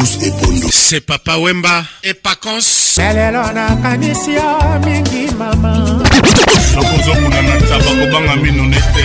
bruce epondo se papa wemba epacons elelo nakanisi yo mingi mama nakozokuna na taba kobanga mino nete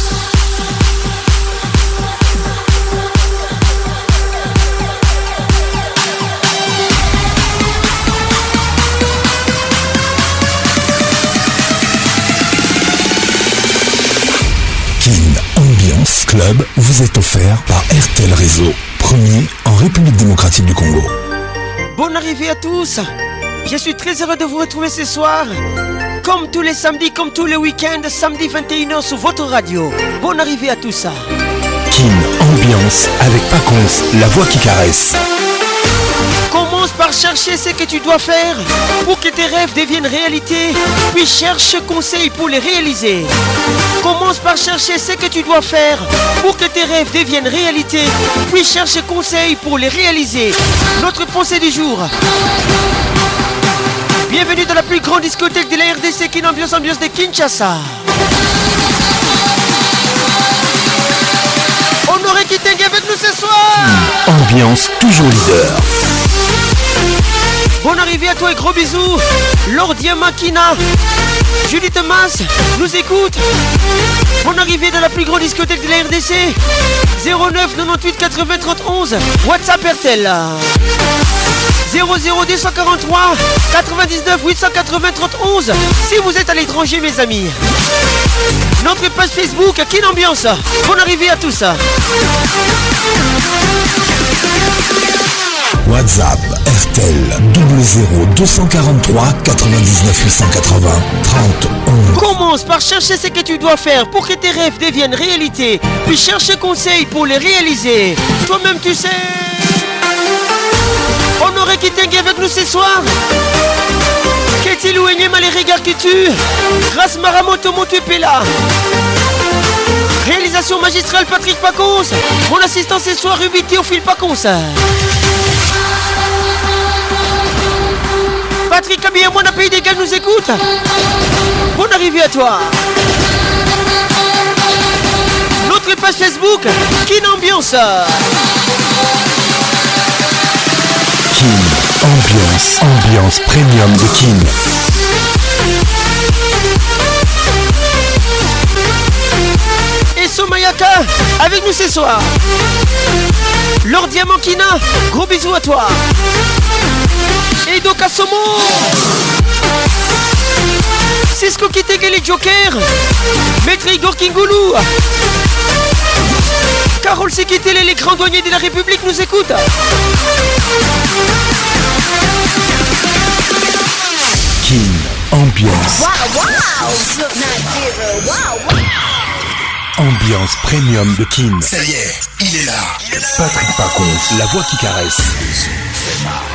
club vous est offert par RTL Réseau, premier en République démocratique du Congo. Bonne arrivée à tous. Je suis très heureux de vous retrouver ce soir. Comme tous les samedis, comme tous les week-ends, samedi 21h sur votre radio. Bonne arrivée à tous. Kim, Ambiance avec Paconce, la voix qui caresse. Commence par chercher ce que tu dois faire pour que tes rêves deviennent réalité, puis cherche conseil pour les réaliser. Commence par chercher ce que tu dois faire pour que tes rêves deviennent réalité, puis cherche conseil pour les réaliser. Notre pensée du jour. Bienvenue dans la plus grande discothèque de la RDC qui est l'ambiance ambiance de Kinshasa. On aurait quitté avec nous ce soir. Ambiance toujours leader. Bon arrivée à toi et gros bisous. Lordia Makina, Julie Thomas nous écoute. Bon arrivée dans la plus grande discothèque de la RDC. 09 98 80 31 WhatsApp RTL. 00 243 99 880 31 si vous êtes à l'étranger mes amis. Notre page Facebook, quelle ambiance Bon arrivée à tous WhatsApp RTL 00243 99880 99 Commence par chercher ce que tu dois faire pour que tes rêves deviennent réalité, puis cherche conseil pour les réaliser. Toi-même tu sais. On aurait quitté avec nous ce soir. Qu'est-il ou les regards qui tu Grâce Maramoto là Réalisation magistrale Patrick Pacons. Mon assistant ce soir Ruby Théophile Pacons. Patrick Camille et moi d'un pays d'égal nous écoute. Bonne arrivée à toi. Notre page Facebook, Kin Ambiance. Kin Ambiance, ambiance premium de Kin. Et Somayaka avec nous ce soir. Lord Diamant Kina, gros bisous à toi c'est Kassomo Cisco les Joker Maître Igor Kingoulou Carole Sekitele, les grands douaniers de la République nous écoutent Kin Ambiance Ambiance premium de Kin. Ça y est, il est là. Patrick Pacons, la voix qui caresse.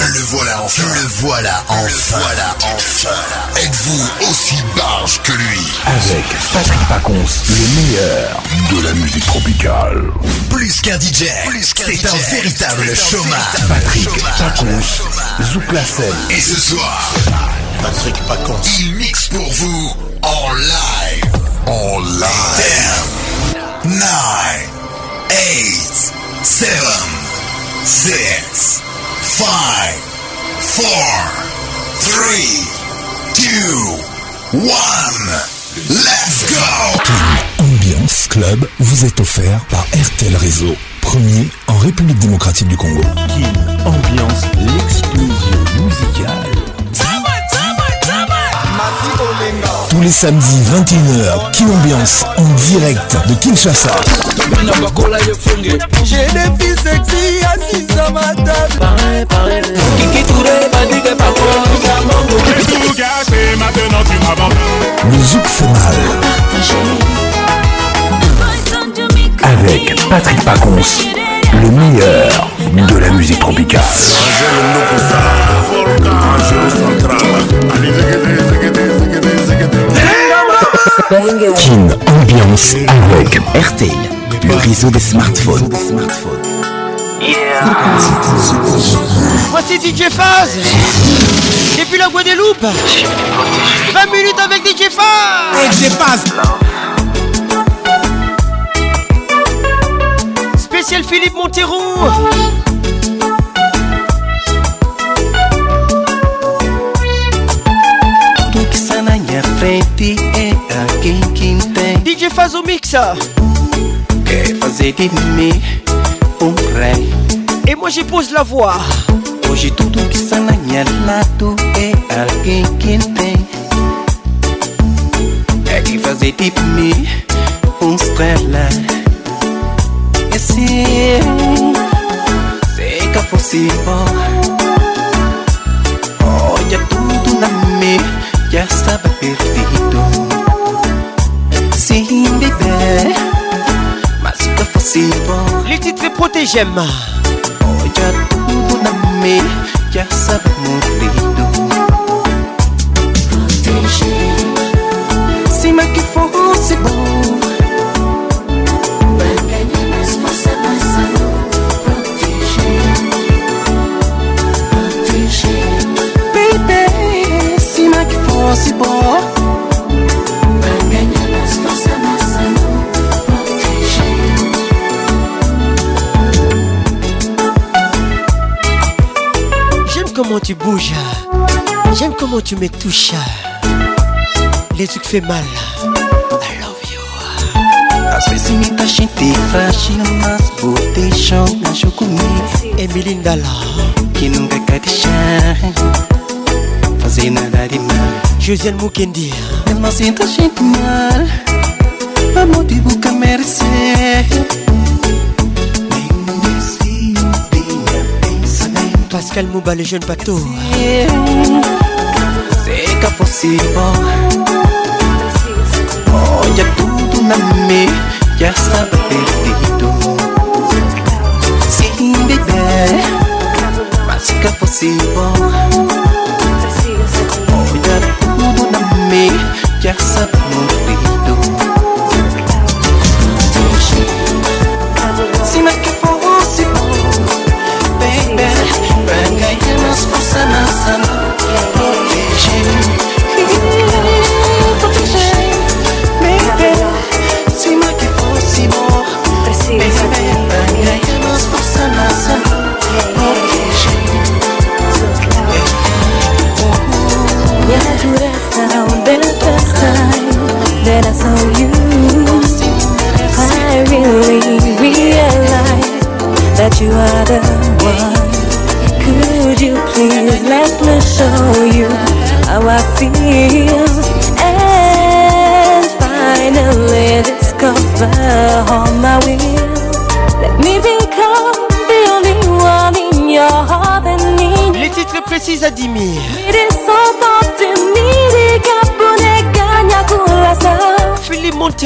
Le voilà enfin. Le voilà enfin. Le voilà enfin. Êtes-vous aussi barge que lui Avec Patrick Pacons, le meilleur de la musique tropicale. Plus qu'un DJ, c'est un véritable chômage. Patrick Pacons, scène. Et ce soir, Patrick Pacons, il mixe pour vous en live. En live. 10, 9, 8, 7, 6, 5, 4, 3, 2, 1, let's go! Kim Ambiance Club vous est offert par RTL Réseau, premier en République démocratique du Congo. Kim Ambiance tous les samedis 21h, qui Ambiance en direct de Kinshasa. J'ai Avec Patrick Pacons, le meilleur de la musique tropicale. Kin Ambiance avec RTL, le réseau des smartphones. Voici DJ Faz puis la Guadeloupe. 20 minutes avec DJ Faz. DJ Faz. Spécial Philippe Montero. faz o mix. Quer fazer de mim um rei? Emoji pôs la voix. Hoje tudo que está na minha lado é alguém que tem. Quer fazer de mim um estrela? E se eu sei que é possível, olha tudo na já estava perdido. Les titres protégés Regarde mon ami Car ça va mourir Protégé C'est ma que for c'est bon Baby, Se me que for c'est bom tu bouges. J'aime comment tu me touches. Les trucs fait mal. I love you. Às vezes me tá gente frágil, mas vou deixar na chocolate. Emily Ndala. Que nunca quer deixar fazer nada de mal. Josiane Mukendi. Mesmo assim tá gente mal. Amor de boca merecer. Pascal Mouba, les jeunes bateaux. C'est qu'à possible. Oh, y'a tout un ami, y'a ça Sin beber, mas qu'à possible. Oh, y'a tout un ami.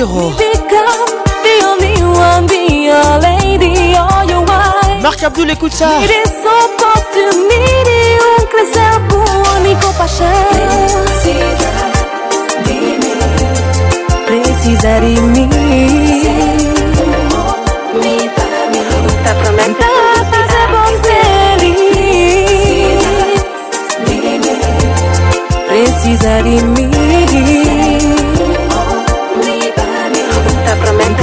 Serro. Marc Abdul, écoute ça. Precisa de mim. prometo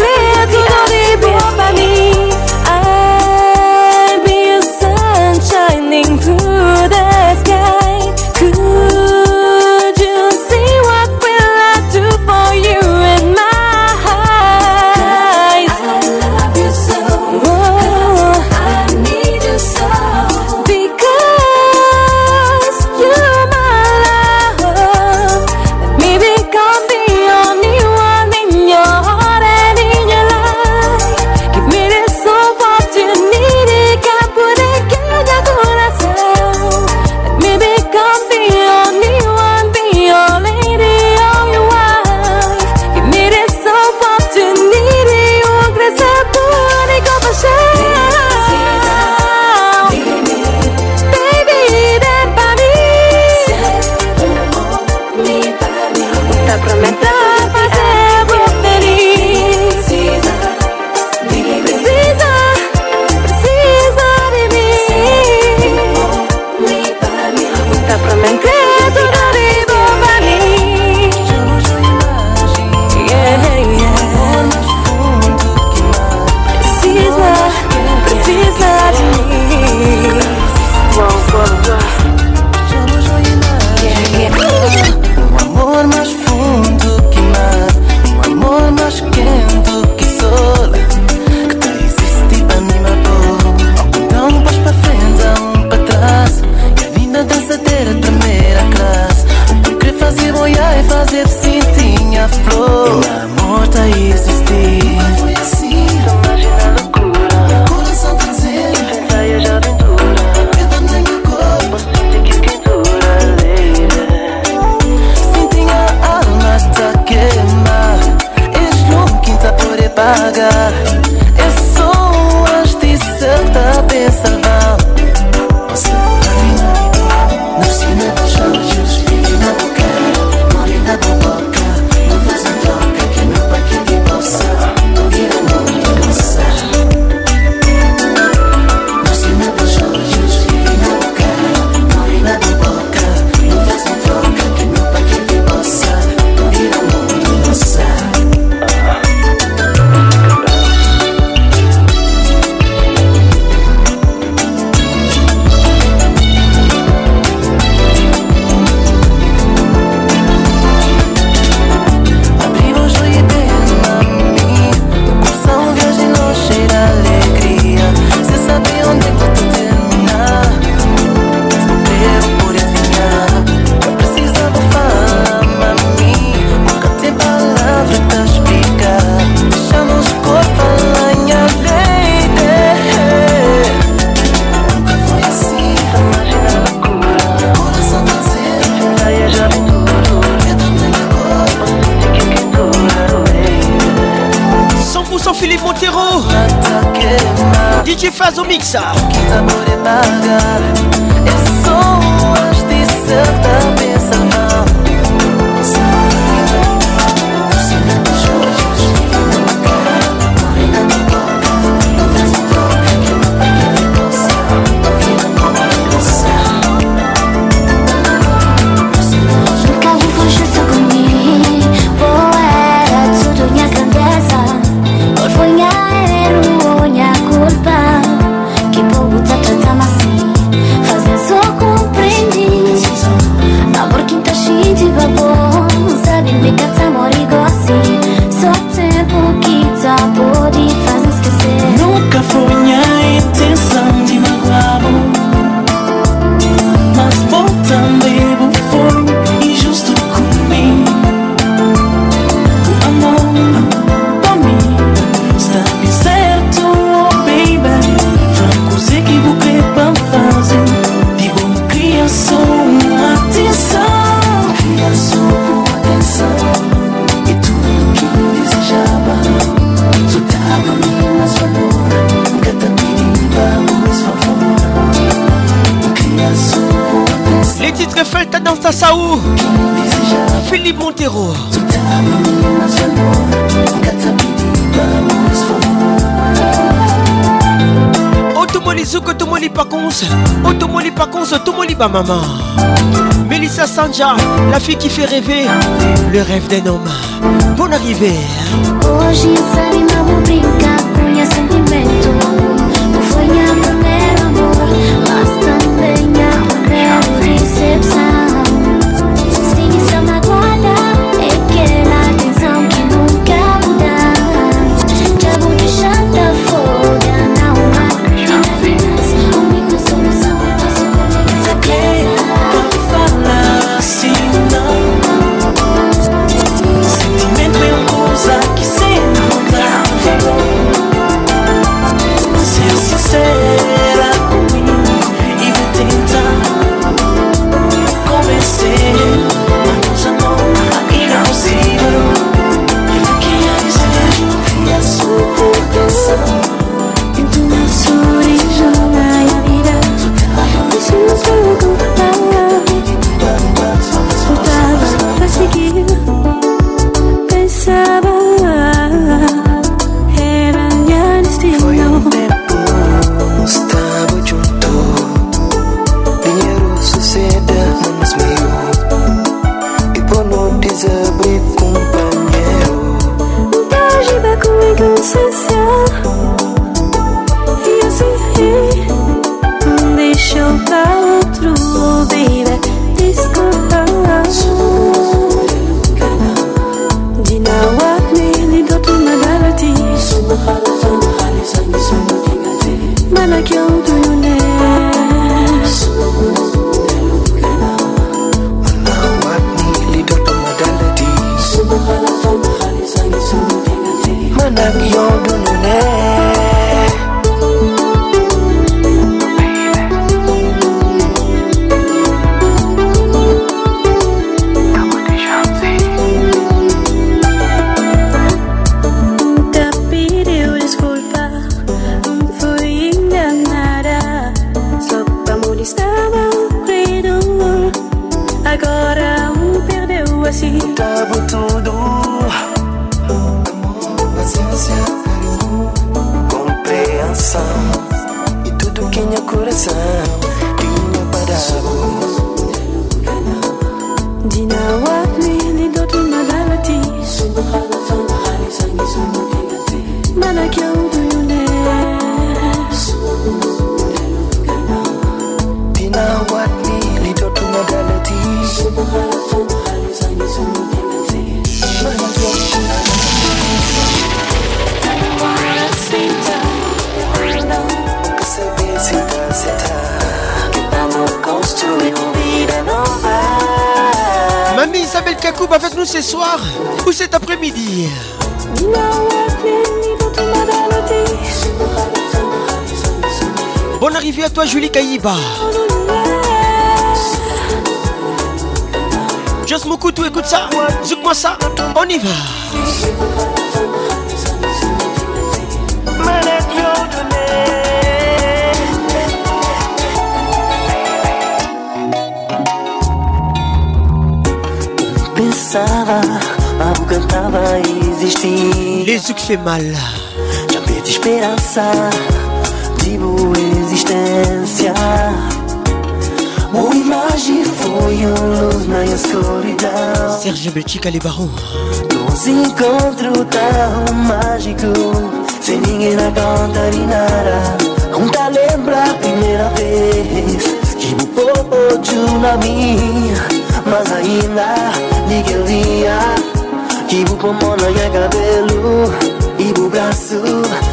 bamama Melissa Sanja, la fille qui fait rêver le rêve d'un homme. Bonne arrivée. Hoje salimos brincar. cet après-midi. Bon arrivée à toi Julie Juste Just tu écoute ça, zouk-moi ça, on y va. cantava existir. Les que fez mal. Já de esperança, de existência. Uma imagem foi um luz na escuridão. Sérgio Betica Libarro. Doce encontro tão mágico, sem ninguém na conta de nada. Conta lembra a primeira vez que me pôde na minha, mas ainda ninguém via. Ibu pomona minha cabelo Ibu braço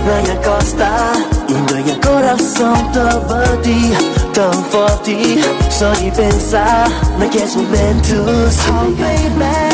na minha costa E meu coração tá bate Tão forte Só de pensar Naqueles momentos Oh baby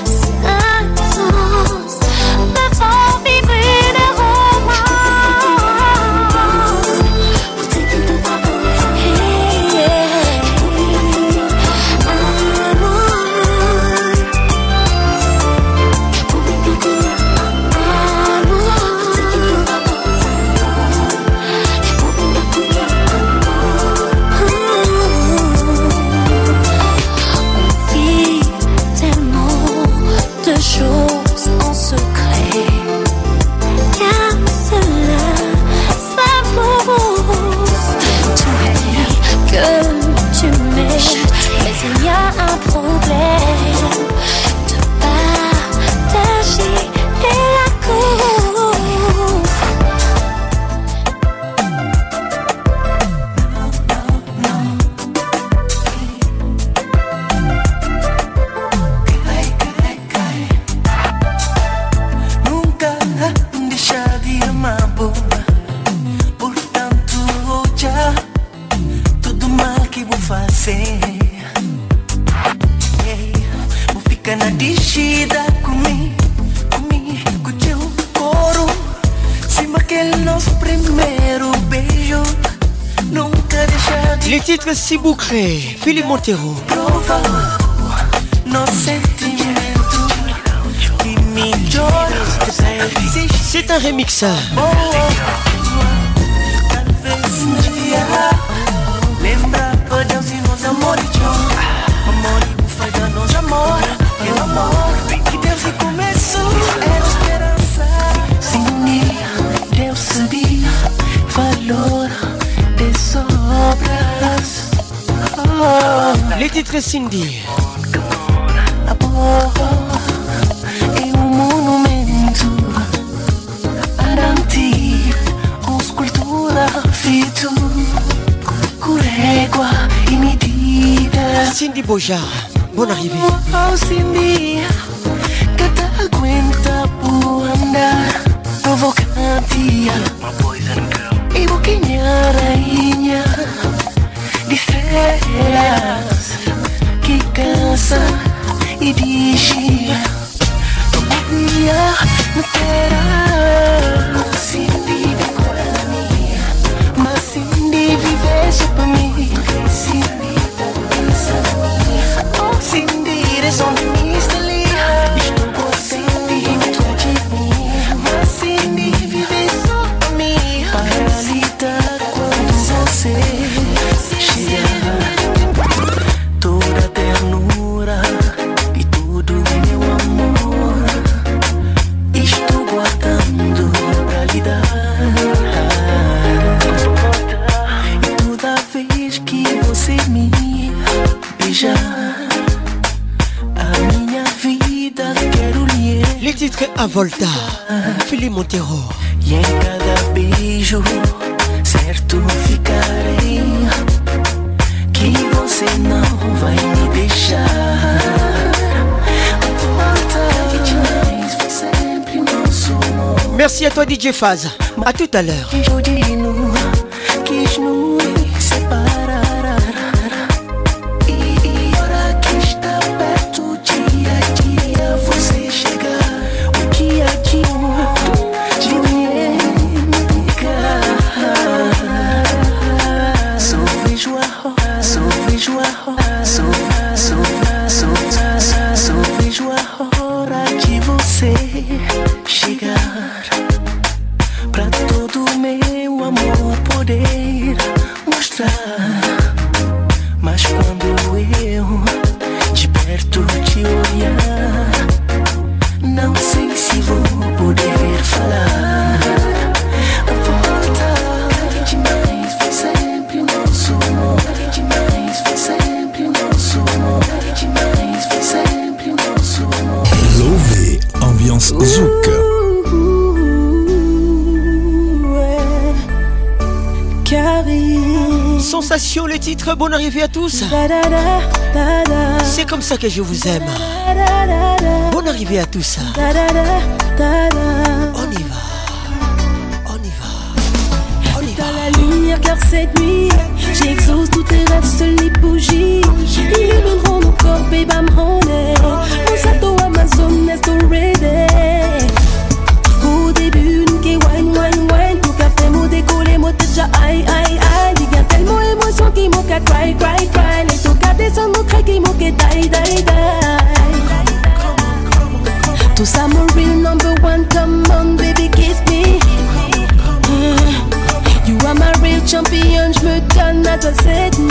Nancy Boucré, Philippe Montero. C'est un remix. Oh. maître Cindy. Cindy Boja, bonne arrivée. Oh, Merci à toi DJ Faz. À tout à l'heure. Très bonne arrivée à tous. C'est comme ça que je vous aime. Bonne arrivée à tous. On y va. On y va. On y va. la lumière car cette nuit, j'exauce tous tes rêves, restes, les bougies. Illumineront nos corps, babe, I'm on it. On s'attend à ma zone, est already. Au début, nous qui wine, wine, wine. Nous café, nous décoller, moi déjà, aïe, aïe. ki muka cry cry cry little got this on mukha ki muke die die die to real number one come on baby kiss me uh, you are my real champion je donne à toi cette nuit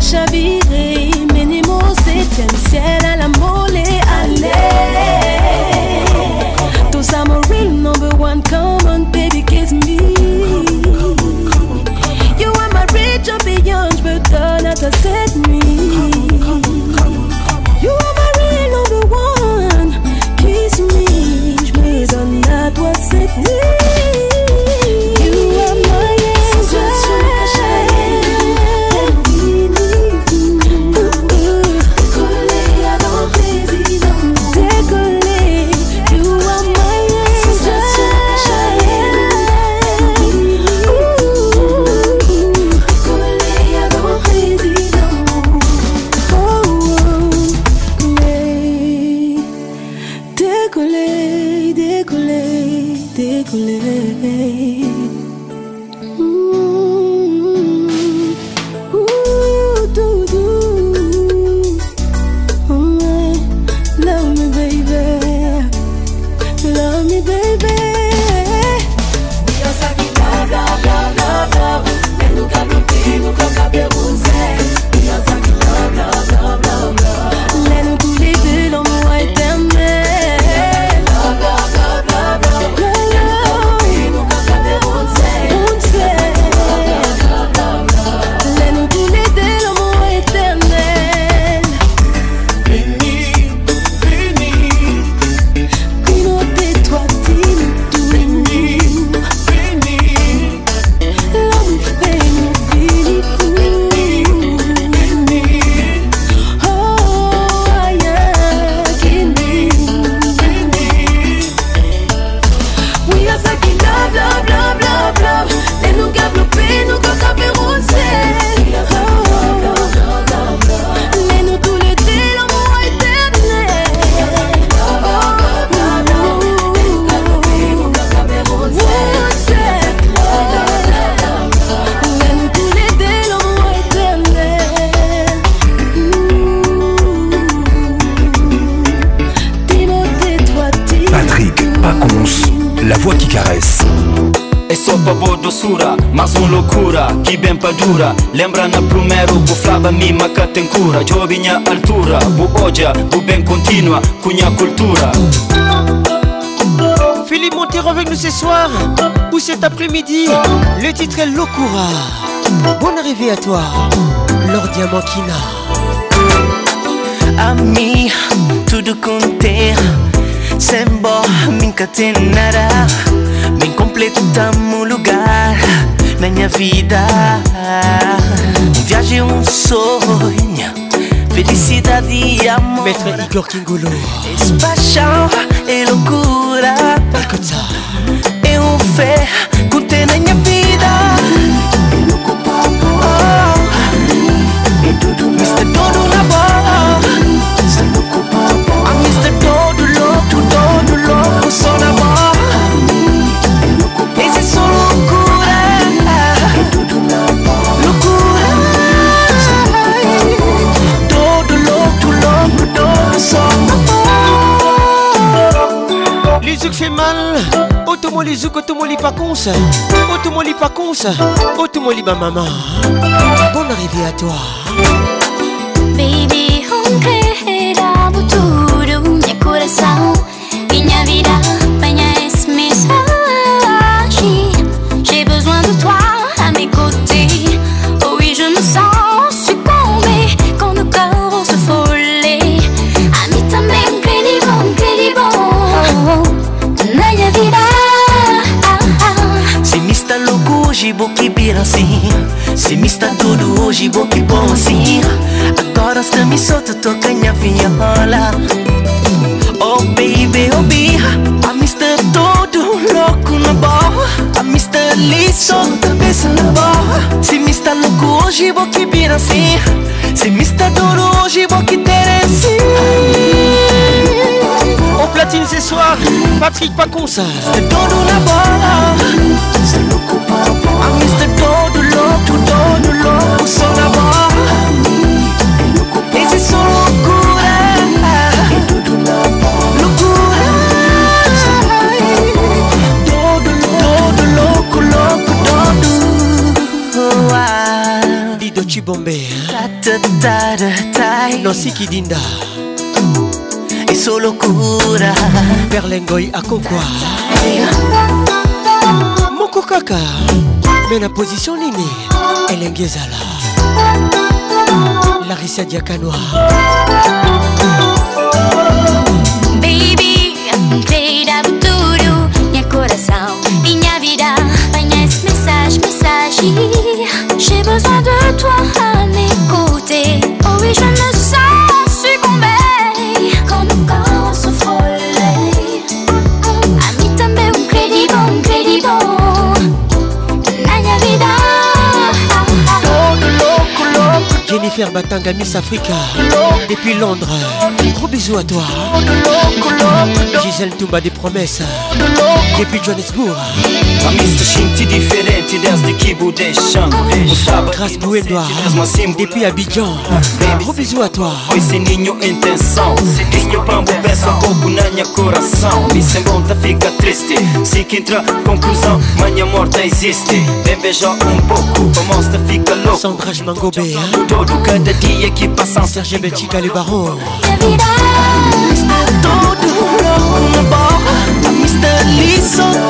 Chaviré, minimo mon septième ciel. titre est Lokura. Bonne arrivée à toi, Lord Diamantina. Ami, tudo conter, sembo, minka tenara. Bem me Mon lugar na minha vida. Um un um sonho, felicidade e amor. Maître Igor Kingolo. Es paixão e loucura. Et Eu fé, contei na minha vida. otomoli zuku otomoli pakonsa otomoli pakonsa otomoli bamama bon arrivé à toi Baby C'est Mister Dodo j'y vois qui réussi Au platine ce soir, Patrick pas C'est la bola Nos eh? Nosi Kidinda Eso locura Berlengoy Akokwa Moko kaka Mais la position nini Elengezala Larissa Diakanoa Baby, inteira tudo Minha coração, minha vida Apanha esse message Message J'ai besoin de toi Jennifer Batanga Miss Africa depuis Londres. Gros bisous à toi. Gisèle Toumba des promesses depuis Johannesburg. diferente Grâce pour Edouard, depuis Abidjan. Gros bisous a toi. Oi, sininho intenção. Sininho pambo, peça pouco na minha coração. Me sem vontade fica triste. Se que entra conclusão, manhã morta existe. Vem beijar um pouco, a mostra fica louco. Sandra Mangobé, todo cada dia que passa. Serge Betica, le barão. Todo louco, uma bola. A Mr.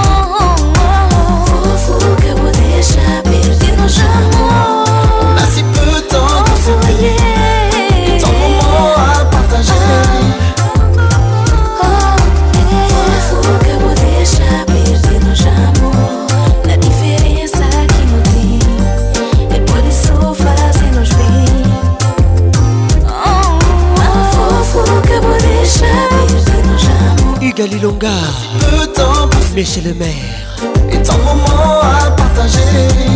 Michael Ilonga Michel Le Maire Et ton moment à partager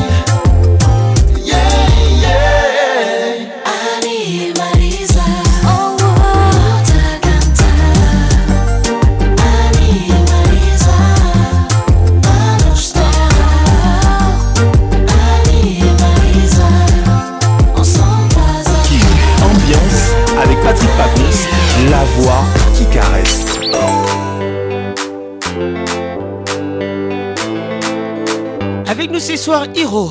soir Hiro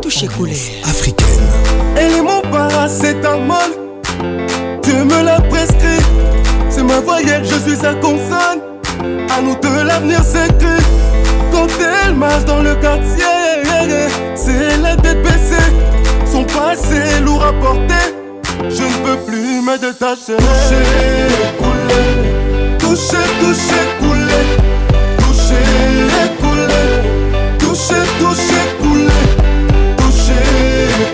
Touche coulé Africaine Elle est mon paracétamol Tu me l'a prescrit C'est ma voyelle, je suis sa consonne À nous de l'avenir s'écrit Quand elle marche dans le quartier C'est la tête baissée Son passé lourd à porter Je ne peux plus me détacher Toucher, couler Toucher, toucher, couler Toucher, couler toucher, toucher, couler, toucher,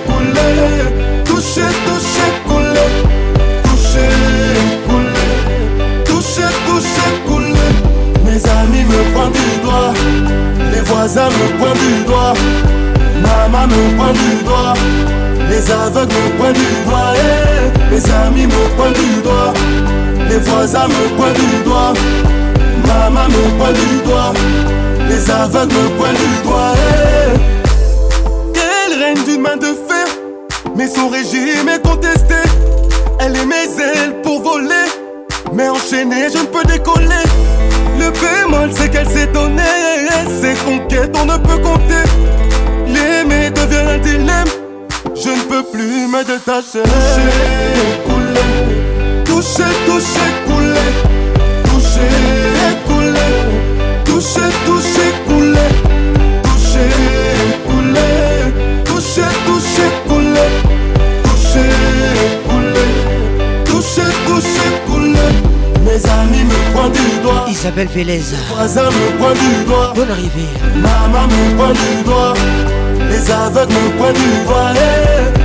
couler, toucher, toucher, couler, toucher, couler, toucher, couler. Mes amis me pointent du doigt, les voisins me pointent du doigt, maman me prend du doigt. Les aveugles me pointent du doigt, mes eh, amis me pointent du doigt, les voisins me pointent du doigt, maman me pointe du doigt les aveugles point du doigt. Elle règne d'une main de fer, mais son régime est contesté. Elle est mes ailes pour voler, mais enchaînée, je ne peux décoller. Le bémol, c'est qu'elle s'est donnée, ses conquêtes, on ne peut compter. L'aimer devient un dilemme, je ne peux plus me détacher. Toucher, couler, toucher, toucher, couler, toucher toucher, toucher, couler. Toucher, Toucher, Mes amis me pointent du doigt. Isabelle Vélez. Voisin me pointe du doigt. Bonne arrivée. Maman me pointe du doigt. Les aveugles me point du doigt.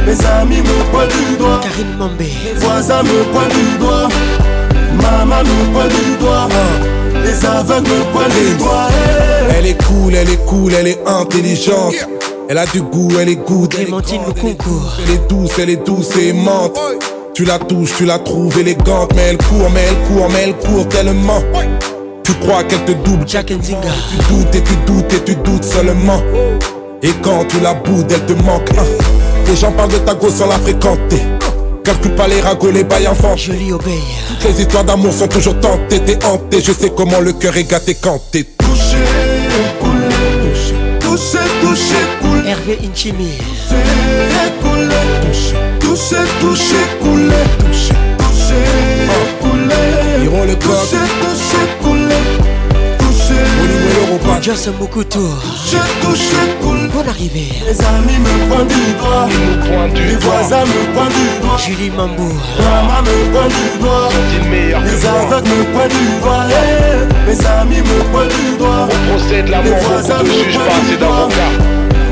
Mes amis me pointent du doigt. Karim Mambé. voisin me point du doigt. Maman me pointe du doigt les les doigts. Elle est cool, elle est cool, elle est intelligente. Elle a du goût, elle est good. le concours. Elle est douce, elle est douce et aimante. Tu la touches, tu la trouves élégante, mais elle court, mais elle court, mais elle court tellement. Tu crois qu'elle te double. Jack and Zinga. Tu doutes et tu doutes et tu doutes seulement. Et quand tu la boude, elle te manque. Ah. Les gens parlent de ta grosse sans la fréquenter calcule pas les ragots, les bails enfants. Je l'y obéis. Toutes les histoires d'amour sont toujours tentées, t'es hanté. Je sais comment le cœur est gâté quand t'es touché. Touché, touché, touché, coulé. Hervé Inchimi. Touché, touché, touché, coulé. Touché, touché, coulé. Touché, touché, beaucoup Mokuto. Je touche le poule. Bonne arrivée. Les amis me pointent du doigt. Les voisins me pointent du doigt. Julie Mambo. Maman me pointe du doigt. Les aveugles me pointent du doigt. Mes eh, amis me pointent du doigt. On procède l'amour. Les voisins me pointent pas, doigt dans mon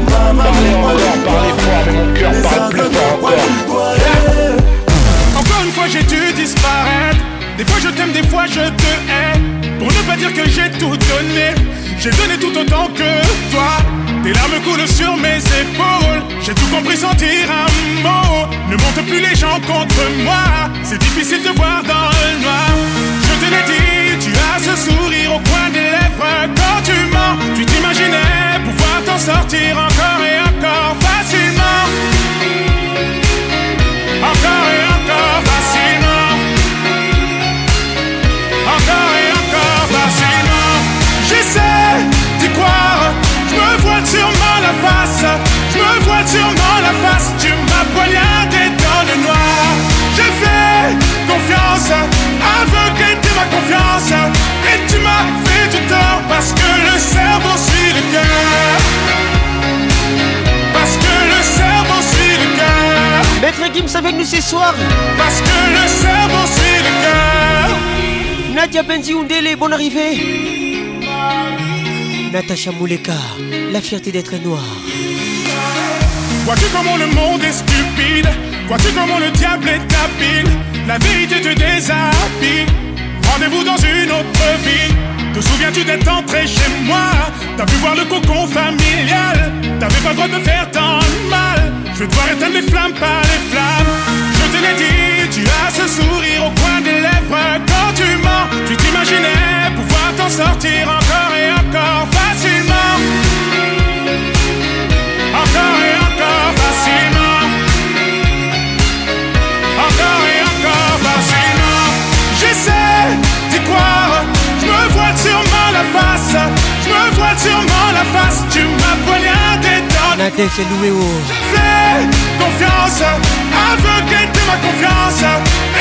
Maman me encore, du doigt mais mon cœur parle plus fort encore. Eh. Encore une fois, j'ai dû disparaître. Des fois, je t'aime, des fois, je te hais. Pour ne pas dire que j'ai tout donné. J'ai donné tout autant que toi. Tes larmes coulent sur mes épaules. J'ai tout compris sans dire un mot. Ne monte plus les gens contre moi. C'est difficile de voir dans le noir. Je te l'ai dit, tu as ce sourire au coin des lèvres quand tu mens. Tu t'imaginais pouvoir t'en sortir encore et encore facile. vois sûrement la face, je me vois sûrement la face, tu m'as poignardé dans le noir. Je fais confiance, aveuglé de ma confiance, et tu m'as fait du tort parce que le cerveau suit le cœur. Parce que le cerveau suit le cœur. Maître Gims avec nous ce soir. Parce que le cerveau suit le cœur. Nadia Benzi Oundele, bonne arrivée. Natacha Mouleka, la fierté d'être noire. Vois-tu comment le monde est stupide Vois-tu comment le diable est habile La vérité te déshabille. Rendez-vous dans une autre vie. Te souviens-tu d'être entré chez moi T'as pu voir le cocon familial T'avais pas le droit de faire tant de mal Je vais voir éteindre les flammes par les flammes Je te l'ai dit, tu as ce sourire au coin des lèvres Quand tu mens, tu t'imaginais pouvoir t'en sortir encore et encore Encore et encore, fascinant. Encore et encore, fascinant. J'essaie d'y croire. Je me vois sûrement la face. Je me vois sûrement la face. Tu m'as poignardé dans La tête est Je fais confiance. Avec ma confiance.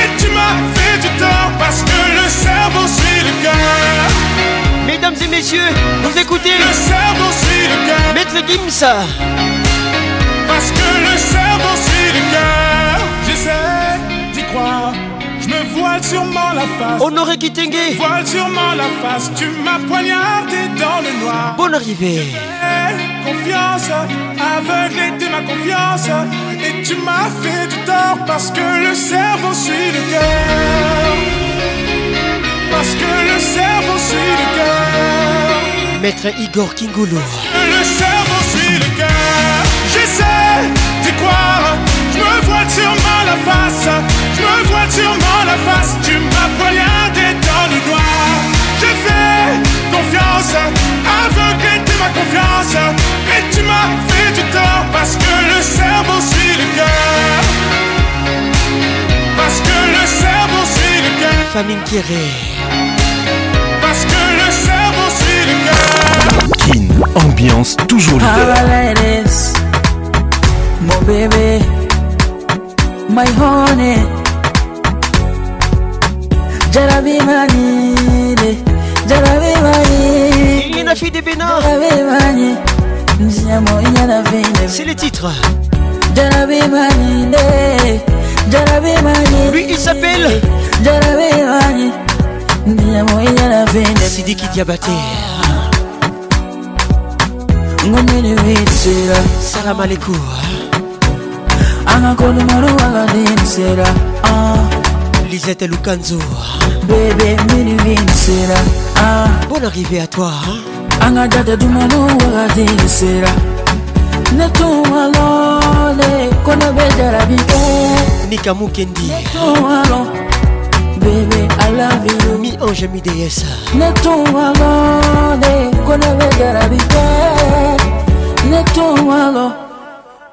Et tu m'as fait du tort parce que le cerveau suit le cœur. Mesdames et messieurs, vous écoutez. Le cerveau suit le cœur. Mettez le dîme ça. Parce que le cerveau suit le cœur. J'essaie d'y croire. Je me voile sûrement la face. Honoré Kitenge. Voile sûrement la face. Tu m'as poignardé dans le noir. Bonne arrivée. Confiance, aveuglé de ma confiance. Et tu m'as fait du tort parce que le cerveau suit le cœur. Parce que le cerveau suit le cœur. Maître Igor Kingoulou. Je me vois sûrement la face, je me vois sûrement la face. Tu m'as poignardé dans le noir. J'ai fait confiance, aveuglé de ma confiance. Et tu m'as fait du tort parce que le cerveau suit le cœur. Parce que le cerveau suit le cœur. Famille rit Parce que le cerveau suit le cœur. Kin, ambiance toujours leader. mon bébé. my honey Jara be manile Jara be manile Ina fille de Bénin Jara be manile Nous y amons, il y en avait C'est le titre Jara be manile Jara be manile Lui il s'appelle Jara be manile Nous y amons, il y en avait Sidiki Diabaté ah. Ngomene wetera Salam alaikum angakolumaro wanganinisera ah. lisette lukanzo bébé minivinisera ah. bonne arrivée à toi angadada dumalo wanganinisera netoalole kona bedala bite nika mukendi netoalo bébé I love you mi ange mi deyesa netoalole kona bedala bite netoalo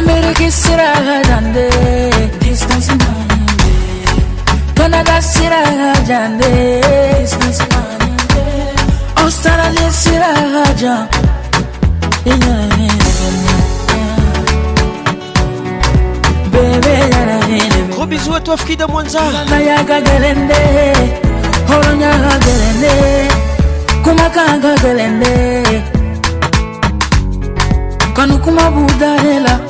America sira jande Distance manande Canada sira jande Distance manande Australia sira jande yeah, yeah, yeah. Baby, yeah, yeah, Gros bisous à toi Frida Mwanza Nayaga gelende Holonyaga gelende Kumakanga gelende Kanukuma budalela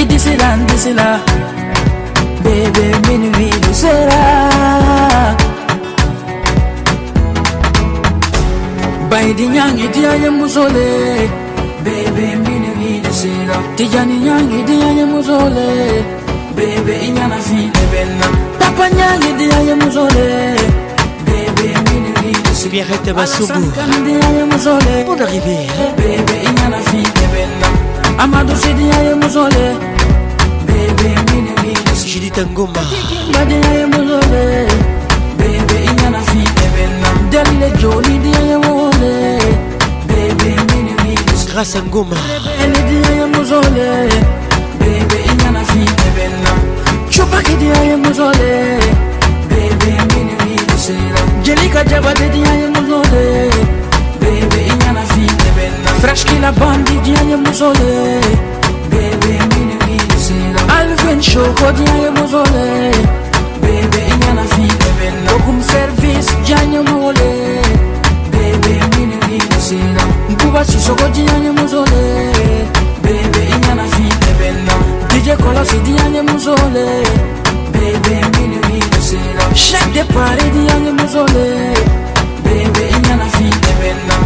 idisila ndisila bebe minvilusera baidi nyangi diyaye musole bebe minvilusera tijani nyangi diyaye musole bebe inyana file benna papa nyangi diyaye musole bebe minvilusera Pierrette Bassoubo Pour l'arrivée Bébé, il y en a fille, belle Amadou Sidi aye muzole Bebe mini mini Sidi tangomba Bade aye muzole Bebe inyana fi ebena Delile joli di aye muzole Bebe mini mini Grâce Ngoma Bebe di aye muzole Bebe inyana fi ebena Chupa kidi aye muzole Bebe mini mini Jelika jabade di aye muzole Bebe Frashki la bandi dianye muzole Bebe mini gini sila Alven shoko dianye muzole Bebe inyana fika bella Okum service dianye muzole Bebe mini gini sila Mkuba susoko dianye muzole Bebe inyana fika bella DJ Kolosi dianye muzole Bebe mini gini sila Shake the party dianye muzole Bebe inyana fika bella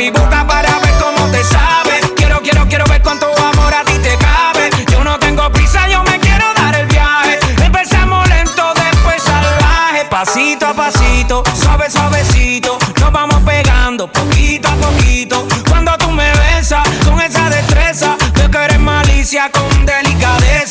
mi boca para ver cómo te sabe. Quiero, quiero, quiero ver cuánto amor a ti te cabe. Yo no tengo prisa, yo me quiero dar el viaje. Empezamos lento, después salvaje. Pasito a pasito, suave, suavecito. Nos vamos pegando poquito a poquito. Cuando tú me besas con esa destreza, te que malicia con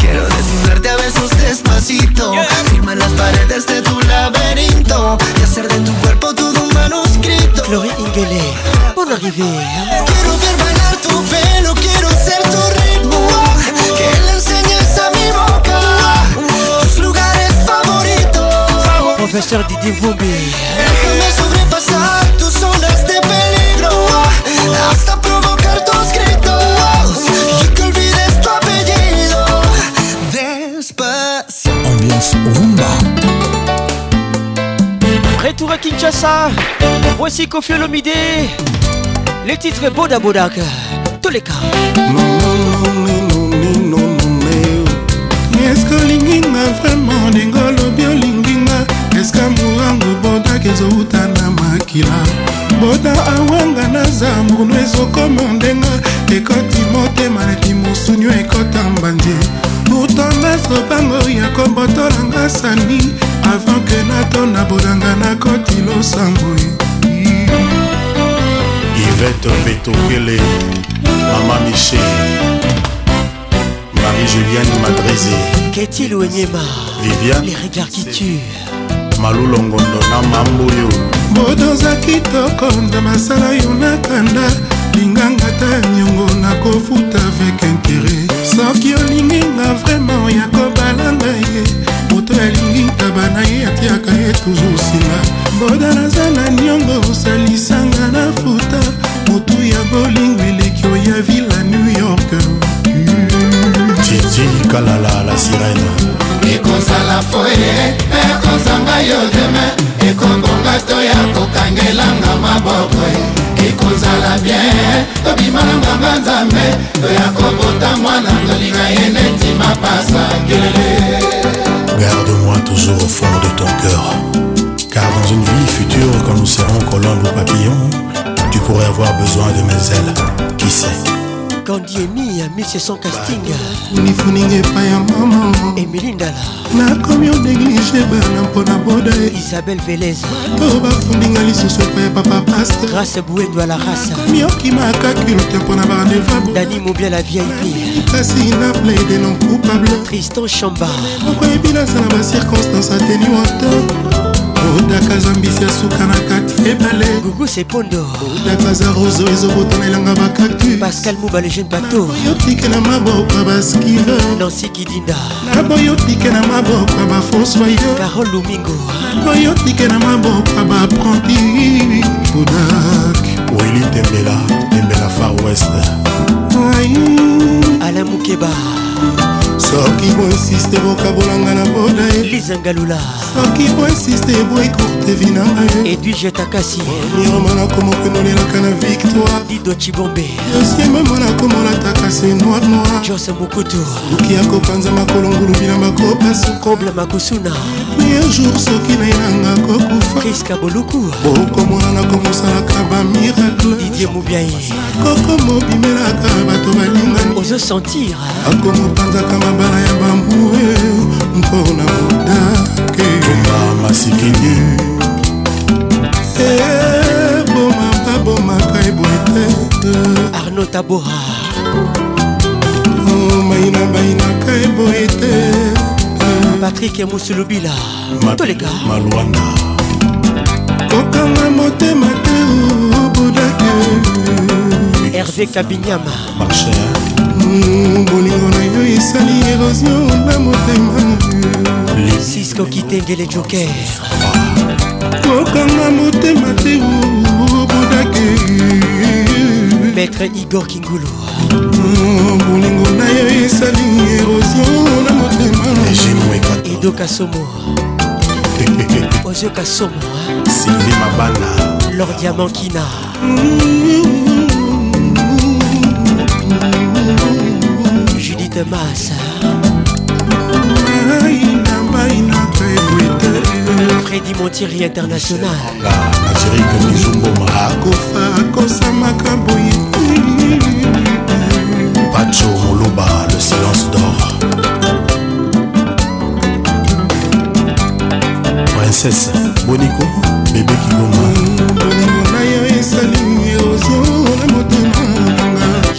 Quiero desnudarte a besos despacito Firma las paredes de tu laberinto Y hacer de tu cuerpo todo un manuscrito Chloé Ingelé, bon idea Quiero ver bailar tu pelo, quiero ser tu ritmo Que le enseñes a mi boca Tus lugares favoritos Profesor Didier Retour à Kinshasa, voici Kofi Olomide, les titres Boda Bodak, tous les cas. eske olinginga vraimen ndenge olobi olinginga eske morango bodak ezouta na makila boda awanga naza murno ezokoma ndenga ekoti motema neti mosunio ekota mbanje thomas robango yako botolanga sani avant ke natona bolanga nakoti losambo ivete betokele mama michel marie-juliane madrisi ketil wenyema viviane les regards qui tuent malulongondo na mamboyo bodozaki toko nda masala yo nakanda olinganga ta niongo nakofuta avec intere soki olinginga vraimen ya kobalanga ye moto alingi ntaba na ye atiaka ye toujours nsima boda naza na niongo osalisanga na futa motu ya bolingo eleki oya vila new york titi kalala la sirene ekozala foye mpe ekozanga yo deme ekobonga to ya kokangelanga maboko ekozala bien tobima na nganga nzambe toya kobota mwana tolinga ye neti mapasa kelele garde-moi toujours au fond de ton cœur car dans une vie future quand nous serons colombes ou papillons tu pourrais avoir besoin de mes ailes qui sait gandiemi ya miseson castinga nifuninga epai ya mama emili ndala nakomi odeglige bana mpona boda isabel velez to bafundinga lisusu epai ya papa pastre grâce bouedo a la racekomi okimaka culte mpona barandevabo dani mobia la vieille kasi na plaide non coupable tristan chamba moko yebi nasala bacirconstance ateniwante odaka zambisi ya suka na kati ebale gugusepondo odaka za roso ezobotanelanga bakaktu pascal muba le jeune bato naboyotike na maboka baskive nansi kidinda naboyotike na maboka bafosoyo carol lumingo naboyotike na maboka bapranti kodak weli tembela tembela far west alain mukeba soki boinsiste bokabolanga na boda ye moïse ngalula soki boesiste boekote vinanga edwige takasi oh, lioma nakomokonolelaka na victoire dido cibombe yosiemema nakomona takasi noir noir jose mokutu suki akopanza makolongulu bilamba kopasa koble makusuna premier jour soki nayenanga kokufa kriska boluku bokomonana komosalaka bamiracle didie mobiai koko mobimelaka bato balingani ozosentir akomopanzaka mabala ya bambue mpona moda keboma eh, sikini ebomaka ah, bomaka eboye te arno tabora oh, maina mainaka eboye te patrik mosulubila toleka malwana kokanga motema te obudake oh, herve kabinyama marcher bolingo na yo esali érosio na motema na yo sisko kitengele joker kokanga motema te obudake maître igor kingulu bolingo na yo esali érosio na motema na yo edokasomo ozokasomo sylvie mabana lor diamant kina mm -hmm. de masse basse. mon Montieri International. la que nous au au Mizumboma. Akofa akosamaka boye. Pacho Moloba, le silence d'or. Princesse Monico, bébé qui Kiloma.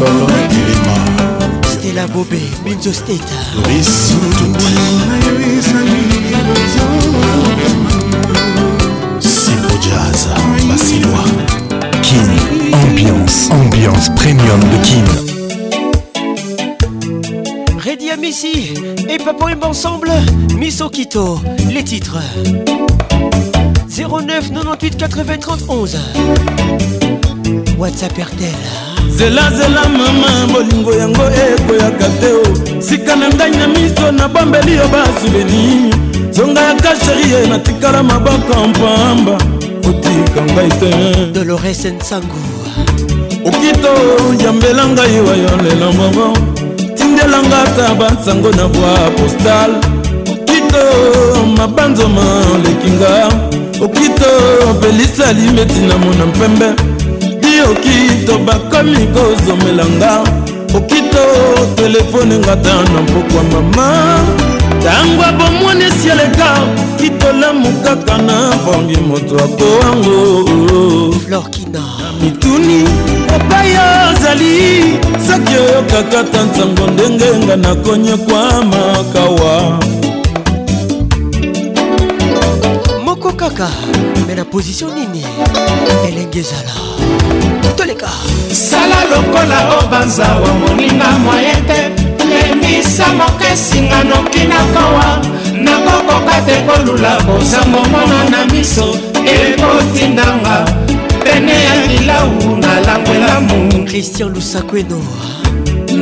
tolo na kilima stela bobe binzo steta lisututi sipo jaza basilwa kin ambiance ambiance premium de kin Redia Messi et Papa Wimba ensemble, Miss Okito, les titres 09 98 80 30 11 WhatsApp RTL zelazela mama bolingo yango ekoyaka te o sika na ngai na miso nabombeli yo basuveni zonga ya kasherie natikala maboko mpamba otika ngai te dolores nsangu okito yambela ngai wayo lelo moko tindelanga ata bansango na voi postal okito mabanzoma olekinga okito pelisali meti na mona mpembe okito bakomi kozomelanga okito telefone ngata na mpokwa mama ntango abomwani esi aleka kitolamu kaka na bongi moto akowango florkina mituni epai ozali soki oyokaka ta ntango ndenge nga nakonyekwa makawa moko kaka me na position nini elenge ezala toleka sala lokola o banzawa moninga mwaye te lemisa moko esinga noki nakowa nakokoka te kolula kozango mona na miso ekotindanga pene ya lilau nalangwela mu christian lusakweno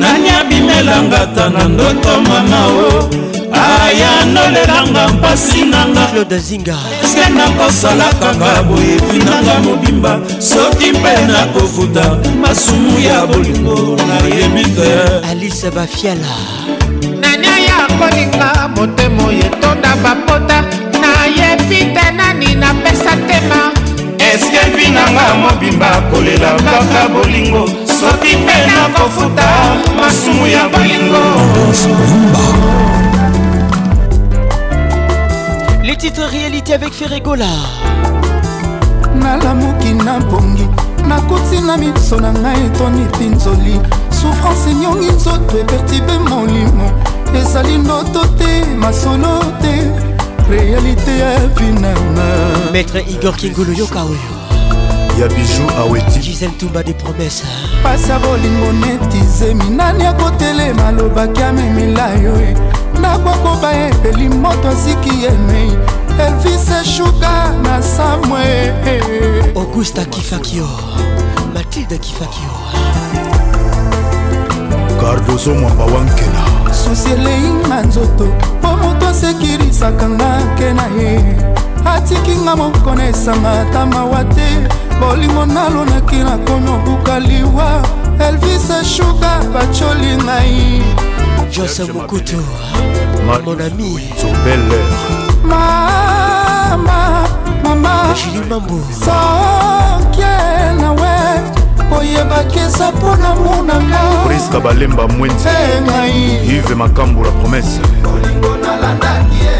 nani abimelanga ta na ndoto mama o ayanolelanga mpasi nangaeske nakosalakanga boyekinanga mobimba soki mpe nakofuta masumu ya bolingo nayebi te alisa bafiala nani aya kolinga motema oyetonda bapota nayebi te nani napesa tema eske vi nanga mobimba kolela kaka bolingo soki mpe nakofuta masumu ya bolingo titre réalité avec Ferregola nalamuki na bongi nakuti na miso na ngai etoni pinzoli souffrance enyongi nzoto epertibe molimo ezali ndoto te masolo te réalité ya vinanga maître igor kingulu yoka oyo ya biju aweti gisel tumba de promese pasi ya bolingo netizemi nani akotelema alobaki amemila yo e nakwakoba epeli moto asiki emei elvis eshuka na samwe augusta kifakio matilde kifakio cardoso mwamba wankena susi elei na nzoto mpo moto asekirisaka nga nke na ye atikinga moko na esanga ata mawa te bolingo nalonaki nakomi obuka liwa elvis eshuka bacoli ngai jose mokutu mon ami zobeler mama mamasokie nawe oyebaki eza mpona monangapriska balemba mwenzengai ive makambo la promese olingo nalandaki e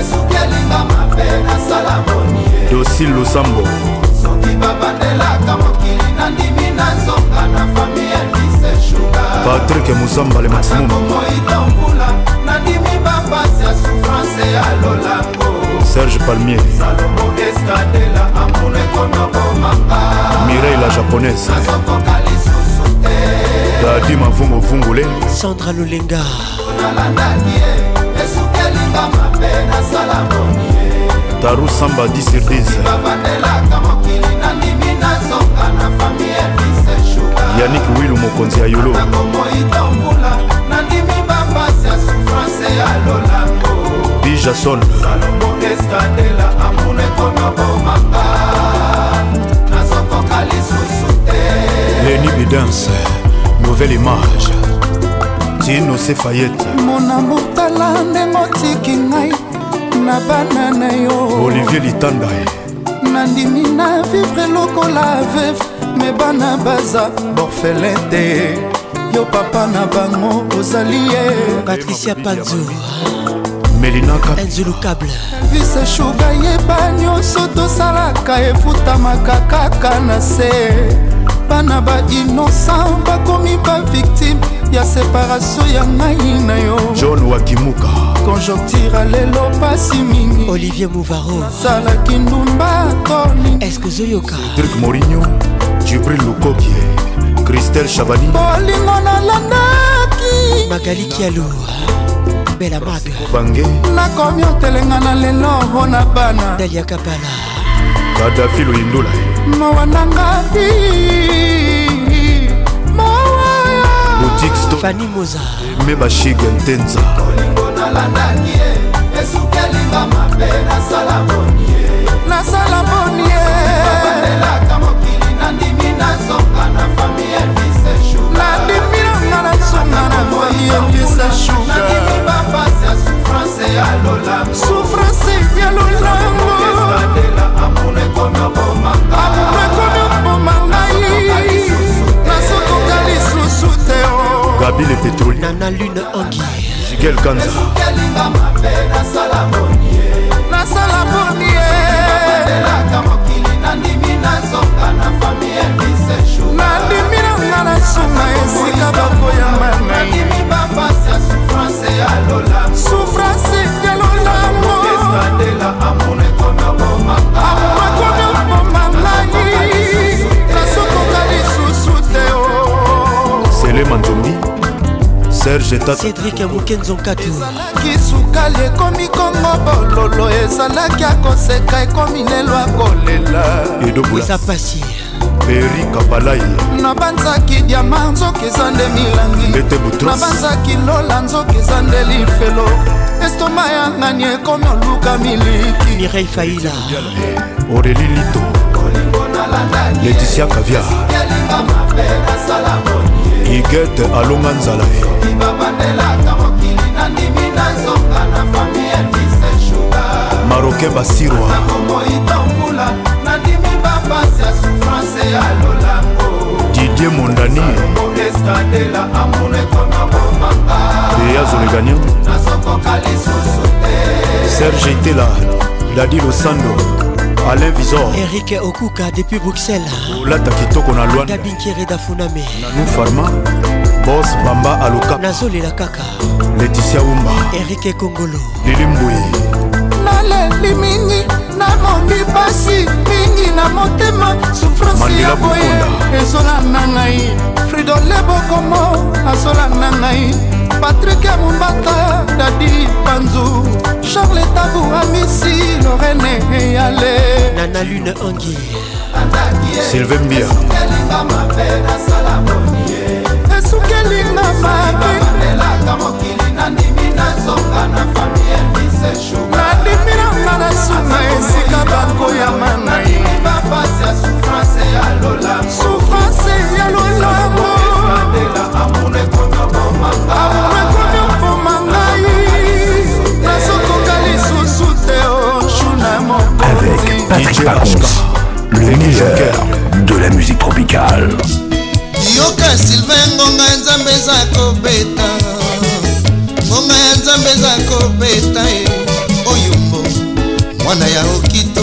esuki elinga mabe nasala moni dosi losambo soki babandelaka mokili nandimi na nzoka na fami elise shuga patrik musamba le maximum moitambula nandimi bapasi ya souffrance ya lolango Serge Palmier Mireille la japonaise dadi mavungu vungule sandra lolenga taru samba 10 sur 10 yanik wilu mokonzi ya yolo nakomoitamvula nandimi bapasi ya souffrance ya lolama jason salomo eskadela amuna ekoma bomanga nazokoka lisusu te leni bidance nouvelle image tino sefayete mona motala ndenge otiki ngai na bana na yo olivier litanda nandimi na vivre lokola veve me bana baza borfelin te yo papa na bango ozali ye patricia panzo melinakaenzulukable vise shuga yeba nyonso tosalaka efutamaka kaka na se bana bainocent bakomi bavictime ya separatio ya ngai na yo john wakimuka conjonctura lelo pasi mingi olivier mouvaro nasalaki ndumba toni eske zoyoka cedrik morigno jibril lukokie christel chabani bolingo nalandaki magali kialoa bela mabe nakomi otelenga na lelo mpo na bana dalia kapala kadafi loyindula mowananga bi fani moza mema shige ntenza olingo nalandaki ye esuki elinga mabe nasala boni ye nasala boni ye babandelaka mokili nandimi nazonga na famille nanga na koyebisa sugasuffrance yalola yangoamumekonabomangai nasokoka lisusu te gabi le pétrole nana lune angi jigel kanza nasala bonie nandimi nazonga na fami elise nandimi nanga na sunga esika bakoyamba nandimi bapasi ya souffrance ya lolamo souffrance ya lolamo estadela amona ekona bomaka amona ekona bomanga ngai nasokoka lisusu te o oh. sele manzuma serge tatacédrik ya mokenzonkato ezalaki sukali ekomi kongo bololo ezalaki akoseka ekomi lelo akolela edoesa pasi peri kapalai nabanzaki diama nzoki eza nde milangi nabanzaki lola nzoki eza nde lifelo estoma ya ngani ekomi oluka miliki mirei faila oreli lito leticia kavia igete alonga nzala ye maroke basirwa didie mondani eyazolegania serge itela dadi losando alain visor erik okuka depuis bruxelles olata kitoko na lwandabinkere dafuname nanu farma bos bamba aluka nazolela kaka leticia umba erik kongolo lilimbwi naleli mingi namoni pasi mingi na motema sufrance ya boye ezolanda ngai fridole bokomo azolanda ngai patrik ya mombata dadi panzu charle tabu amisi lorene eyale nana lune angi sylvain bia esukelinga mabeelaka mokili nandimi nazonga na famie nadimiranga na suna esika bakoyama nai souffrance ya lolango amour Patrick Pacons, le meilleur de la musique tropicale. yoka sylvain ngonga ya nzambe eza kobeta ngonga ya nzambe eza kobeta e oyumbo mwana ya okito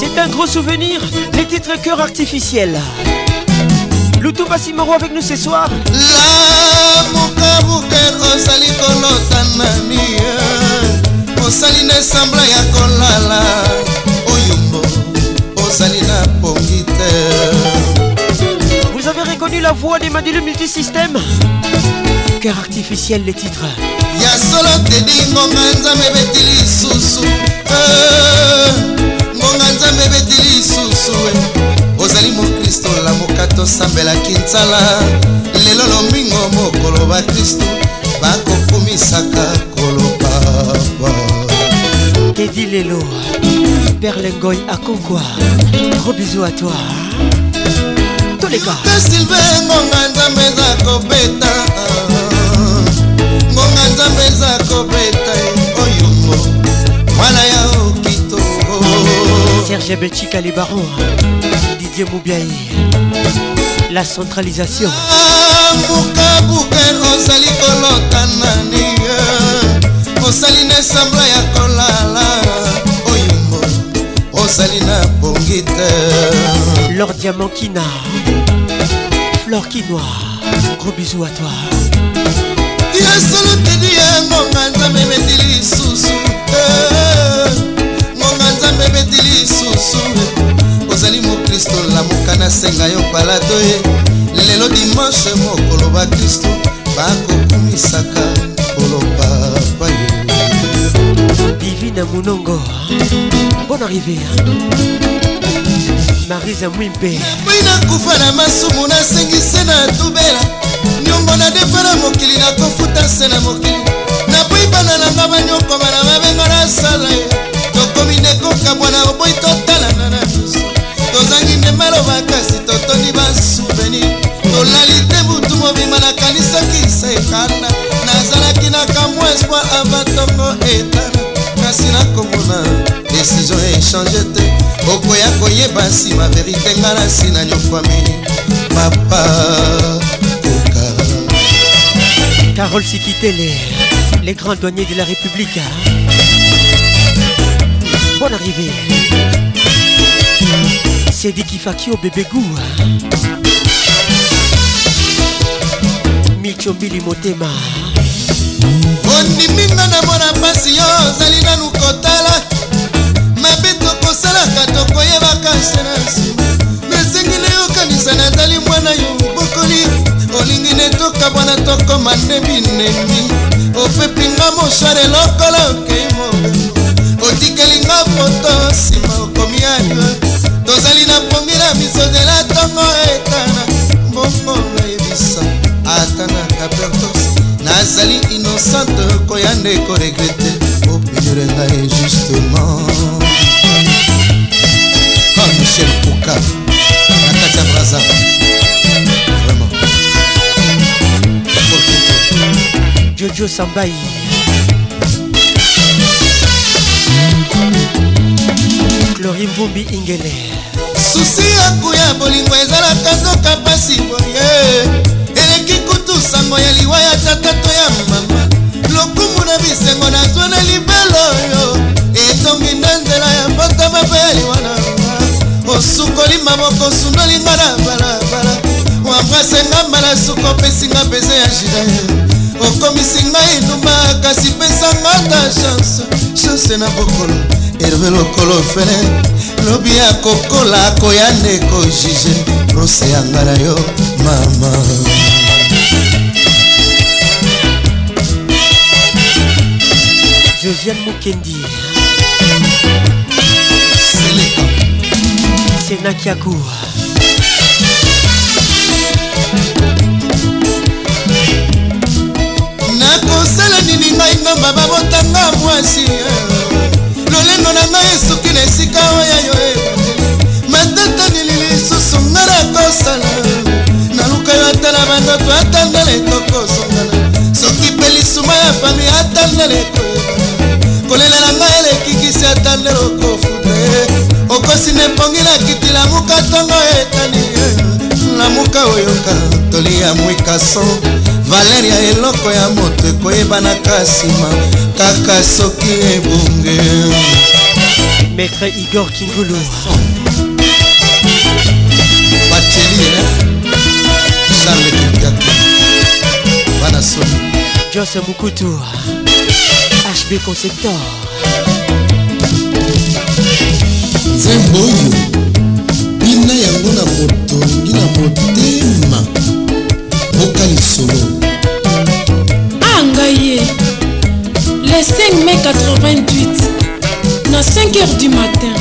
c'est un gros souvenir les titres cœur artificiel lutumba simoro avec nous ce soir la mokabuke ozali kolota na nie eh. osali na esambla ya kolala oyombo ozali na pongi te vous avez reconnu la voix des madile multisystème cœur artificiel les titres ya solo tedi ngonga nzambe ebeti lisusu eh. ngonga nzambe ebeti lisusu eh. ozali mokristo lamoka tosambelaki nzala lelo lomingo mokolo bakristu bakokumisaka Teddy Lelo, Berlengoy à Concoua. Gros bisous à toi. Tous les cas. Sylvain, ngonga nzambe eza kobeta ngonga nzambe eza kobeta oyongo mwana ya okitoko serge betika libaro didier mobiai la centralisation bukabuka ah, ozali kolotana osali na esambla ya kolala oyimbo ozali na bongi te lor diamankina flor kinoi gros bisou à toi yasolo tedi ya ngonga nzambe ebeti lisusu ngonga nzambe ebeti lisusu ozali mokristo lamuka nasenga yo palato ye lelo dimanshe mokolo bakristo bakokumisaka divine munongo bonne arrivée marisa mwimpe moi nakufa na masumu nasengise na tubela niongo nadefa na mokili nakofuta se na mokili naboyi bana nanga banyokoma na babengo nasala ye tokomi nekoka bwana oboyi totalana na miso tozangi nde maloba kasi totoni basouvenir tolali te butu mobima nakanisaki se ekanda nazalaki na kamwa espoir ava ntongo etana kasi nakomona desizio echange te okoya koyeba nsima verite nga na nsina nyokwami papa koka carole sikitele les grands douaniers de la république bonne arrivée sedi kifaki au bébé goût michombili motema ondimi nga na mona mpasi yo ozali nanu kotala mabe tokosalaka tokoyebaka se na nsima nasengi nayokanisa nazali mwana yo bokoli olingi netoka bwana tokoma ndembinemi opepinga moshare lokola okei mobembo otikelinga foto nsima okomi ayo tozali na pongi na misozela ntongo etana mbongo nayebisa atanaka bertos nazali innocente koya nde koregrete obligere ngai justement oh michel puka na kati ya braza vraiment jojo sambai lori mvumbi ingele susi yaku ya bolingo ezalaka soka mpasi boye losango ya liwa ya tata to ya mama lokumu na bisengo nazwa na libelo oyo etongi na nzela ya mbota mabe ya liwa na ma osukoli maboko osunolinga na balabala wambrasenga mbala suko opesinga pese ya jida okomisi ngai nduma kasi pesanga ta chance chance na bokolo herve lokolo fele lobi ya kokola koya ndeko juge prose yanga na yo mama Josiane Mukendi Sena Kiakour nakosala nini ngai ngomba babotanga mwasi eh. lolendo na ngai esuki na esika oya yo eh. matatanili lisusu ngai nakosala naluka yo atala bandoto atandala ekokosongana soki mpe lisuma ya fami atandala ekoyebana eh. kolelela ngai elekikisi ata nde okofuta ye okosi na epongi na kiti lamuka ntongo etani lamuka oyoka tolia mwikaso valeria eloko ya moto ekoyebanaka nsima kaka soki ebonge maître igor kingulu baceli eh? charles kikatu bana soni jose mukutu bébé concepteur nzembo oyo bina yango na motongi na motema boka lisolo anga ye le 5 mai 88 na 5 heures du matin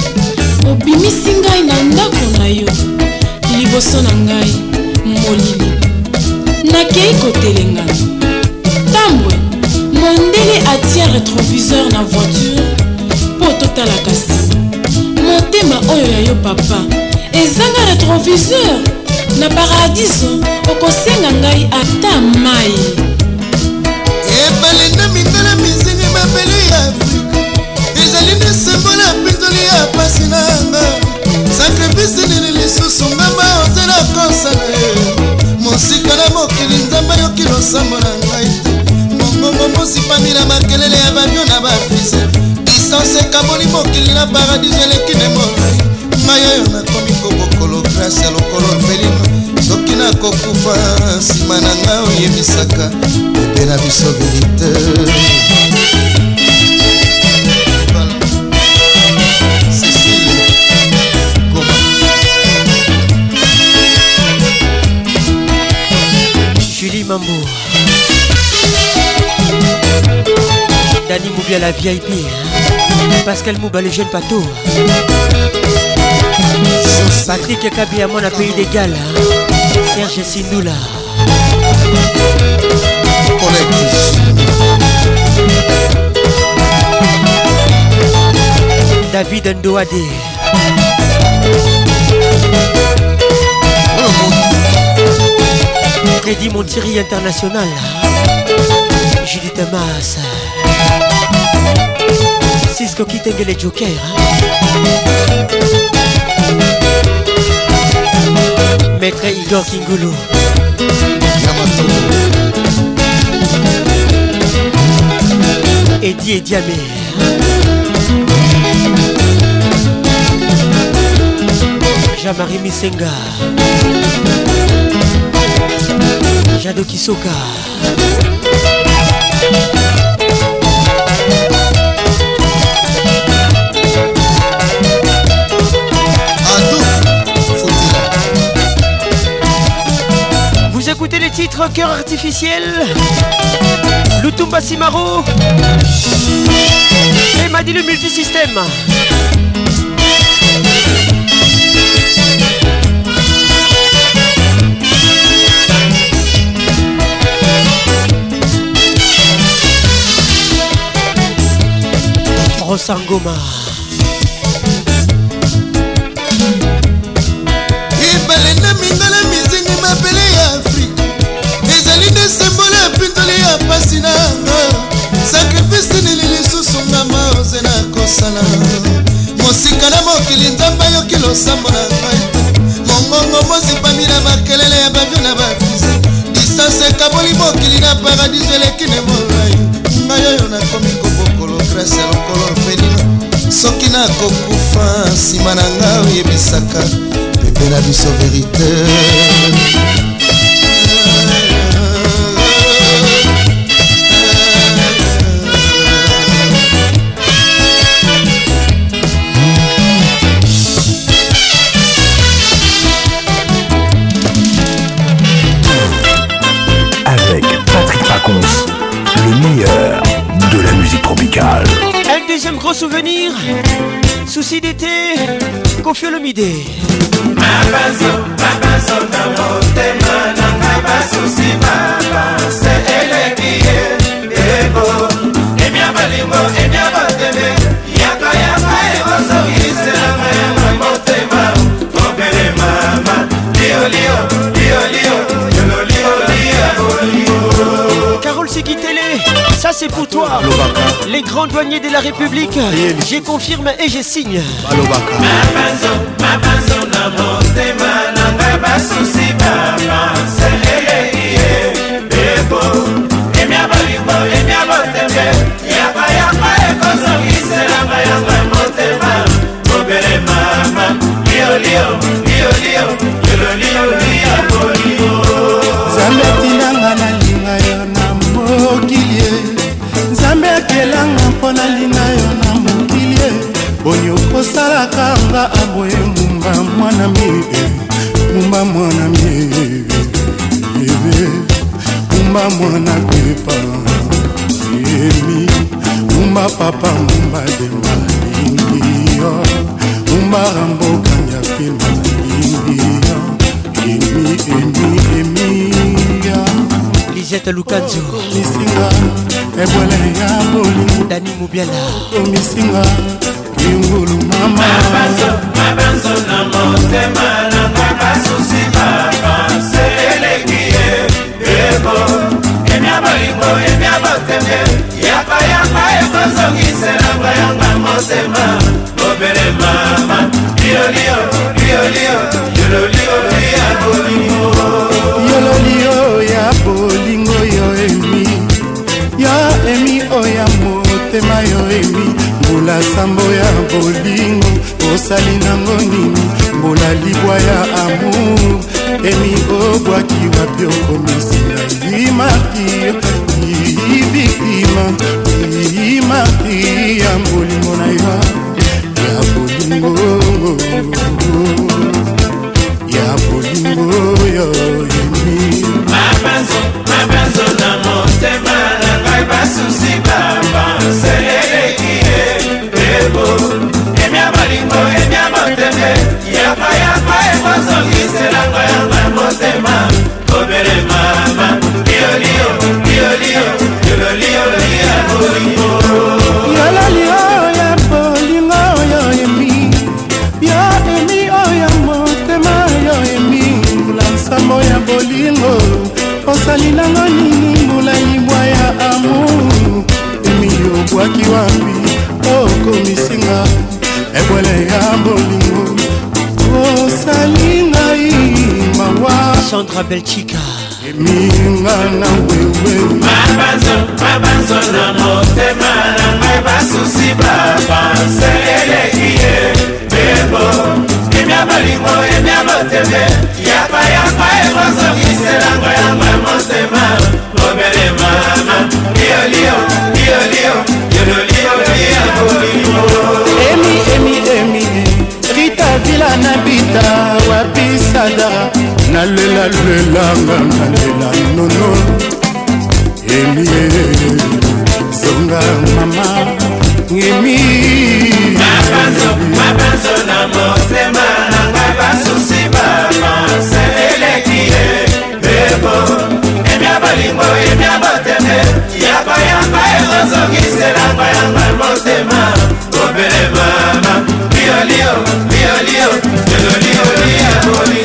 obimisi ngai na ndako na yo liboso na ngai molili nakei kotelengana tambwe mondele atia retroviseur na voiture mpo totalaka nsima motema oyo ya yo papa ezanga retroviseur na paradiso okosenga ngai ata mai ebale na mindala mizingi mabele ya afrika ezali na sembola mpinzoli ya pasi na yanga sakrifisi nini lisusu ngamba ozela kosala mosika na mokili nzambe yoki losambo na ngai te libongo mosipami na makelele ya bavio na bafise distance ekaboli mokili na paradiso eleki ne molai mai oyo nakomi kobokolo grase ya lokolo velino soki nakokufa nsima na nga oyebisaka ebe na biso verite Boubia la VIP hein. Pascal Mouba le jeune pato Patrick Kabiamon à pays d'égal hein. Serge Sinoula David Ndoade Freddy Montieri International hein. Judith Mass qui Kitengele Joker. jokers hein. Maître Igor Kingulu. Eddie et Diamé. Jamari Misenga. Jado Kisoka. Petit Cœur artificiel, Lutumba Simaro et m'a dit le multisystème. Rosangoma. ekoki losambo na ngai mongongo mosipami na bakelele ya bavio na bafise distance ekaboli mokili na paradis eleki ne molai ngai oyo nakomi kobokolo grase ya lokolo fenino soki nakokufa nsima na ngai oyebisaka pepe na biso verite souvenirs, soucis d'été, confieux le midi. c'est pour toi. Les grands douaniers de la République, J'ai confirme et j'ai signe. yelanga mpo nalinga yo na mokili e boni okosalaka nga aboye mbumba mwana mie mbumba mwana mie mbumba mwana pepa yemi mbumba papa mbumba demba lingi yo mbumba rambokanga filma lingi yo emi emi emi lisette lukanzu komisinga ebwele ya boli dani mobiala komisinga kingulu mamabanzo na motema nanga basusi bapanse eleki ye ebo emia bolingo emia botembe yaka yaka ekozongiselanga yanga motema mobele mama liolio liolio yololio ya bolingo yololio ya bolingo yo emi yo emi oya motema yo emi mbula sambo ya bolingo osali nango nini mbula libwa ya amour emi obwaki wapi okomisi na limartir ibiktima imartir ya bolingo na yo ya bolingo ya bolingo yo emi mabenzo mabenzo na motema na ngai basusi babanseleleki ye ebo emia bolingo emia moteme yaka yaka ekozongiselanga yanga ya motema obele mama liolio liolio yololio ya bolingo yololio osali nanga nini mbula libwa ya amour emi obwaki wapi okomisinga ebwele ya bolingo osali ngai mawa sandra belchika eminga na wewe mabanzo mabanzo na motema na ngai basusi bapanse eleki ye bebo emia bolingo emia moteme yapa yapa ekosokiselango yango e ya motema omele mama liolio liolio emi emi emi rita vila na bita wapisada nalelalelangaa nalela nono emi zonga mama emi mabanzo mabanzo na motema nanga basusi bakonseleleki ye ebo emya bolingo emya boteme yako yako ekozongiselanga yanga motema kobele mama liolio liolio lelolioliyaboli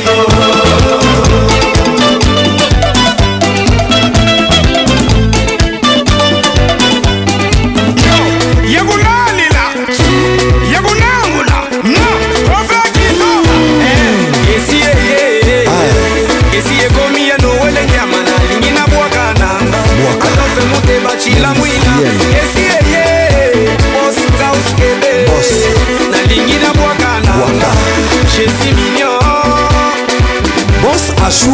Rassou,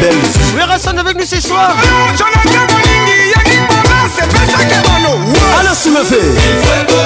belle vie. Oui, Rasson avec nous ce soir. Alors, Jonathan Molingi, Yannick Pavlas, c'est Pessa Kebano. Alors, Simafé. Il faut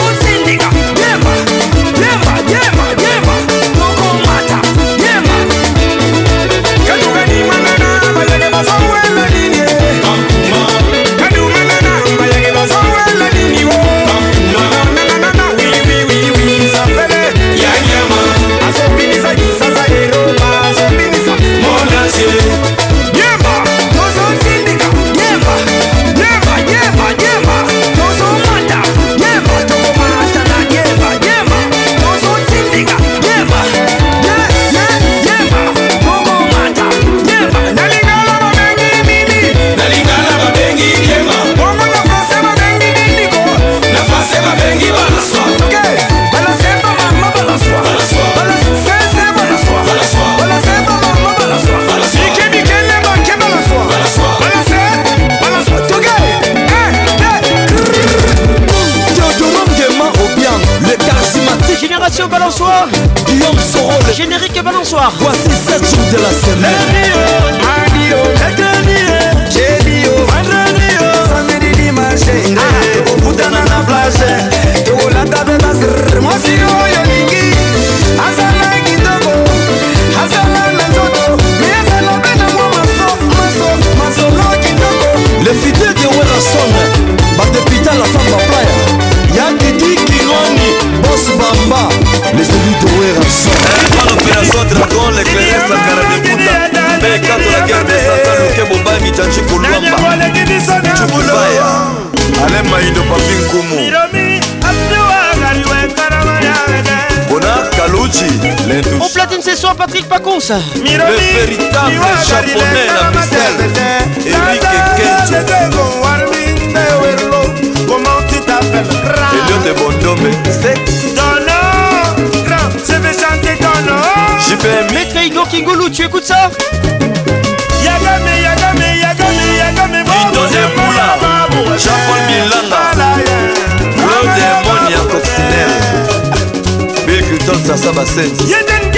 Générique balançoire. Voici 7 jours de la semaine. Le fidèle de Wellington. Ba depita la femme Dragon, dragon, les clairets, sa cara de puta Paix quand la guerre de Satan, le kebobay, mitanchi, koluamba Chukufaya, Alain Maïdo, Papi Nkumu Bona Kaluchi, l'intouche On platine ce soir Patrick Pacons Le véritable japonais, la pistelle Eric Kenji Elliot et Bondomé, c'est Kingoulou, tu écoutes ça Yagame, Yagame, Yagame, Yagame, Indone Poula, Jean-Paul Milanga, Claude Monia Coccinelle, Bill Clinton, Sassa Bassetti. Yeden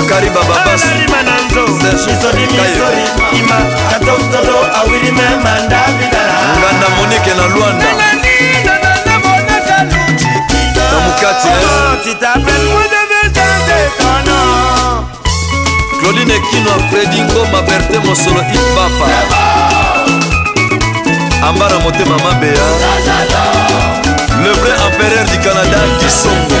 bakari bababasima na nzo misorimisori ima katotolo awirime mandavidalanganda monike na lwanda na mukati eh. oh, claudine kino fredi ngoma berte mosolo ipapa ambara motema mabeya le vrai empereur du canada disongo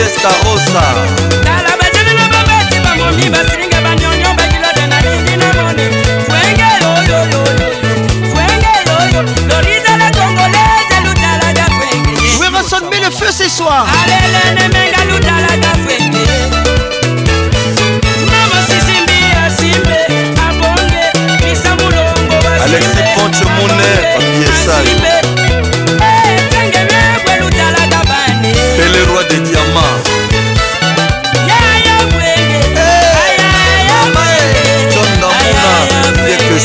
fiesta rosa tala bajene na babeti bamomi basilinga banionio bagilode na lingi na mone fwenge yoyoyoyo fwenge yoyo loriza la congolaise lutalaga fwenge je vais rassembler le feu ce soir alelene menga lutalaga fwenge mama sisimbi asimbe abonge misa mulongo alexis ponche mone papier sale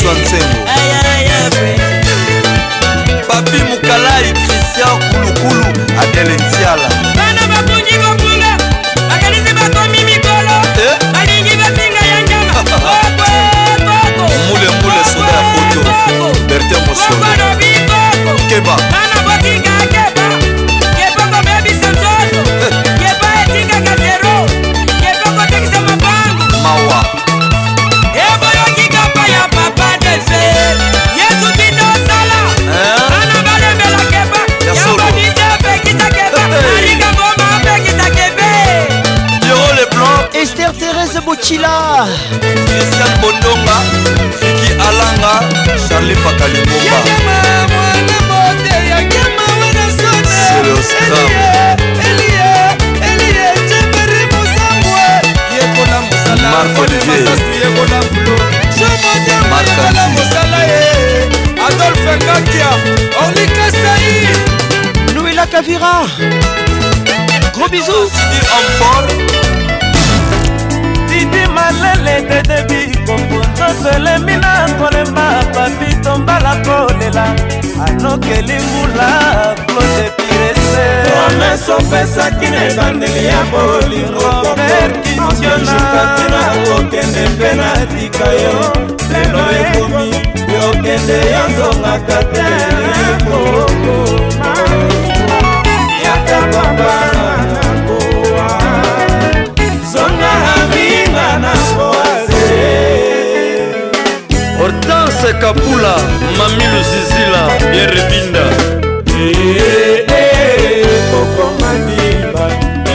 joa nsengo papi mukalai kristian kulukulu adele ntiala bana babungi kofunga bakanisi bakomi mikolo eh? balingi bafinga ya nyama mulemule soda ya foto bertin mosolo keba chila kristian bondonga fiki alanga charli pakalimomba mark olivier adolphe ngakia olikasai noela kavira gros bisous kalele dedebi kofunzo telemi na kolemba papi tombala kolela anokeli mbula claude pirese promese opesaki na ebandeli ya bolingo koperkitiona kokende mpe na tika yo lelo ekomi yokende yozongaka te ekoko yaka baba jose kapula mami luzizila pierre binda okomadiba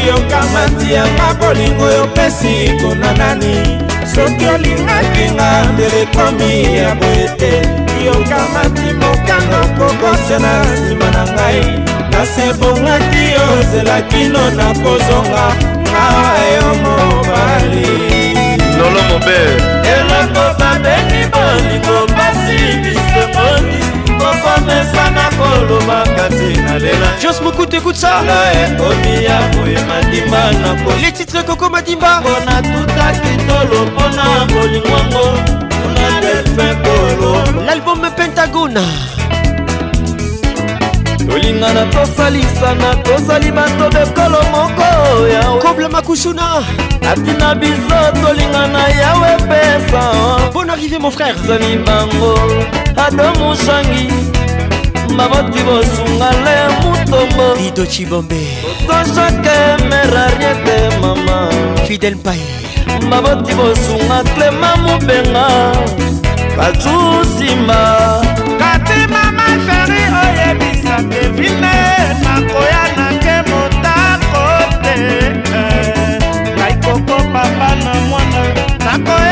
yokamati yanga bolingo yopesi kona nani soki olingakinga ndelekomi ya boye te yokamati mokanga kokosena nsima na ngai nasebongaki ozelakino nakozonga awa yo mobali lolo mober eloko babeli bolingo pasi bisemoni kokomesa na kolobaka tina lela jos mokute ekutsa ekomi ya boye madimba na le titre koko madimba mpona tutaki tolo mpona bolingwango kuna delfin kolo l'album pentagone kolingana tosalisana tozali bato bekolo moko yawe makushuna atina biso tolingana yawe pesa bon arrivé mon frère zani bango adomushangi maboti bosunga le mutombo dido chibombe toshake merariete mama fidel mpaye maboti bosunga clema mobenga bajusimba devine nakoya nake motako te eh, ngai kokopapa na mwana nakoya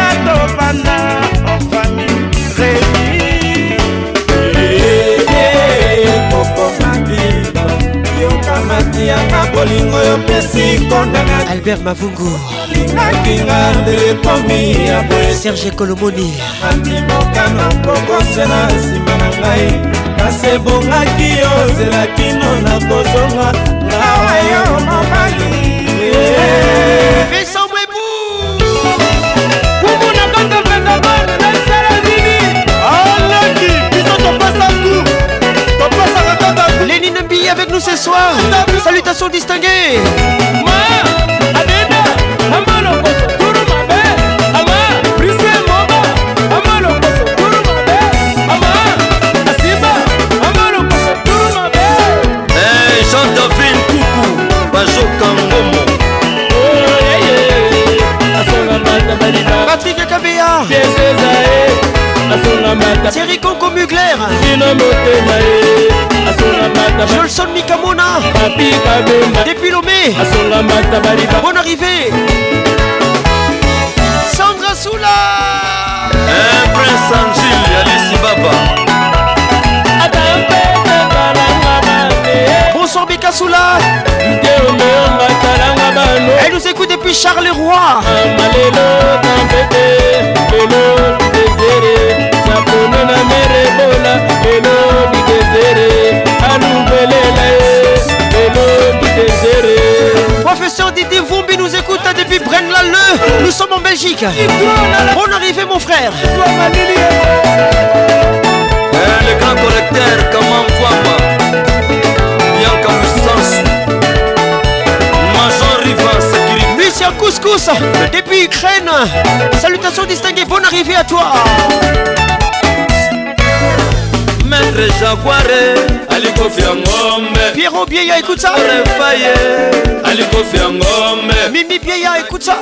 bolingo yopesi kondana albert mavungu lingakinga telekomi ya boye serge kolomoni andimokano pokosena nsima na ngai nasebongaki yo zela kino na kozonga ngawa yo mobali Les Mbi avec nous ce soir Salutations distinguées Moi, Adéda Amaloposo, tout le monde Amal, plus c'est moi Amaloposo, tout le monde Amal, Asiba Amaloposo, tout le monde eh, Hey, Jean-David Coucou, Bajo Kandomo Oh yeah yeah yeah Assalamu alaikum Patrick Akabea Thierry Conco-Mugler Sinamote Maé e. Jolson Mikamona Depuis Lomé Bonne arrivée Sandra Soula Un prince Angile Alice Baba Bonsoir Beka Soula Elle nous écoute depuis Charleroi napone na mere bola elo didesere anouvelela ye elo didesere Professeur Didier Vumbi nous écoute depuis Braine-l'Alleud. Nous sommes en Belgique. Bonne arrivée, mon frère. Eh, le grand collecteur, comment voir couscous depuis Ukraine. Salutations distinguées, bonne arrivée à toi. Maître Jaguare, Kofi ngombe. Pierrot Bieya, écoute ça. Ali Kofi ngombe. Mimi Bieya, écoute ça.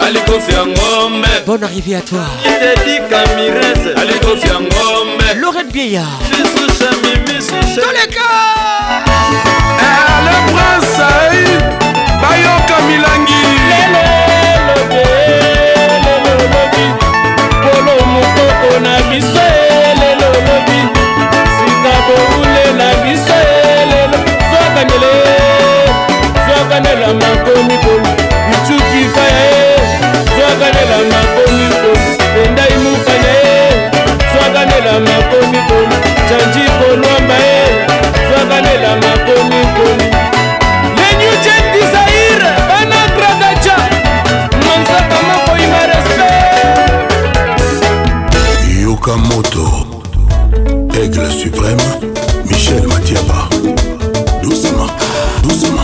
Ali Kofi ngombe. Bonne arrivée à toi. Itedi Camirez, alikofia Laurette Bieya. Jésus Chamimi, Tous les gars. Eh, le prince Saïd. bayoka milangi lelolobi polo mokoko na biso lelolobi sika boule na biso lelo zwakandele zwakandela makomi kolo icupika ye zwakandela makomi kolo endai mukanya ye zwakandela makomi kolo janji kolwamba ye zwakanela makomi kolo Nakamoto, Aigle suprême, Michel Matiaba. Doucement, doucement.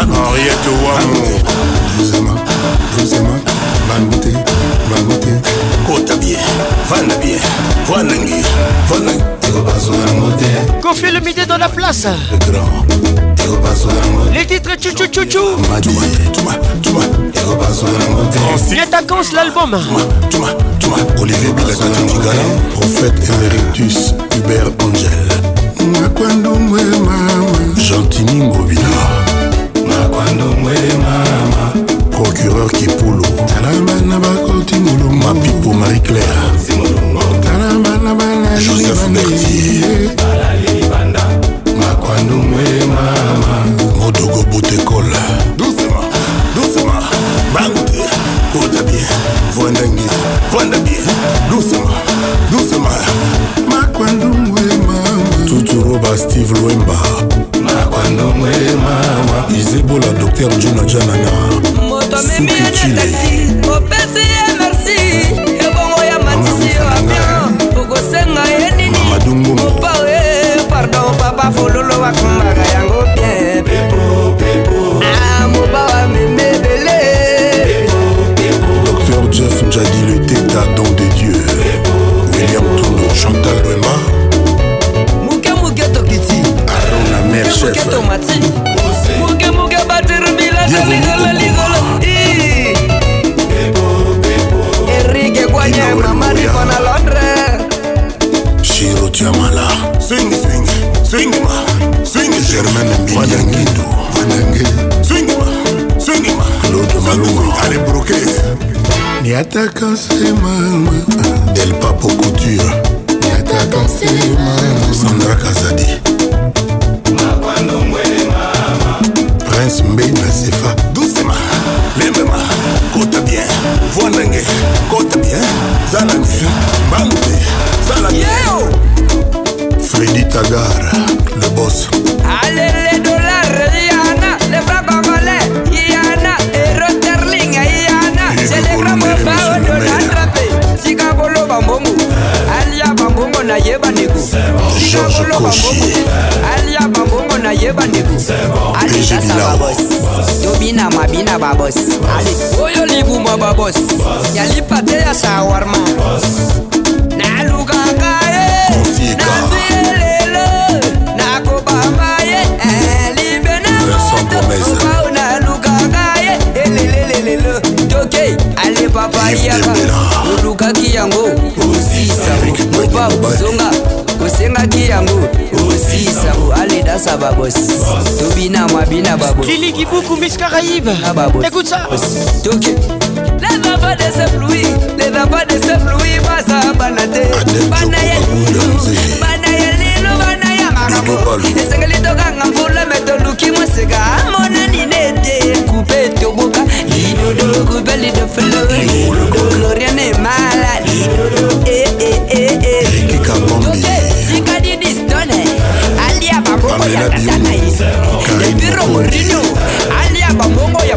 Henriette Wamou. Doucement, doucement. va goûter, va goûter. Kota bien, vana bien, vana ngi, vana ngi. Confie le midi dans la place. Le grand, t'es Les titres tchou tchou tchou tchou. Ma tu ma, tu ma, tu ma, t'es au bas ta conce l'album. Ma tu ma, tu ma, Olivier Bilagan Prophète Emeritus Hubert Angel. Ma quando mwe ma. Gentil Nimbo Bina. Ma quando mwe procureur kipulu tala bana bakoti nguluma mapipo marie claire tala bana bana joseph bertier makwandumwe mama modogo butekola doucement doucement bante kota bien vondangi vonda bien doucement doucement makwandumwe mama tuturoba steve lwemba makwandumwe mama izebola docteur jonajanaga tomemi yo na taxi opesi ye merci ebongo ya matisi yo avion okosenga ye nini mopa e pardon papa fololo bakumbaka yango bien moba wameme ebele docteur jeff jadi le teta don de dieu william tondo chantal lema muke muke tokiti arona mer chef muke tomati Banda Swing swing swing ma Swing Germain Mbiyangindo Bandange Swing ma swing ma Claude Malou Allez broqué Niata Kansema Del Papo Couture Niata Kansema Sandra Kazadi Prince Mbey Nasefa Doucement lembema kota bien voi ndenge kota bien za nange mbangu te sala yeo Freddy Tagara, le boss. Allez les dollars, Yana, les francs congolais, Yana, et Rotterling, Yana. C'est les grands mots de l'attraper. Sikabolo Bambongo, Alia Bambongo na Yebaneko. Sikabolo Bambongo, Alia Bambongo na Yebaneko. Allez, ça va, boss. Tobina Mabina, babos. Allez, Oyo Libuma, babos. Yali Patea Shawarma. Nalukaka, eh. Nalukaka. sans promesse olukaka ye elelelelelo toke ale papayaka olukaki yango osisango mopa ozonga osengaki yango osisango aledasa babos tobina mwabina babos lili kibuku miss caraïbe écoute ça toke les enfants de Saint-Louis, les enfants de Saint-Louis, basa banate, banayel, banayel, banayel, banayel lisengeli tokanga mvulame toluki mweseka amona ninete kupe toboka lidodo kupe lidofelo gloriane mala lidodo tokadidistone eh, eh, eh, alia babongo ya katanai epiro morino alia babongo ya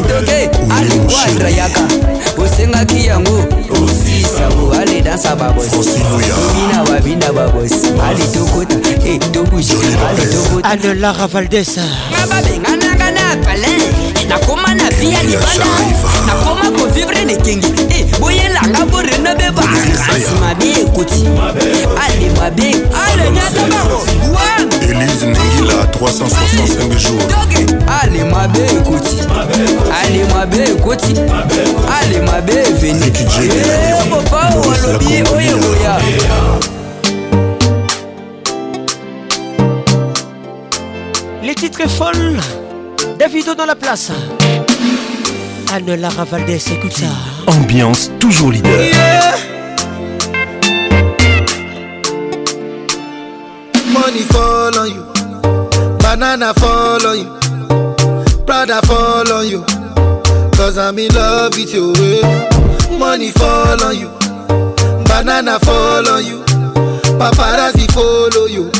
toke alikwandra yaka usengaki yango usisabo alidansa babosi tobina babina babosi alitokota e tobusi alitokota anelara valdes mababenganaka na palais nakoma na vi ya libanda nakoma kovivre nekengi e boyelanga borena be baasi mabe ekoti ale mabe ale nyata bango wanga Elise Nengila 365 jours Allez ma belle écoute, Allez ma belle écoute, Allez ma belle Veni Eh papa walobi oye oya Les titres folles Davido dans la place Anne Lara Valdez écoute ça Ambiance toujours leader Money fall on you. Banana fall on you. Prada fall on you. Cause I'm in love with you. Money fall on you. Banana fall on you. Paparazzi follow you.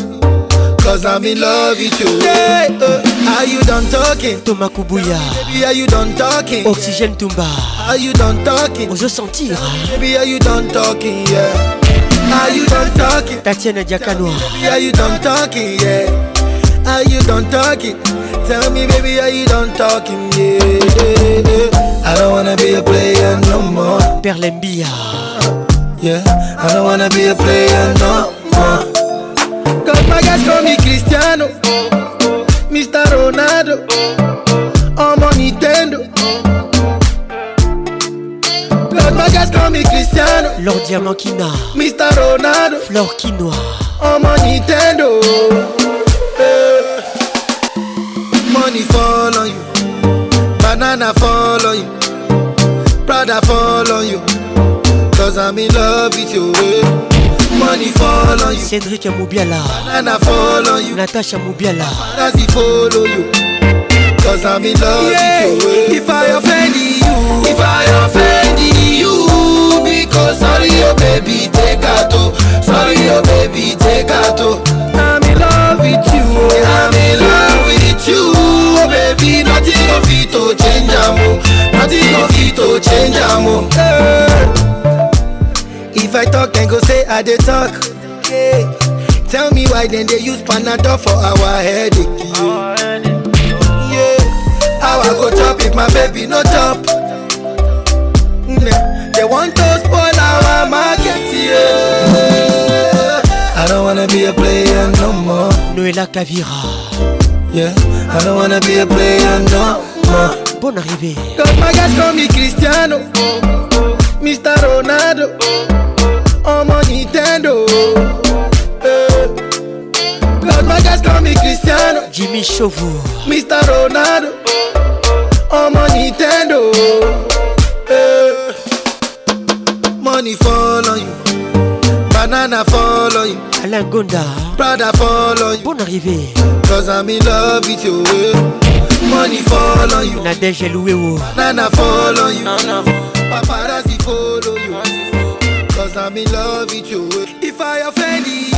Cause I'm in love with you. Yeah, oh, uh, are you done talking? Thomas Kubuya. Baby, are you done talking? Oxygène Tumba. Are you done talking? Ose sentir. Baby, are you done talking? Yeah. Are you done talking? Tatiana Diakano. Are you done talking? Yeah. Are you done talking? Tell me, baby, are you done talking? Yeah. I don't wanna be a player no more. Perlembia. Yeah. I don't wanna be a player no more. Cause my guys call me Cristiano, Mr. Ronaldo, I'm on Nintendo. Gaston diamant Cristiano Lord Mr Ronaldo Flor Kinoa Oh mon Nintendo eh. Money fall on you Banana fall on you Prada fall on you Cause I'm in love with you Money fall on you Cédric Amoubiala Banana fall on you Natasha Amoubiala follow you Cause I'm in love with you If I sorry oh baby, take out to. sorry oh baby, take out to. I'm in love with you, oh. I'm in love with you, oh baby, nothing go fit to change am oh, nothing go fit to change am oh. Eh. If I talk, then go say I dey talk. Hey. Eh. Tell me why then they use Panadol for our headache. Our Yeah. How I go chop if my baby no chop? Mm, eh. They want to spoil I don't wanna be a player no more. Noéla Kavira. Yeah, I don't wanna be a player no more. Bonne arrivée. Comme magascomi comme Cristiano, Mr. Ronaldo, oh mon Nintendo. Eh, comme bagage comme Cristiano, Jimmy Chauveau, Mr. Ronaldo, oh mon Nintendo. Eh, money fall on you. Banana follow you. Alain Gonda. Prada follow you. Bonne arrivée. Cause I'm in love with you. Eh. Money follow you. Nadège est loué ou. Oh. Banana follow you. Paparazzi follow you. Cause I'm in love with you. Eh. If I offend you.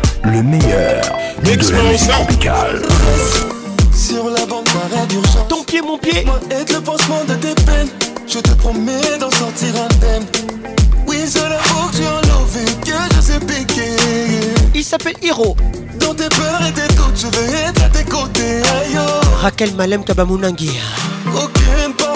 le meilleur de la musique tropicale. Sur la bande d'arrêt d'urgence. Ton pied, mon pied. Moi, être le pansement de tes peines. Je te promets d'en sortir un indemne. Oui, je l'avoue que tu en l'envie, que je sais piquer. Il s'appelle Hiro. Dans tes peurs et tes doutes, je vais être à tes côtés. Aïe, oh. Raquel Malem Kabamounangi. Aucune part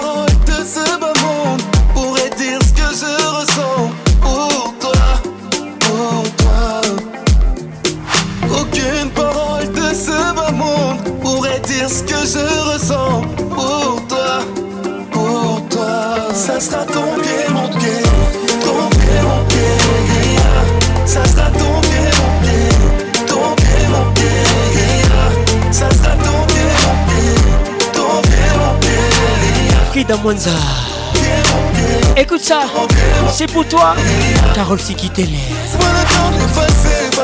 ce que je ressens pour toi, pour toi. Ça sera ton pied, mon pied, ton pied, mon pied, Ça sera ton pied, mon pied, ton pied, mon pied, Ça sera ton pied, mon pied, ton pied, mon pied, Écoute ça, c'est pour toi, Carole Sikitele.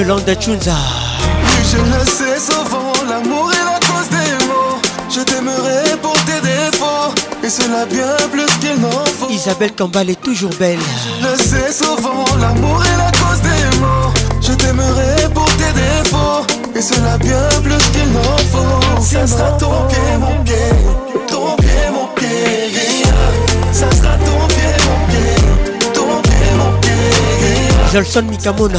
Yolanda Chunza. je le sais souvent, l'amour est la cause des mots. Je t'aimerai pour tes défauts, et cela bien plus qu'il n'en faut. Isabelle Campbell est toujours belle. Je le sais souvent, l'amour est la cause des mots. Je t'aimerai pour tes défauts, et cela bien plus qu'il n'en faut. Ça sera ton pied, mon pied, ton pied, mon pied, Ça sera ton pied, mon pied, ton pied, mon pied, Jolson Mikamona.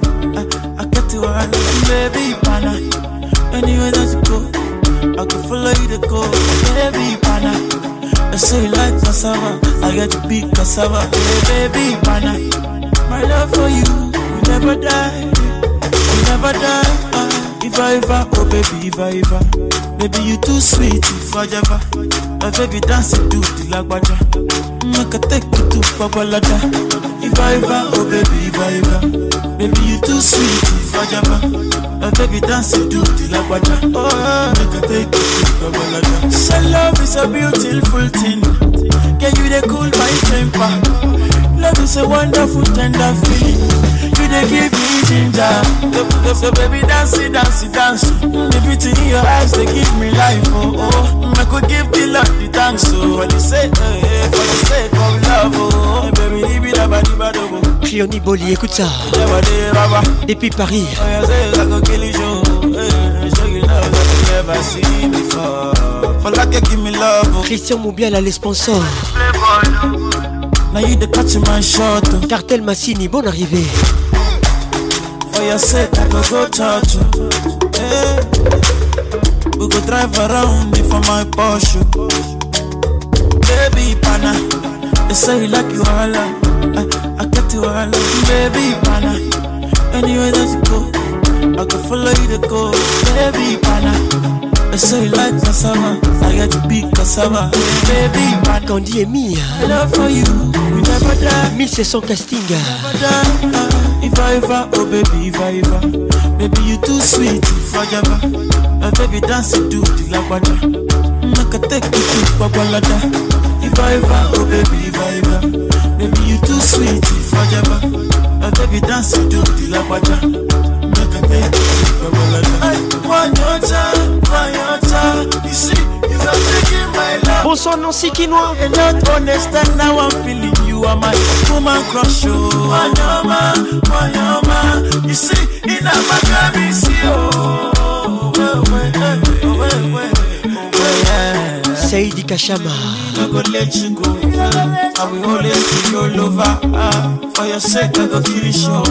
you are. Baby, pana. Anywhere that you go, I could follow you to go. Baby, pana. I say you like cassava. I got to be cassava. Hey, baby, pana. My love for you will never die. Will never die. Uh, if I ever, oh baby, if I ever. Baby, you too sweet, if I ever. My baby dance, do the lagwaja make I take you to Babalada. Iva Iva, oh baby, Iva Iva. Baby, you too sweet, Iva Java. And baby, dance you do till I watch Oh, make I take you to Babalada. So love is a beautiful thing. Can you they cool my temper? Love is a wonderful, tender feeling. You they give ginger. The, Christian baby, dance dance The beauty in your they give me oh. Christian les sponsors. Oh. Cartel bonne arrivée. For your sake, I go go church. Hey. Oh. Eh. We go drive around before my Porsche. Oh. Baby pana, they say you like you all I, eh, I get you all I. Baby pana, anyway that you go, I go follow you to go. Baby pana. I say you like cassava, I got to big cassava. Baby, man, Candy et Mia. I love for you, we never die. Mille c'est son casting. Never die. Iva, oh baby, Iva, Iva. Baby, you too sweet, forever. And uh, baby, dance to the lagwaja. Make a take you to Babalada. Iva, Iva, oh baby, Iva, Iva. Baby, you too sweet, forever. And uh, baby, dance to the lagwaja. Make a take you to Babalada. I want your time, want your time. You see, you are taking my love. Bon son, non, si do not understand now I'm feeling you. you are my woman crush. Oh, Wanyama, Wanyama. You see, in a Magami, see, oh, oh, oh, oh, oh, oh, oh, oh, Saidi Kashama. I'm gonna let you go. I will always be your lover. for your sake, I go give you show.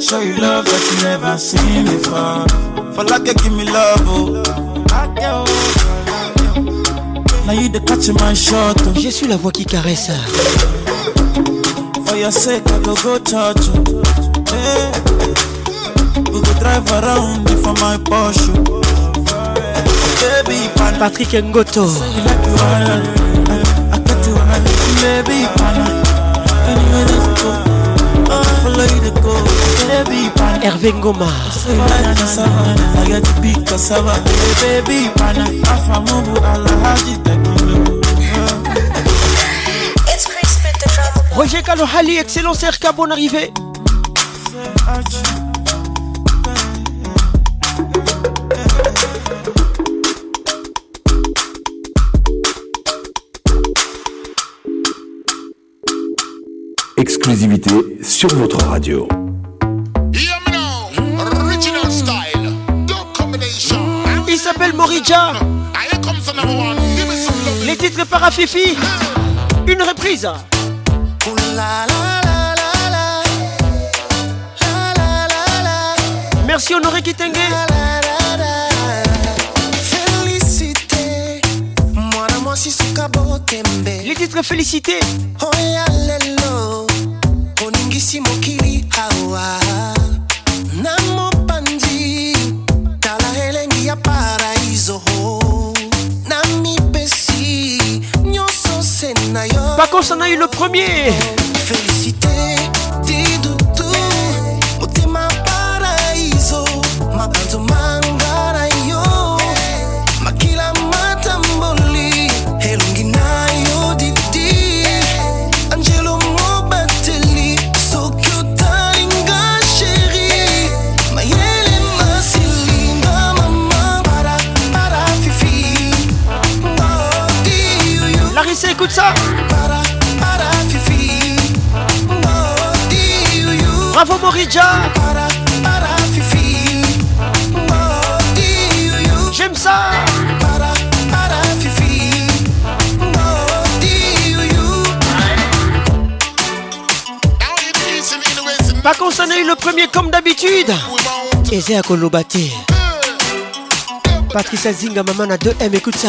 show you love that you never seen before. For like you give me love, oh. I can't. Now you the catch my shot. Je suis la voix qui caresse. for your sake, I go go church. Hey. Eh, we go drive around before my Porsche. Baby, pana. Patrick Ngoto. Baby, pana. Anyway, let's go. Follow you to go. Baby, pana. Hervé Ngoma. I got to be cassava. Baby, pana. Afa mubu alahaji takilu. Roger Kalohali, excellent CRK, bonne arrivée. Exclusivité sur votre radio. Il s'appelle Morija. Les titres par Une reprise. La la la la la la Merci Honoré Kitenge. Félicité. Moi, la moi, si c'est Kabo Kembe. Les titres félicité. Oh, yalelo. Oningisi Hawa. Namo Pandi. Tala Helengi a Paraiso. Nami Pessi. Nyon Sosenayo. Pas qu'on s'en a eu le premier. Félicité, ti-dou-dou Mote ma paraïso Ma bain de mangarayou Ma kila ma tamboli Et dit didi Angelo mo bateli so cute linga chérie Ma yele ma sili Ma mama para para fifi La risse écoute ça Bravo Morija J'aime ça Pas qu'on s'en le premier comme d'habitude Ezea Kolobate Patricia Zinga, maman a deux m écoute ça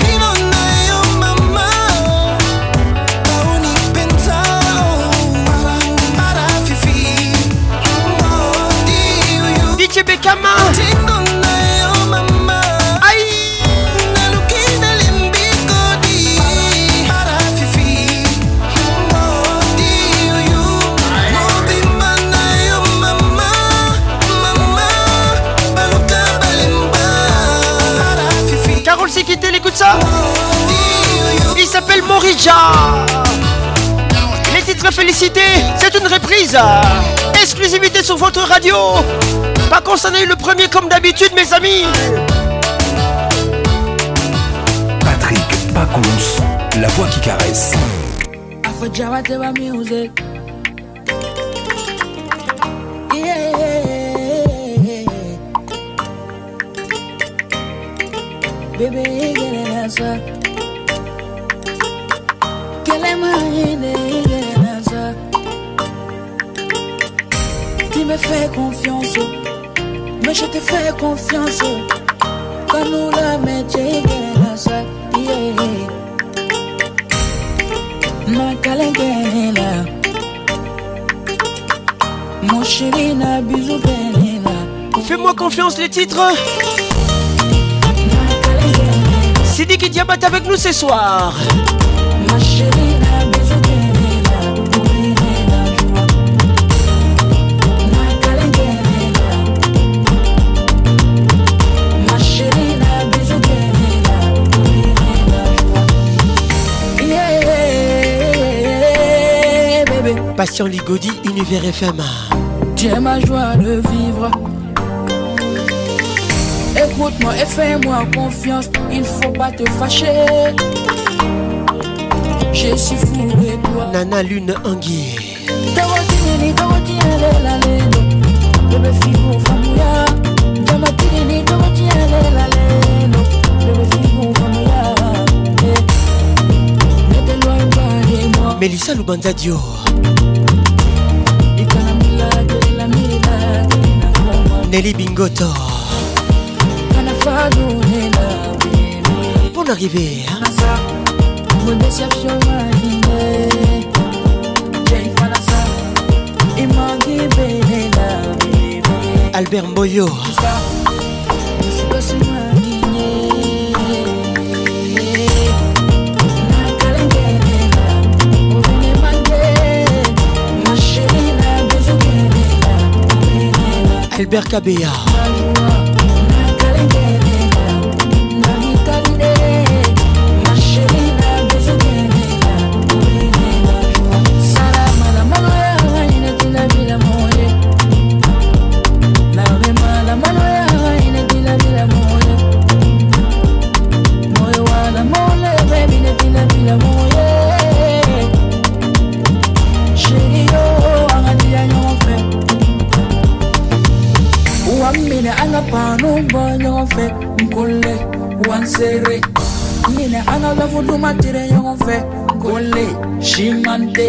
DJ Bekama s'est écoute ça Il s'appelle Morija Les titres félicités, c'est une reprise Exclusivité sur votre radio par contre, le premier comme d'habitude, mes amis. Patrick Pacons, la voix qui caresse. baby, you get an answer. Kill him, you est an ça Qui me fait confiance. Mais je te fais confiance. Quand nous la mettons na est là Mon chéri na bisou Fais-moi confiance les titres. Sidi qui avec nous ce soir. Ma chérie. Passion Ligodi, Univers FM. es ma joie de vivre. Écoute-moi et fais-moi confiance, il faut pas te fâcher. Je suis fou de toi. Nana Lune Anguille. Mélissa Nelly Bingoto. Pour l'arrivée. Albert Mboyo. Albert Cabella. serré Nine anga la fudu matire yon fe Kole, shimante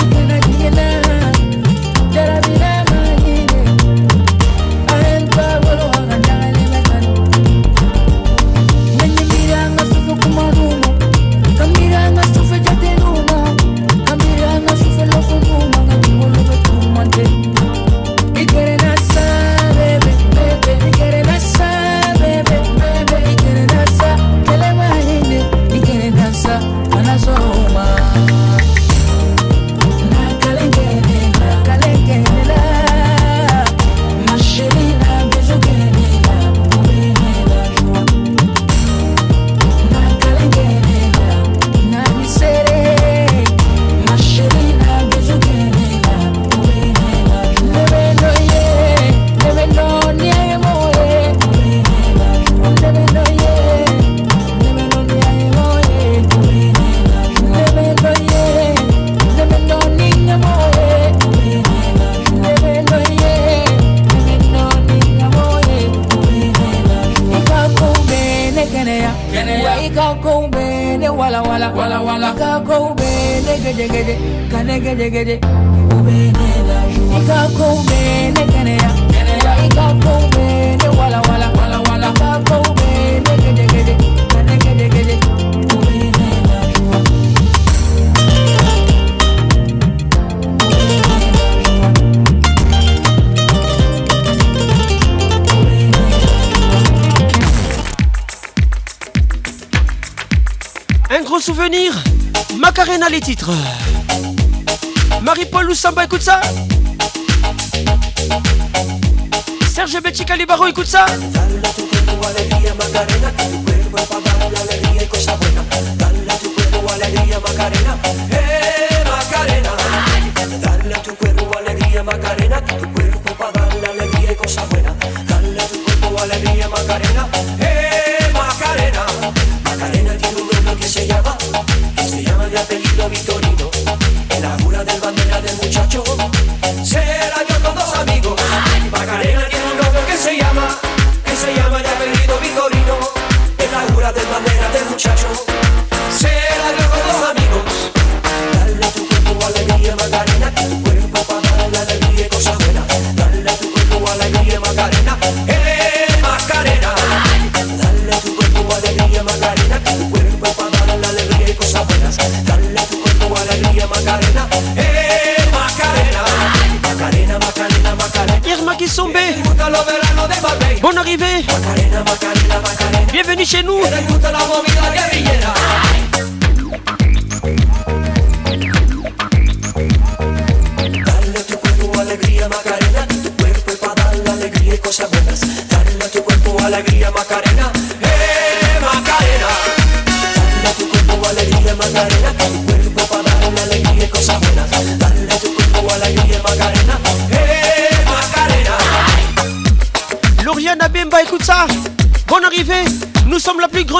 Ikuna titres. Marie-Paul Samba, écoute ça. Serge Betty Calibaro, écoute ça. de manera de muchacho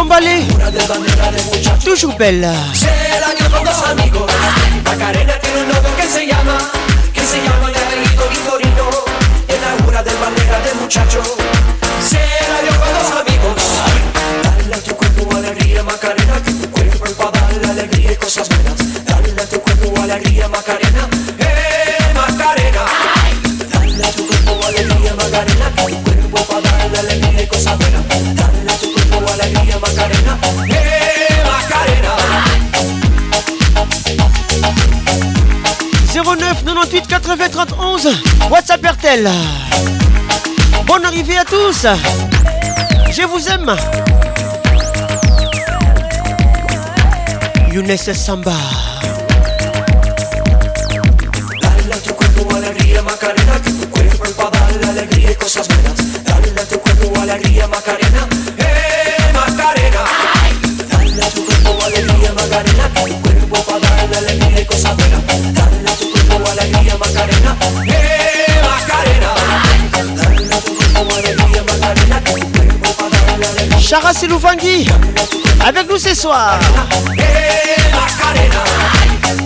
Silicon Una de bandera de muchachos. Tuyo dos amigos. Macarena tiene un novio que se llama, que se llama el apellido Victorino. Es la una de bandera de muchachos. 931 31 WhatsApp RTL. Bonne arrivée à tous. Je vous aime. Younes Samba. Dale a tu cuerpo alegría, Macarena, que tu cuerpo para dar la alegría y cosas buenas. Dale a tu cuerpo alegría, Macarena. Chara Siloufangui avec nous ce soir.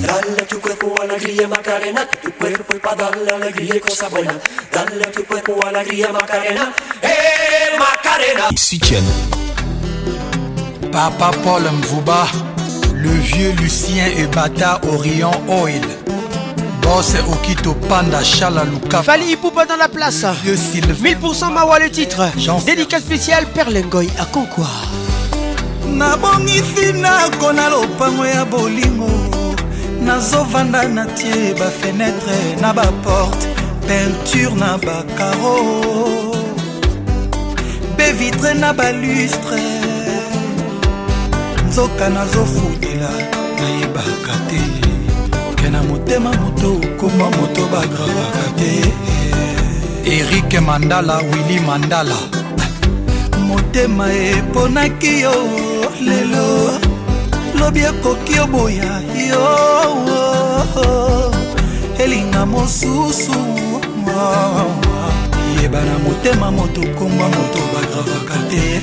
Dale tu cuerpo alegría Macarena, que tu cuerpo es para darle alegría y cosa buena. Dale tu cuerpo alegría Macarena, eh Macarena. Ici Papa Paul Mvuba, le vieux Lucien Ebata Orion Oil. Boss Okito Panda Chala Luka Fali Ipupa dans la place Vieux Sylvain 1000% Mawa le titre Jean Dédicat spécial Perlengoy à Konkwa nabongisi nako na lopango ya bolingo nazovanda na tie bafenetre na baporte peinture na bakaro mpe vitre na balustre nzoka nazofutela nayebaka te erike na motema moto okoma moto bagravaka te erike mandala wili mandala motema eponaki yo lelo lobi ekoki oboya yo elinga mosusu yeba na motema moto komwa moto bagravaka te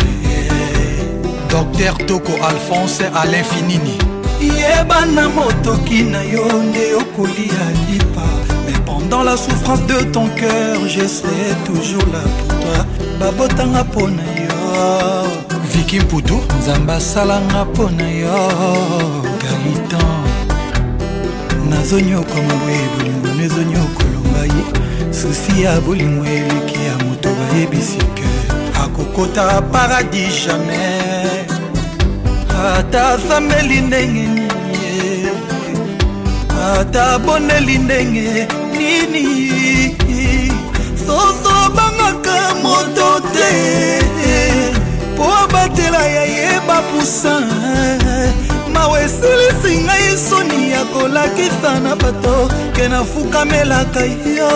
docteur toko alphonse alain finini yebana motoki na yo nde okolia lipa mais pendant la souffrance de ton cœur je serai toujours là pour toi babotanga mpo na yo viki mputu nzambe asalanga mpo na yo gaitan nazonyokoma boye bolingo no ezonyokolonga ye susi ya bolingo eleki ya moto bayebisi ke akokota paradis jamais atasambeli ndenge nini ataboneli ndenge nini soso bangaka moto te mpo batela ya ye bapusa mawa esilisi ngai soni ya kolakisa na bato ke nafukamelaka yo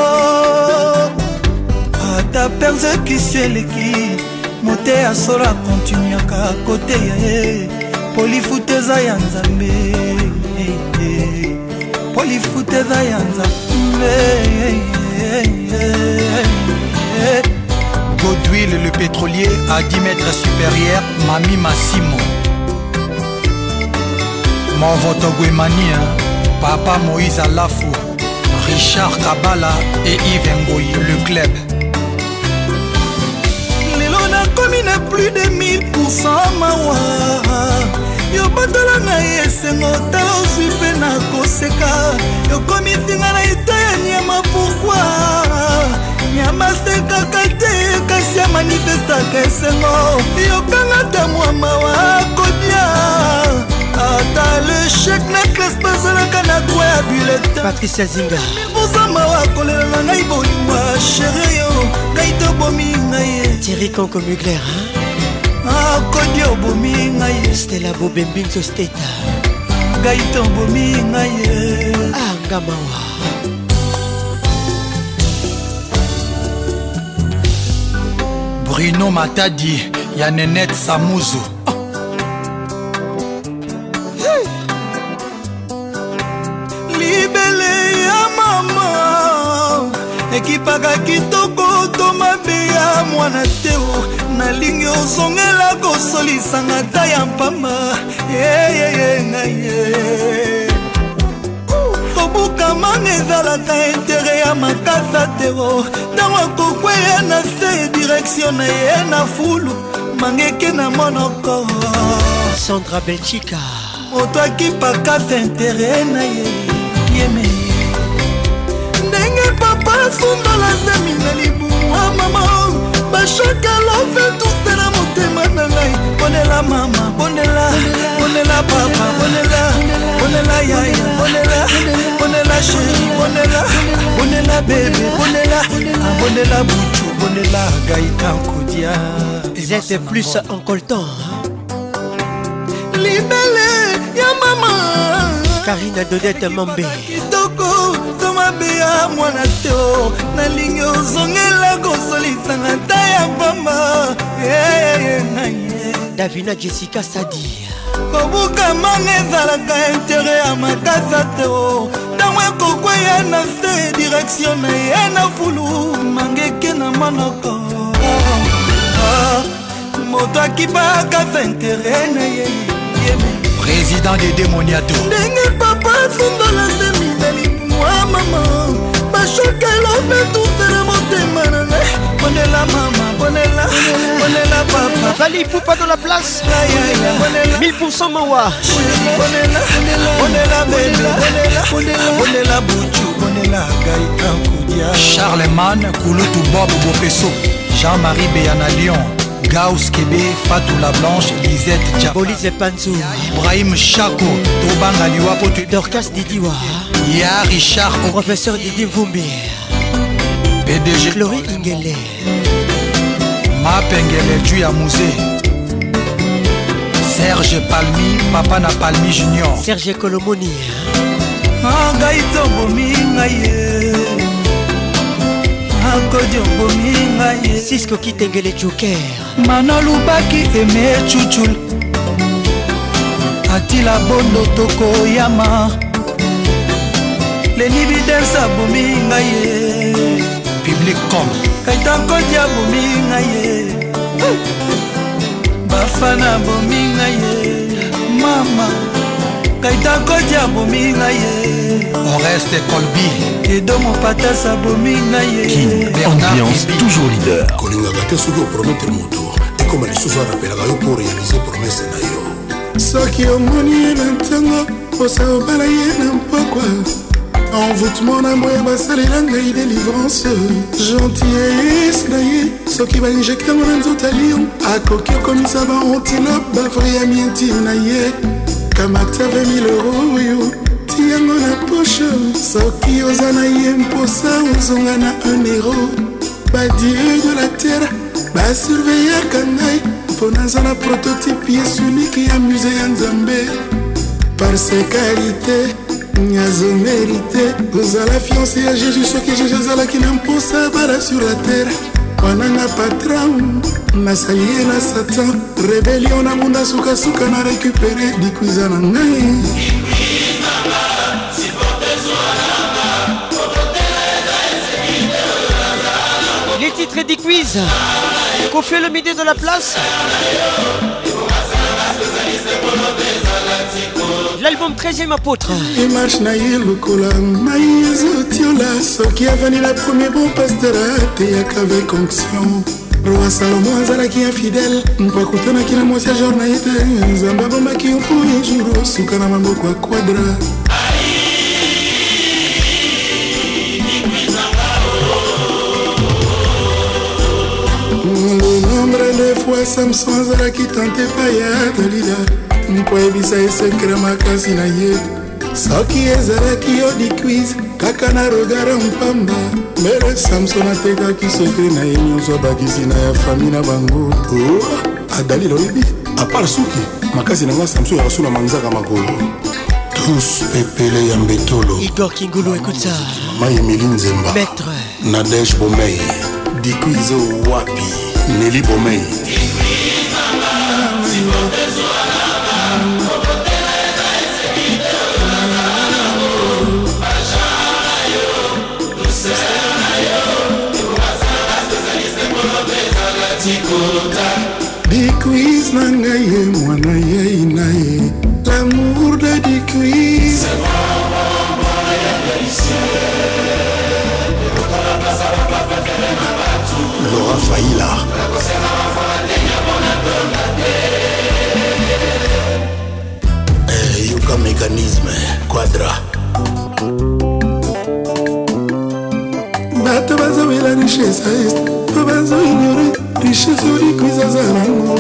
ata persekisio eleki mote ya solo akontinuaka kote ya ye polifute eza ya nzambe eh, eh. polifute eza ya nzambe eh, godwil le pétrolier à 10 mètres supérieur mami masimo monvotogwemania papa moïse alafu richard kabala et yves ngoi le club lelo nakomi na plus de 1000 pourcent mawa seka yokomisinga na etayani ya mapurkua nyama sekaka te kasi ya manifestaka esengo yokanga tamwa mawa kodia ata leshek na classe bazalaka na droit ya bulletinpatricia zinga bozama wa kolela na ngai bolimwa sheri yo ngai tobomi ngai ye tieri konko mugler akodi ah, obomi ngai stela bobembingso steta ngai tombomi ngai ye angamawa ah, bruno matadi ya nenet samuzu oh. hey. libele ya mama ekipaka kitoko moto mabe ya mwana teo nalingi ozongela kosolisanga ta ya mpamba eyeye ngai ye kobukamanga ezalaka intere ya makasa teo ntango akokweya na se direktio na ye na fulu mangeke na monoko sandra belchika moto akipakasa intere na ye yeme ndenge papa sundola zemi na libu mama bashaka love tuste na motema na ngai bonela mama bonela bonela papa bonela bonela yaya bonela bonela sheri bonela bonela bebe bonela ah, bonela butu bonela gaitan kodia zete plus en coltan libele ya mama karina dodete mambe kitoko mabe ya mwana te nalingi ozongela kosolisanga ata ya pamba davina jessica sadia kobuka manga ezalaka intere ya makasa te ntango ekokweya na se direktio na ye na fulu mangeke na monoko ah, ah, moto akipaka sa intere na ye président de démoniato ndenge papa sundola se mibali mwa mama bashoka elobe tutela motema na ngai bonela mama bonela bonela papa vali poupa dans la place 1000% mawa bonela bonela bebe bonela butu bonela ngai kankudia charlemagne kulutu bob bopeso jean-marie beyana lion Gauss Kébé, Fatou La Blanche, Lisette Diabolise Panzo, Ibrahim Chako, Tobanga Liwa Potu, Dorcas Didiwa, Ya Richard, Professeur Didi Vumbi, PDG, Chloé Ingele, Mapengele Tuya Mouzé. serge palmi papa na palmi junior serge kolomoni ah, angai tobomi ngai ye makodi obomi ngai sisko kitengele joker manolubaki eme chuchul atila bondo tokoyama leni bidens abomi ngai ye public com kaitakodi abomi ngai ye bafana abomi ngai ye mama kaita koti abomi ngai ye oreste colbi edo mopatas abomi ngai yeambiance toujours leader kolingaka te soki oprometre moto ekoma lisusu arapelaka yo mpo réalise promese na yo soki omoni ye na ntango osabala ye na mpokwa envoûtement na moya basalela ngai délivrance gentillesse na ye soki bainjectango na nzoto alion akoki okomisa baantilope bavriamienti na ye kamati ya 20 euro oyo tiyango na poshe soki oza na ye mposa ozonga na 1 euro badie de la terre basurveyaka ngai mpo naza na prototype yesuniki ya muse ya nzambe parce kalite azomérite ozala fiance ya jésus soki jésus azalaki na mposa bala sur la terre bananga patran nasali ye na satan rebelio na munda sukasuka na rekupere likwiza na ngai Les titres des quiz. Confier le midi de la place. l'album 13e apôtre emarche na ye au mai qui a venu la premier bon pasteur ateyaka avec onction roi salomo azalaki infidele mpo akutanaki na mwasi qui jor na ye te nzambe abombaki yo mpo ye jour Soukana na maboko quadra le nombre de fois samson qui tente tante de dalila mkoyebisa esekre makasi na ye soki ezalaki yo diquise kaka na rogara mpamba mbele samson atekaki sekre na ye nyonso abakisi na ya fami na bango oh, adalil oyebi apart suki makasi na nga samson yakosuna manzaka makolo tous pepele ya mbetolo igor kingulu ekuta mama emili nzemba maître nadege bomei dikuizo wapi neli bomei na ngai ye mwana yei na ye lamour de dikris laura faila hey, eh, yuka mécanisme quadra bato bazowela richesse est mpo bazoignore richesse olikwiza zalango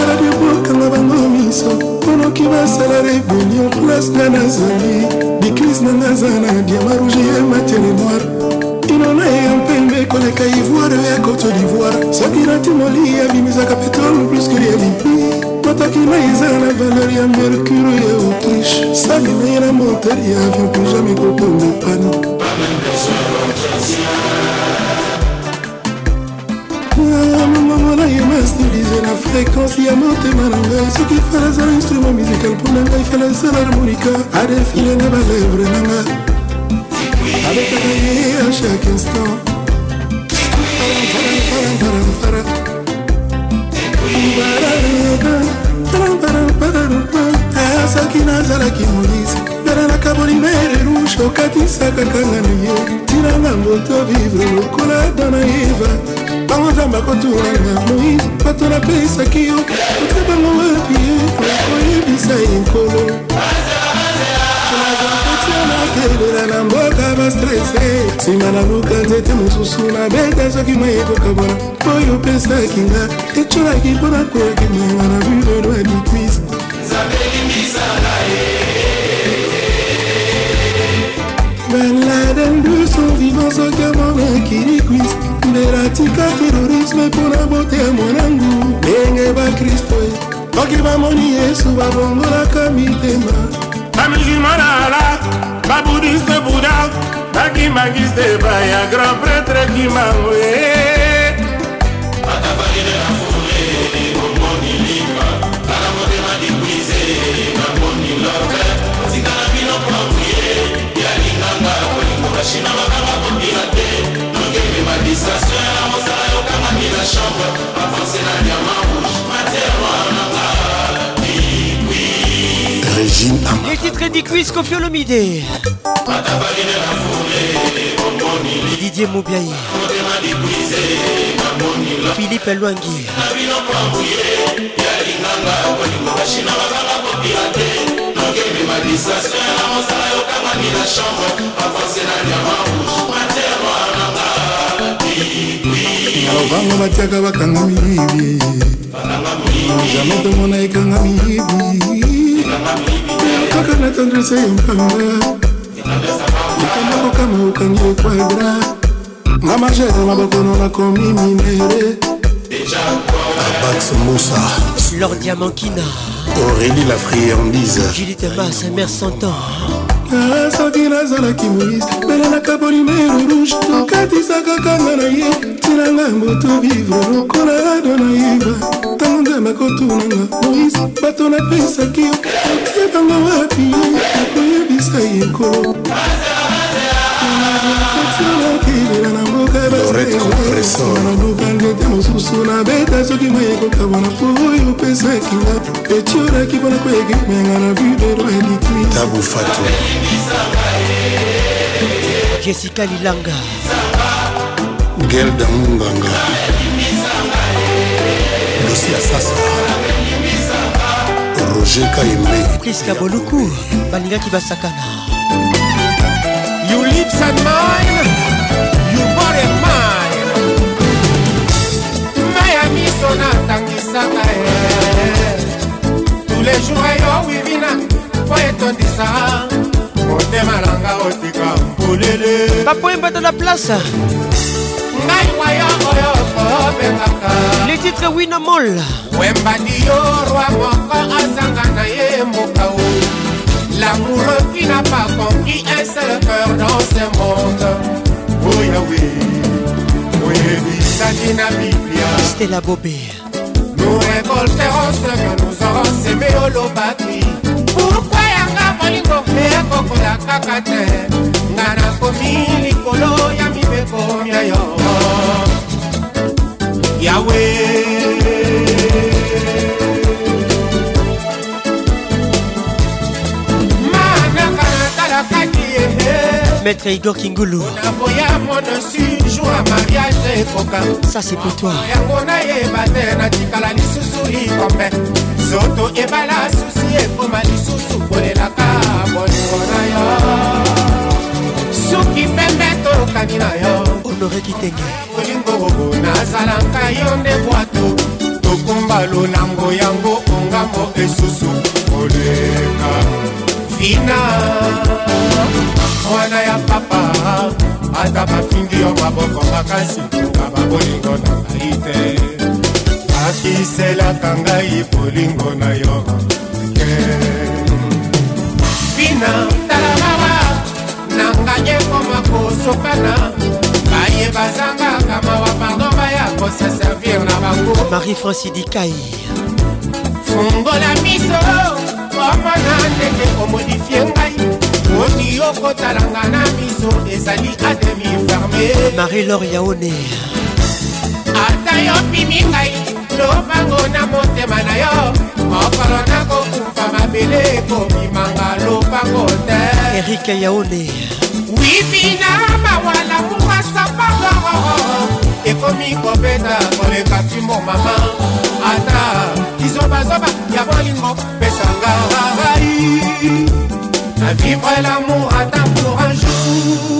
yala debwakanga bango miso monoki basala rebellion place nga nazali dikrise na nga za na diama rouge ye matiere noire inona eya mpembe koleka ivoire ya cote d'ivoire soki natimoli abimisaka petrole pluskeli ya libi mataki na eza na valeur ya mercure ya autriche sali na ye na moteur ya avion mpe jamai kotonda pano mama mona ye masdili harmonise na fréquence ya motema na ngai soki fala azala instrument musical mpo na ngai fala esala harmonika adefile na balevre na nga abetaka ye a chaque instant soki nazalaki molise nalelaka bolimere rouge okatisaka kanga na ye tinanga mboto vivre lokola dana eva bango nzambe akotungana moise bato napesaki yo otre bango wapi koyebisa ekolo nakelela na mboka bastrese nsima naluka nzete mosusu nabeta soki mai ekokabona oyo opesaki nga ecolaki mpona kokimanga na bulelo ya bikwise baladandu son vivant soki ya mobakili kuis mbela tika terorisme mpona boteya mwanangu ndenge bakristo soki bamoni yesu babongolaka mitema bamisimolala babudiste buda bakimangiste baya grand prêtre kimango She never Nadine Ama. Les titres d'Iquis Kofio Lomide. Didier Moubiaï. Philippe Elwangi. bango batiaka bakanga miyibi jamai tomona ekanga miyibi Kaka na tendresse ya mpamba Nikambako kama ukangie kwa gra Na majere maboko nona komi minere Abax Moussa Lord Diamantina Aurélie la friandise Julie Thomas, sa mère s'entend soki nazalaki moise mbele nakaboli meruluge tokatisaka kanga na ye tinanga moto vivre lokola ado naiva ntango nzambe akotunanga moise bato napesaki yo otie bango wapi nakoyebisa ye nkolo nakilila na mboka nalukangete mosusu nabeta soki mai ekokabona po oyo opesakinga etiolaki mpona koyekimenga na videlo elikwi jessica lilanga gel dango nganga dosi ya sasa roger kayembe priska boluku balingaki basakana you lips and mine you body and mine ngai ya miso natangisaka tous les jours eyo wivina mpo etondisa motema nanga otika mpolele bapoyembata na place les titres winamol wembani yo roi moko azanga na ye mboka o lamoureux qui n'a pas compris un seul cœur dans ce monde oyawe oyebisaki na biblia stela bobe nous révolterons ce que nous aurons semé oloba me ekokola kaka te nga nakomi likolo ya mibeko ya yo yawe manaka natalakaki ehe maître igor kingulu onakoya monosi ekoka ça c'est pour toi yango nayeba te natikala lisusu likombe zoto ebala susi ekoma lisusu kolelaka bolingo na yo suki pembe tolokani na yo honore kitenge bolingo nazalaka yo nde bwato tokumba lolango yango ongambo esusu koleka vina mwana ya papa ata bafingi yo maboko makasi na babolingo na ngai te bakiselaka ngai bolingo na yo te bina tala mama nanganye koma kosokana baye bazangaka mawa pardon baya kosa servir na bango marie francidikai fungola miso omona ndenge komodifie ngai oki okotalanga na miso ezali ademi ferme marie-lor yaone ata yopimi ngai lobango na motema na yo mokolo nakokufa mabele ekobimanga lobango te erike yaone wibina mawala mukasapagororo ekomi kobeta koleka timo mama ata kizobazoba ya bolingo pesanga rarai vivre l'amour à ta pour un jour.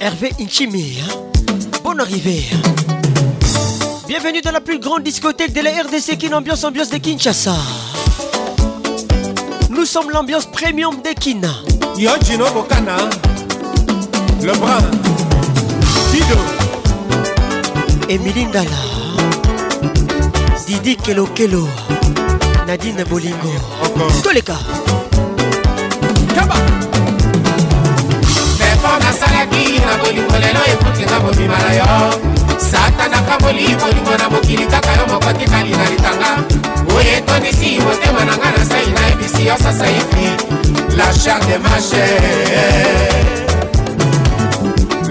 Hervé Inchimi, hein. bonne arrivée. Hein. Bienvenue dans la plus grande discothèque de la RDC Kin Ambiance Ambiance de Kinshasa. Nous sommes l'ambiance premium de Kin. Yo le brun, Dido, Emilie didi kelokelo nadine bolingo toleka effort nasalaki na bolingo lelo ekuti nga mobima na yo satanaka moli bolingo na mokili kaka yo moko tikali na litanga oyo etondisi motema na nga na sai na ebisi yo sasaifi la char de mache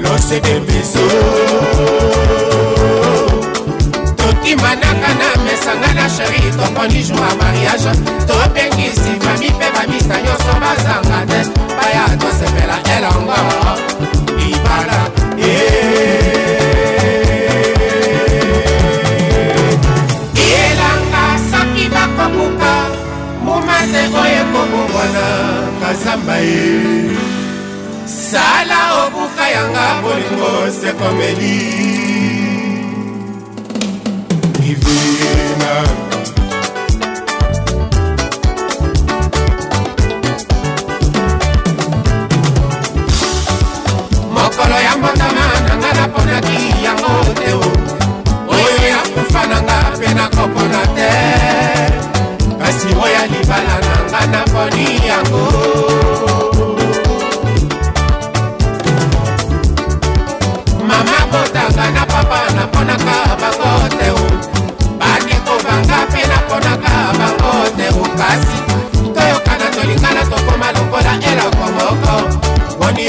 lose de biso imanaka na mesanga na sheri tokoni jour ya mariage tobengi nsima mipe bamisa nyonso bazanga te baya tosepela elongo libala eh. elanga soki bakobuka momate oyo ekobongwana kazamba ye sala obuka yanga bolingo sekomeli divina. mokolo ya mbotama nanga naponaki yango te oyo ya kufa nanga mpe nakopona te kasi oyo ya libala nanga naponi yango mama botaka na papa naponaka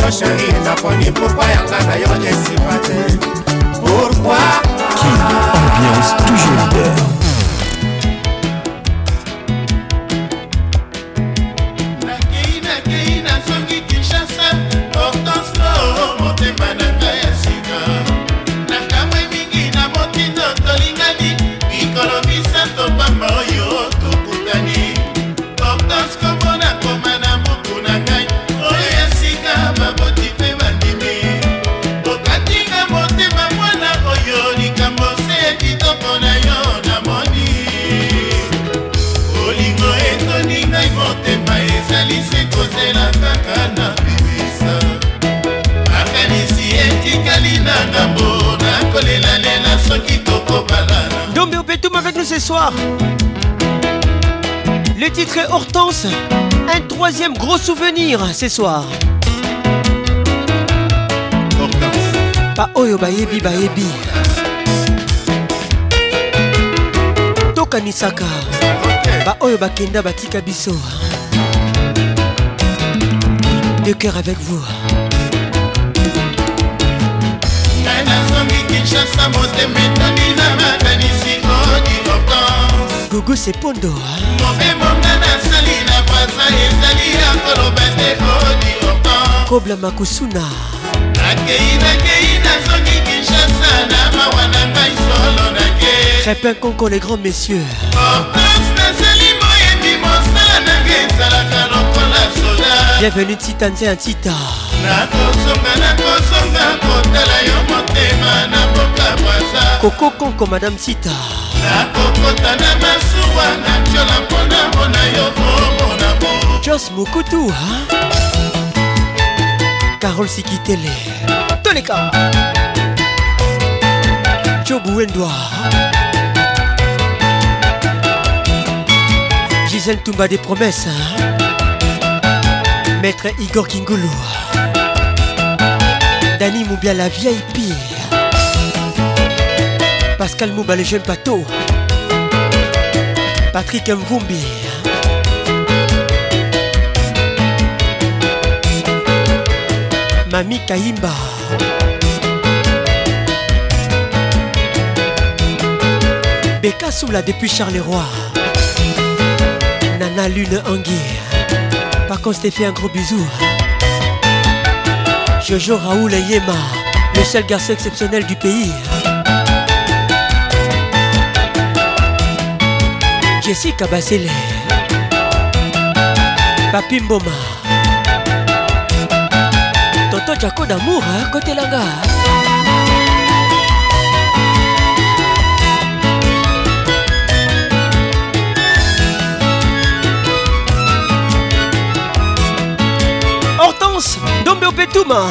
yo sheri naponi pourkui yanga na yo esipa te pourquoi ambiance toujours leader soir. Le titre Hortense, un troisième gros souvenir ce soir. Hortense. Ba oyo ba yebi ba yebi. Tokanisaka. Ba oyo ba kenda ba biso. De cœur avec vous. gogo sepondo mobemona nasali na pasa ezali ya koloba te odioka kobla makusuna nakei nakei nazongi kinshasa na mawa na ngai solo nake crépin konko les grands messieurs portance nazali boyebi mosala nanga ezalaka lokola soda bienvenu tita nze ya tita nakosonga nakosonga kotala yo motema na boka pasa kokokonko madame tita nakokota na masuwa natiola mpona mpona yo komona bo jos mokutu ha carole sikitele toleka jobuwendwa gisèle tumba des promesses maître igor kingulu dani mobia la vieille pire Pascal Mouba, le jeune bateau. Patrick Mvumbi. Mami Kaimba. Beka Soula depuis Charleroi. Nana Lune Anguille. Par contre, je fait un gros bisou. Jojo Raoul Yema, le seul garçon exceptionnel du pays. jessica basile papi mboma tonto jako damour kotelanga hortense ndombe opetuma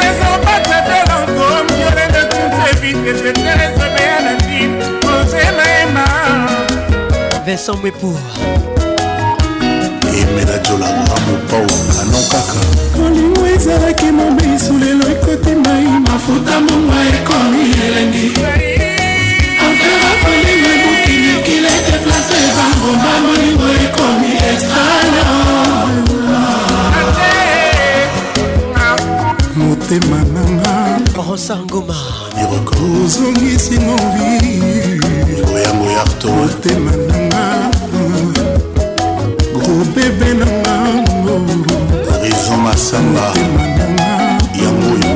les ambassadeurs en combien de toutes ces vies, de Vincent Mwepour emelajola amopao kano kaka molimo ezalaki mobesu lelo ekoti mai mafuta monga ekori elengi sangoma ozongisi moviyango yartotema nanga grobebe nangango horizon masanga yango oyo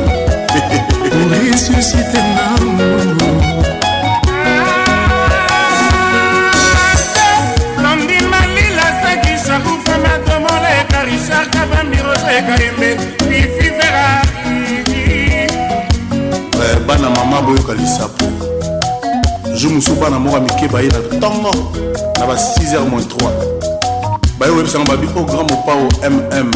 resusite nango Richard Kabambi Roger Karim bana mama boyoka lisapo jour mosusu bana moko ya mike baye na ntongo na ba 6h 3 baye koyebisanga babi o oh grand mopao oh mm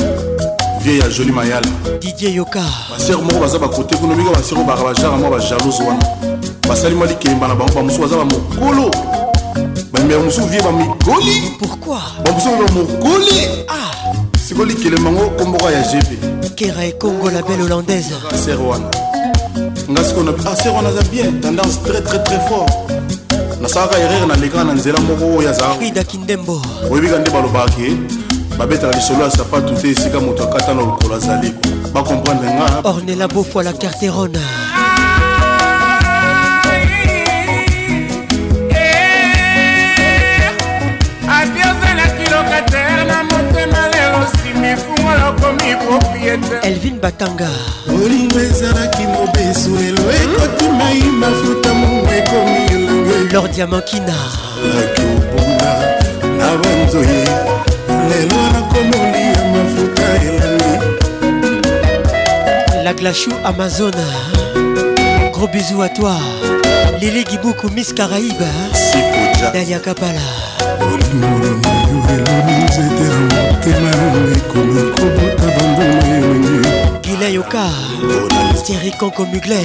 vie ya joli mayala didie yoka basere moko baza bakote kuna mingi basere oyo baka bajara mwa bajalose wana basali mwa likemba na bango bamosusu baza bamokolo bamibeka mosusu vie bamigoli pourkui bamosusu bamokoli ah. sikoyo likelembango komboko ya gb kera ekongo la belle hollandaise basere wana nga sikoyo aser wana aza ah, bien tendance très très très fort nasalaka erreur na leka na nzela moko oyo azalakidakindembo oyebika nde balobaki babetaka lisolo ya sapatu te esika moto akata na lokolo azali bakomprendre nga ornela bofo la carterone elvin batanga diamakina nakibuna na banzoye lelo nakomolia mafuta elani la glachou amazona gros bisous à toi lili gibuku miss caraïbe dalia kapala gila yoka thierry kanko mugler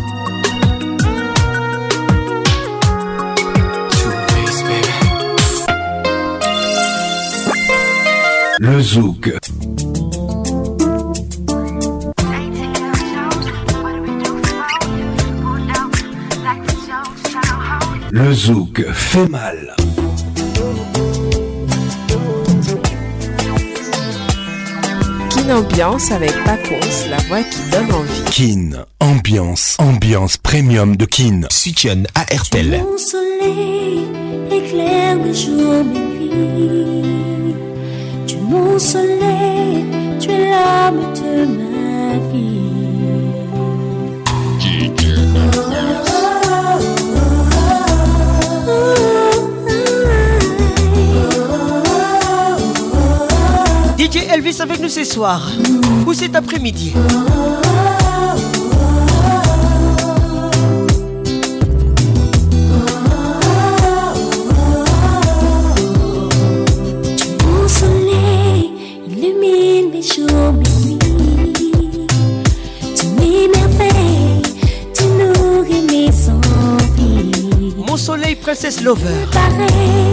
le zouk. Le zouk fait mal. Kin Ambiance avec Pacons, la voix qui donne envie. Kin Ambiance, ambiance premium de Kin. Situation à RTL. éclaire mon soleil, tu es l'âme de ma vie. DJ Elvis avec nous ce soir ou cet après-midi. Princess Lover.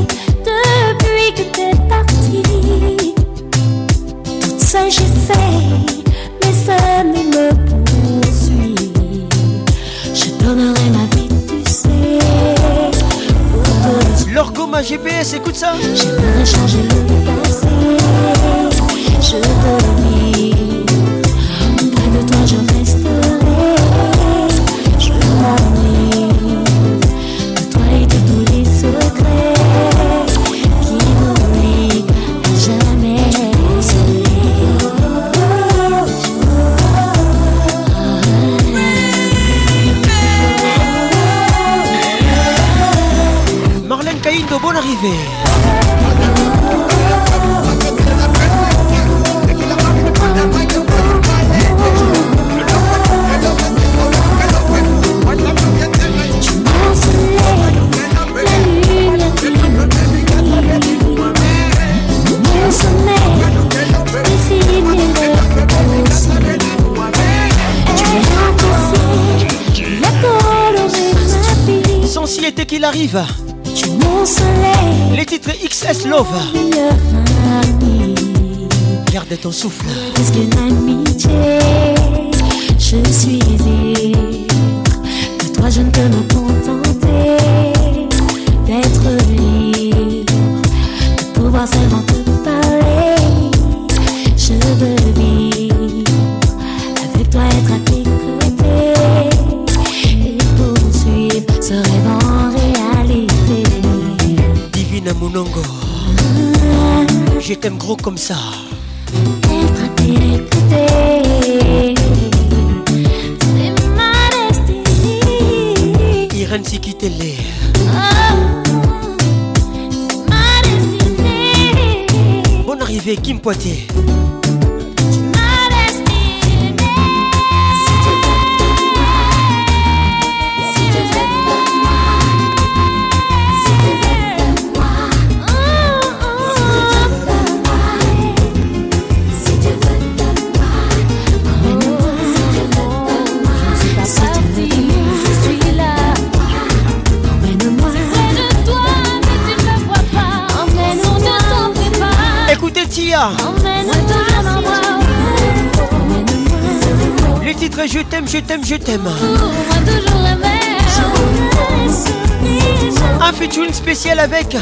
avec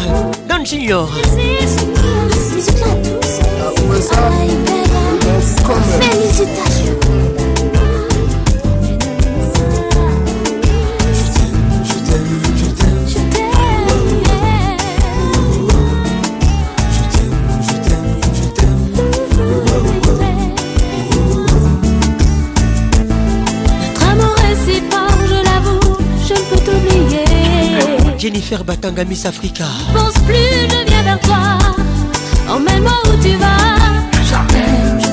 Don Junior Batanga Miss Africa. Pense plus, je viens vers toi. Emmène-moi où tu vas. J'emmène,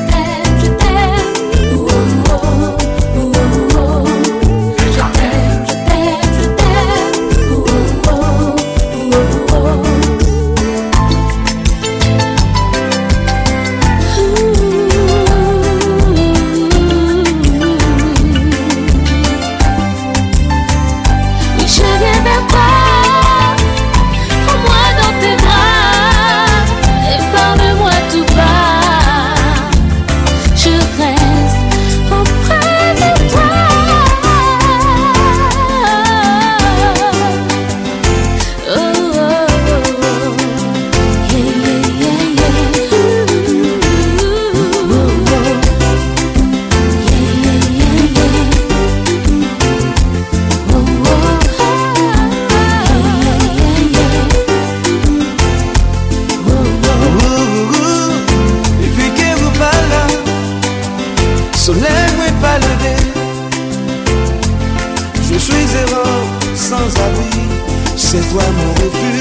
c'est toi mon refuge.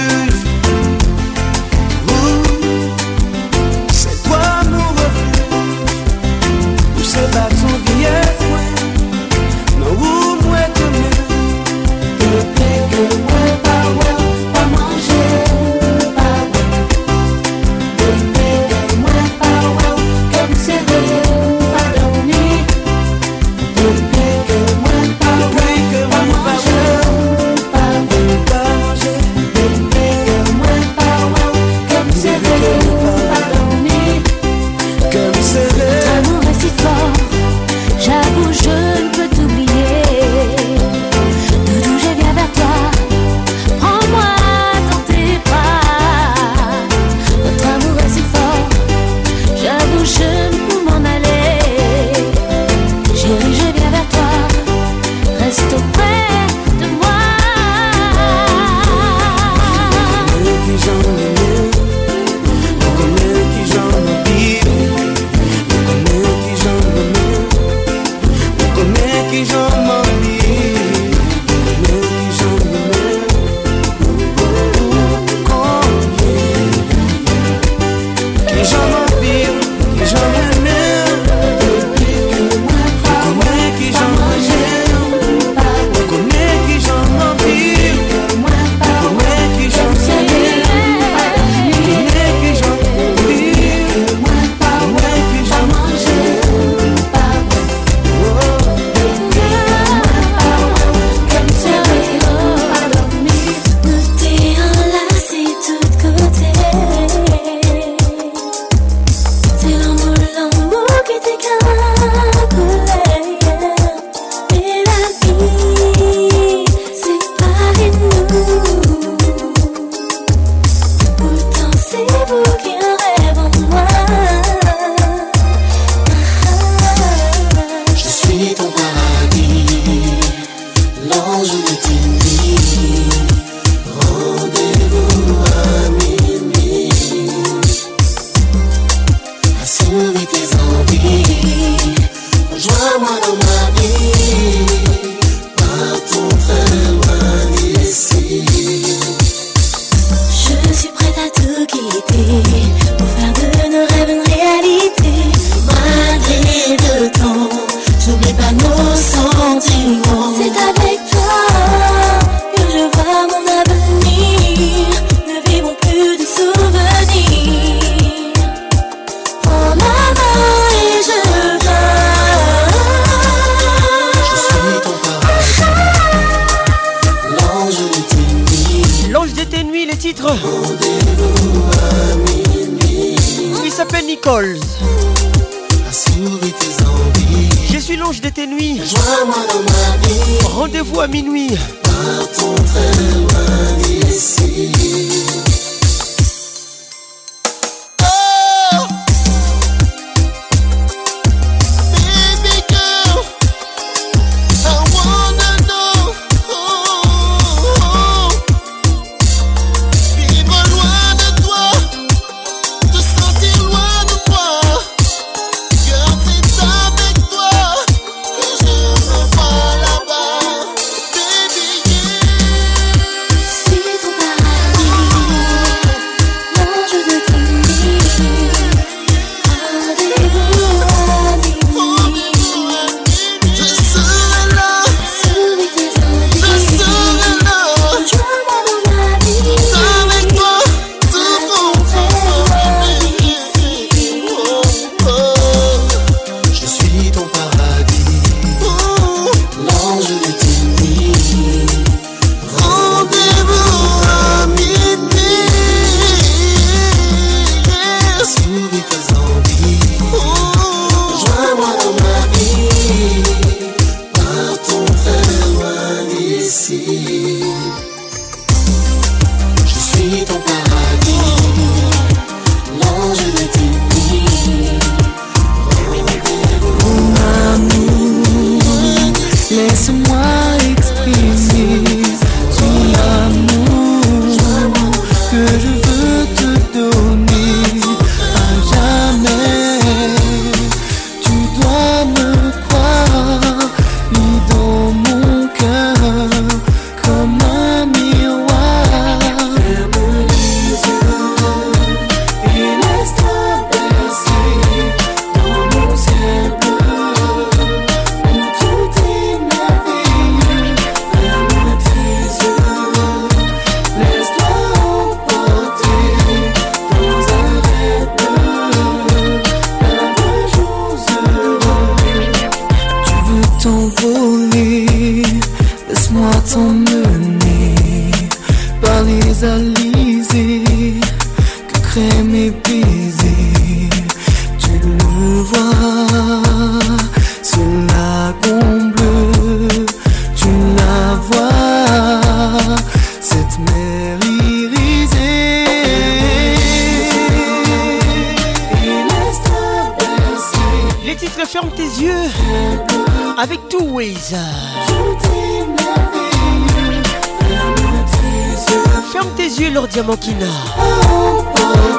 Ferme tes yeux, Lord Diamantina.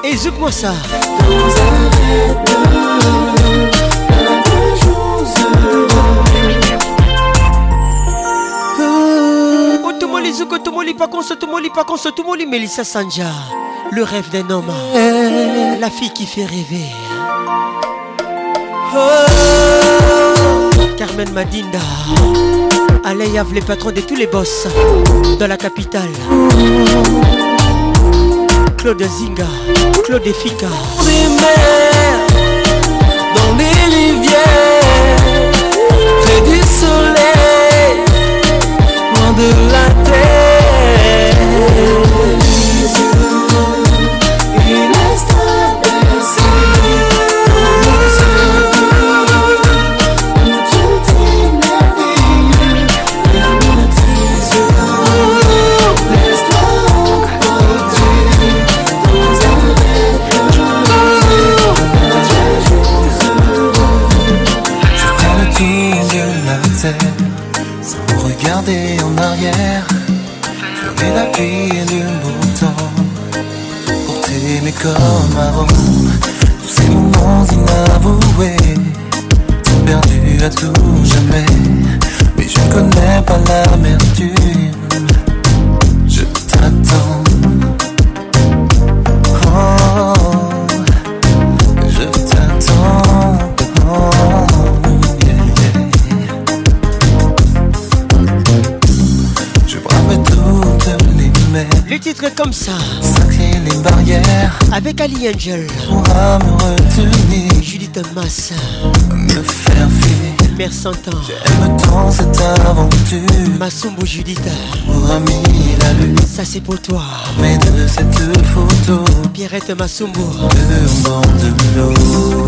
Et zouk-moi ça. Oh, zouk, otomoli pas qu'on se pas Melissa Sanja. Le rêve d'un homme. La fille qui fait rêver. Oh. Carmen Madinda, Alayav, les patrons de tous les boss dans la capitale. Claude Zinga, Claude Fica les mers, dans les rivières, près du soleil, loin de comme avant. Tous ces moments inavoués sont perdu à tout jamais. Mais je ne connais pas l'amertume. Je t'attends. Oh, je t'attends. Oh, Je brave toutes les mers. Les titres comme ça. Avec Ali Angel. Pourra me retenir. Judith Massa. Me faire fuir. Mère Santan. J'aime tant cette aventure. Massumbo Judith. Mon ami, la lune. Ça c'est pour toi. Mais de cette photo. Pierrette Massumbo, De monde de l'eau.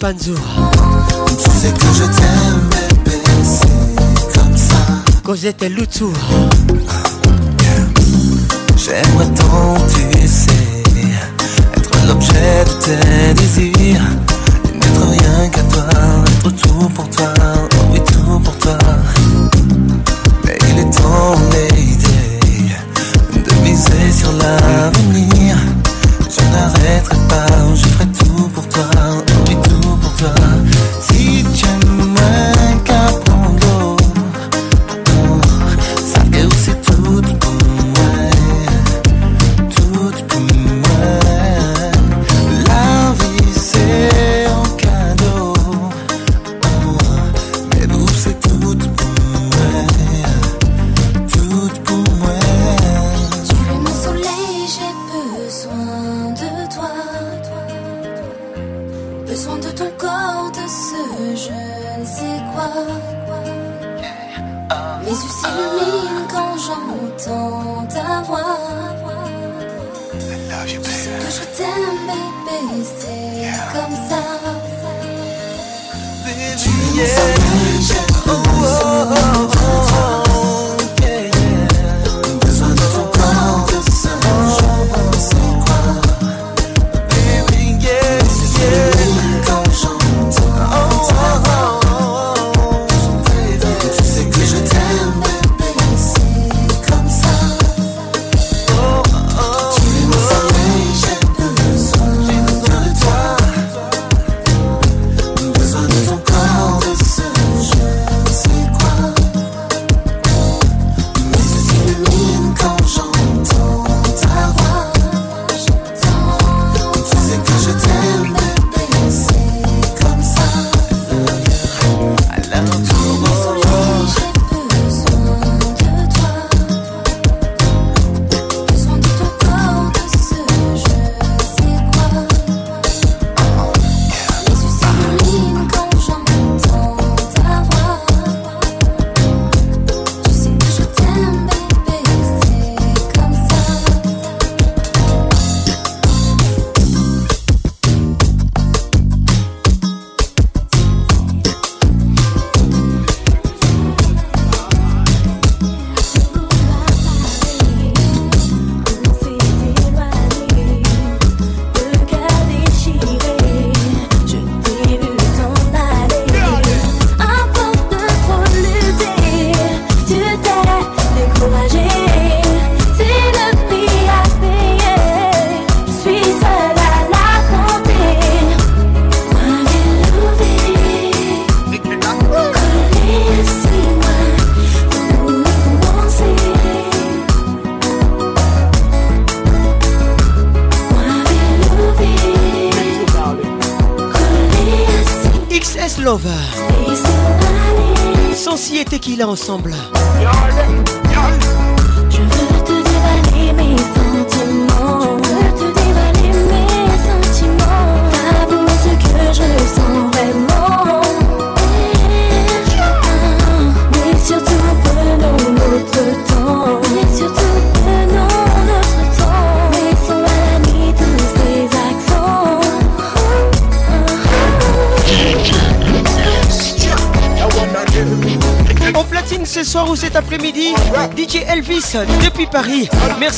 Panzo. Tu sais que je t'aime, bébé, c'est comme ça. Cosette et Loutou. J'aimerais tant, tu sais, être l'objet de tes désirs. N'être rien qu'à toi, être tout pour toi.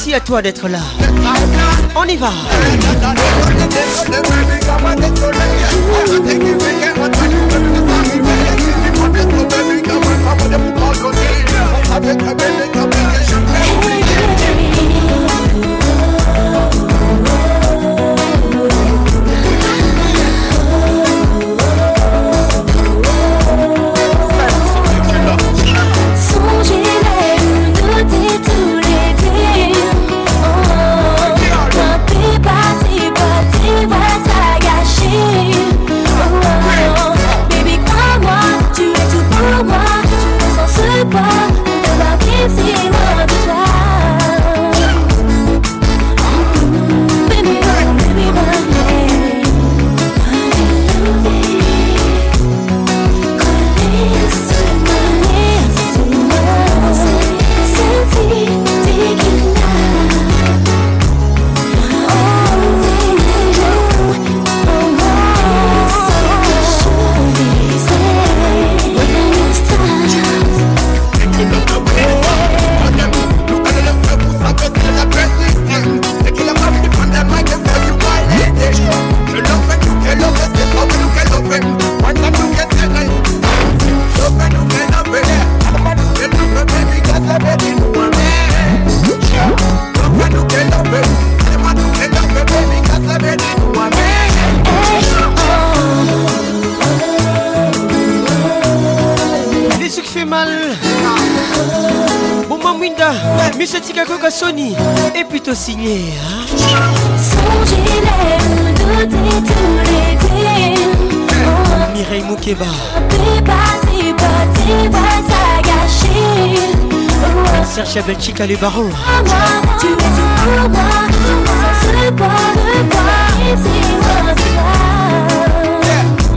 Merci à toi d'être là. On y va.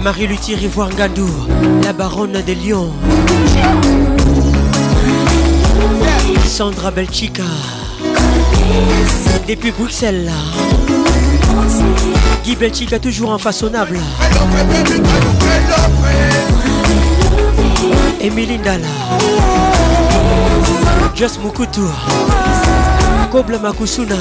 Marie Luthier Rivoire la baronne des lions. Sandra Belchica, depuis Bruxelles. Guy Belchica toujours infaçonnable. Emily Ndala Just Mukutu Kobla Makusuna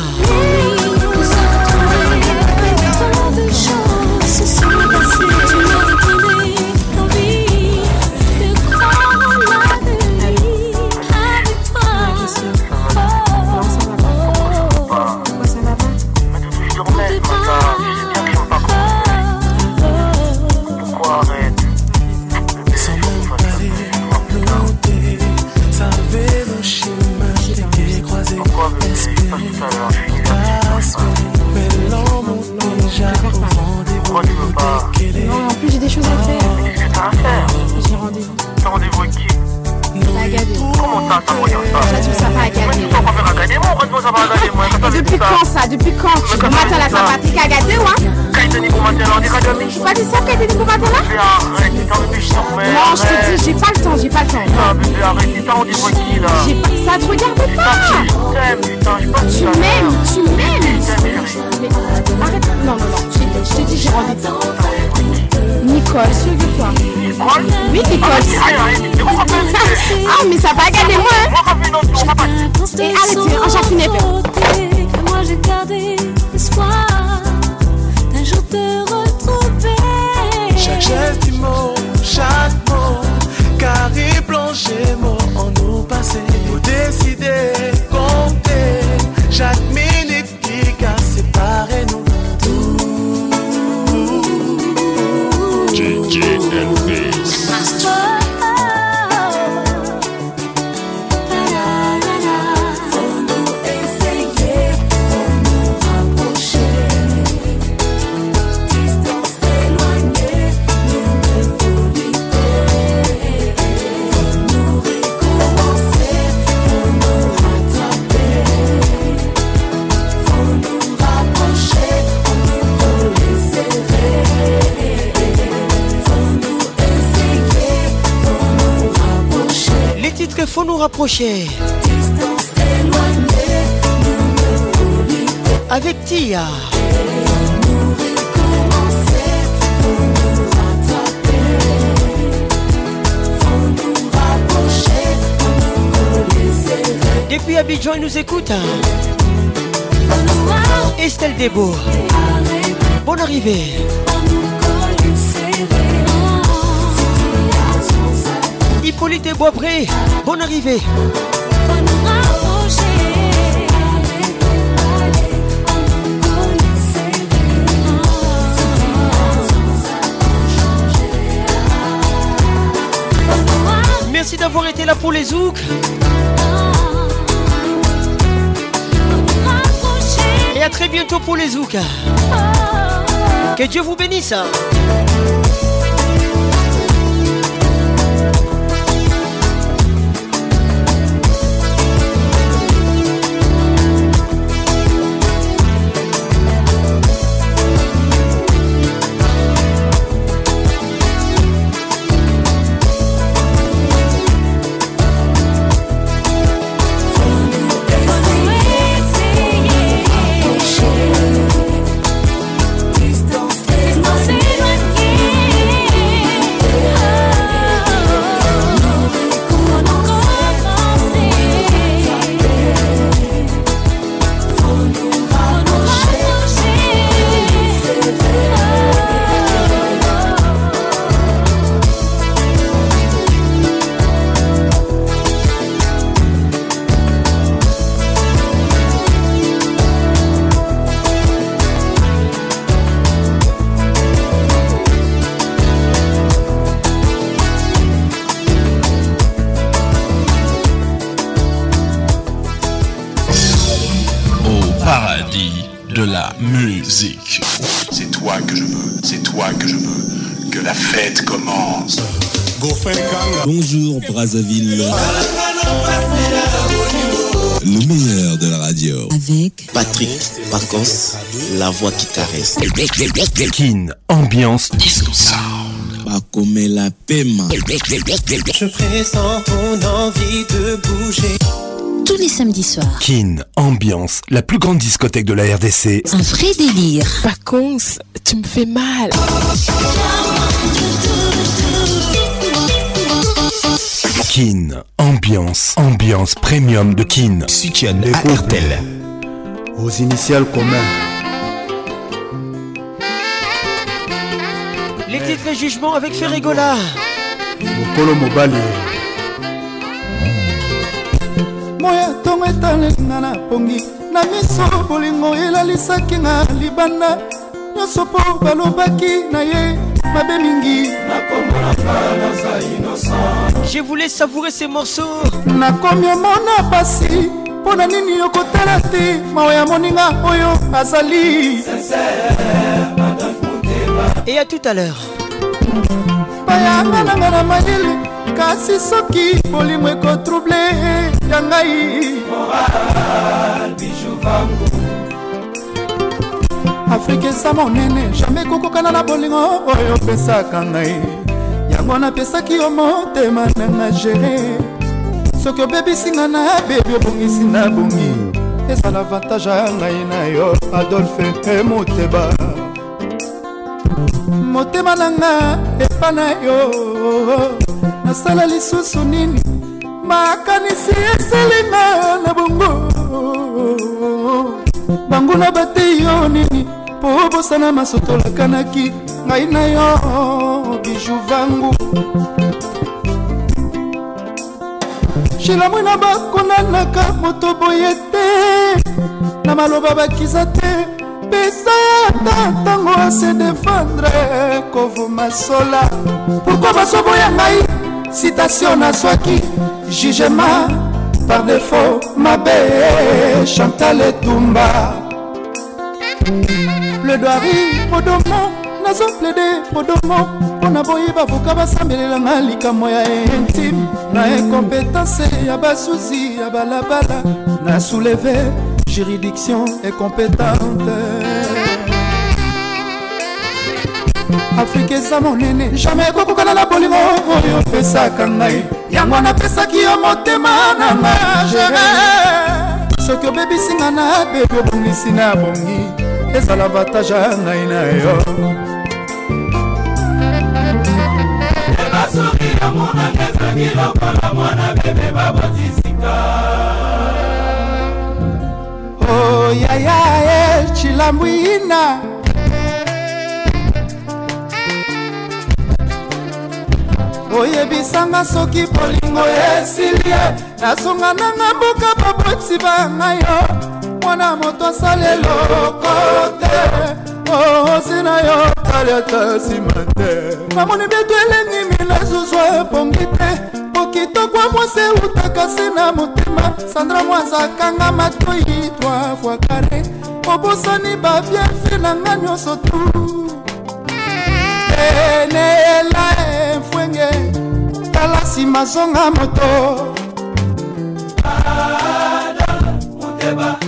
Non, je te dis, j'ai pas le temps, j'ai pas le temps. Ça te regarde pas Tu m'aimes, tu m'aimes Arrête, non, non, non, je te dis, j'ai Nicole, toi Nicole Oui, ah, Nicole. Ah, mais ça va gagner moi, hein. Et arrêtez, j'en Moi j'ai J'estime chaque mot Avec Tia. Depuis Abidjan, il nous écoute. Estelle Debo. Bonne arrivée. des et bonne arrivée. Merci d'avoir été là pour les Zouk. Et à très bientôt pour les Zouk. Que Dieu vous bénisse. la voix qui caresse. Kin, ambiance, disco elle la Pema. Je pressens ton envie de bouger. Tous les samedis soirs. Kin, ambiance, la plus grande discothèque de la RDC. Un vrai délire. Pacons, tu me fais mal. Kin, ambiance, ambiance premium de Kin. Soutien à Hertel. Aux initiales communes. Vite le jugement avec Ferregola. mokolo mobali moya ntongo etalenga na pongi na miso bolingo elalisaki nga libanda nyonso mpo balobaki na ye mabe mingi je voulais savourer ces morceaux nakomi omona pasi mpo na nini okotala te mawa ya moninga oyo azali et à tout à l'heure liloba yanga nanga na mayele kasi soki bolimo ekotrouble ya ngai afrika eza monene jamai kokokana na bolingo oyo opesaka ngai yango napesaki yo motema nanga gere soki obebisinga na bebi obongisi na bongi ezala avantage ya ngai na yo adolfe emoteba motema na nga epa na yo nasala lisusu nini makanisi esalinga na bongo banguna batei yo nini mpo bosana masotolakanaki ngai na yo biju vangu shilamwina bakonanaka moto boye te na maloba bakisa te ebisa ata ntango ase defendre kovuma sola pourkui basoboya ngai citation nazwaki jugema par defo mabe chantal etumba plaidoirie podomo nazo plaide podomo mpo na boyi bavoka basambelelanga likambo ya intime na inkompetance ya basusi ya balabala na souleve juridiction est compétente afrika eza monene jamai ekokokana na bolingo oyo opesaka ngai yango napesaki yo motema na magere soki obebisinga na bebi obongisi na bongi ezala vantage ya ngai na yo ebasuri ya monanga ezangi lokola mwana bebe babotisi oyayae chilambwina oyebisanga soki bolingo esilie nasonga nanga mboka baboti banga yo mwana moto asali eloko te ozi oh, na yo tali ata nsima te namoni bieto elengi mila zuzwa epongi te kitokwa mwasi eutaka se na motema sandra mwanza kanga matoi 3 fois kare obosani babienfe na nga nyonso tu eneyela efwenge tala nsima zonga moto Ada, ah,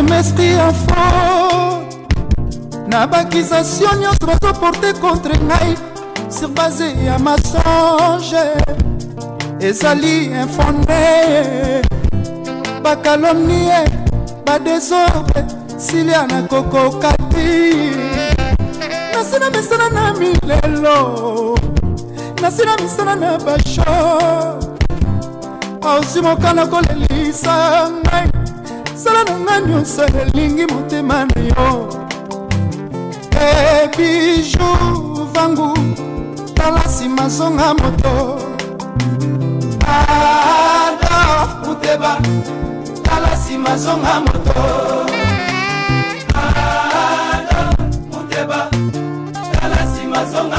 semestri ya faute na bakisation nyonso bazoporte contre ngai sur base ya masonge ezali infondé bakalomnie badesordre silia nakokoka ti nasina misala na milelo nasina misala na basho ausi mokana kolelisa ngai sala na nga nyonso elingi motema na yo ebiju eh, vangu tala nsima zonga moto adolf muteba tala nsima zonga moto adolf muteba tala nsima zonga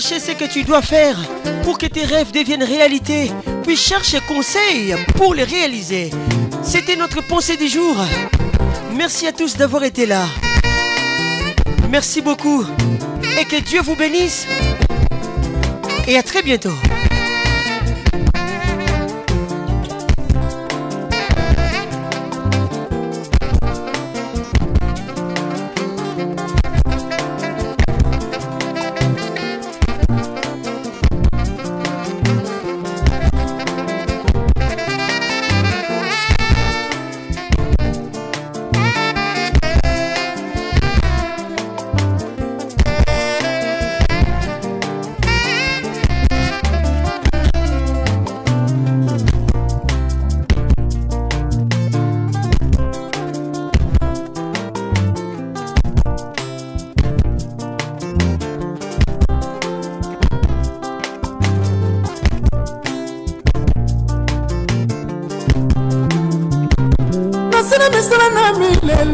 chercher ce que tu dois faire pour que tes rêves deviennent réalité, puis cherche conseil pour les réaliser. C'était notre pensée du jour. Merci à tous d'avoir été là. Merci beaucoup et que Dieu vous bénisse. Et à très bientôt.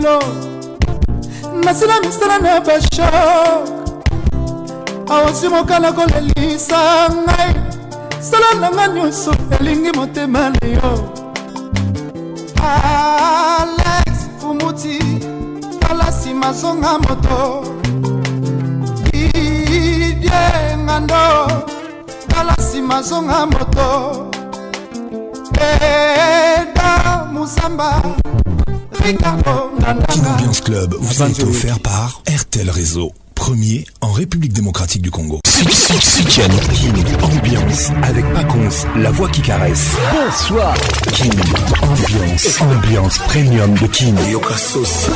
bolingo nasila misala na bashok awasi mokala kolelisa ngai sala nanga nyonso elingi motema na yo alex fumuti tala nsima zonga moto didie ngando tala nsima zonga moto eda musamba ricardo Kin Ambiance Club vous a été offert par RTL Réseau, premier en République démocratique du Congo. Kin Ambiance avec Paconce, la voix qui caresse. Bonsoir. Kin Ambiance, ambiance premium de Kin. Yokasos.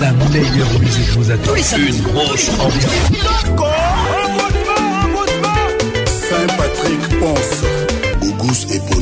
La meilleure musique vous attend. Une grosse ambiance. Saint-Patrick Ponce. Auguste et Paul.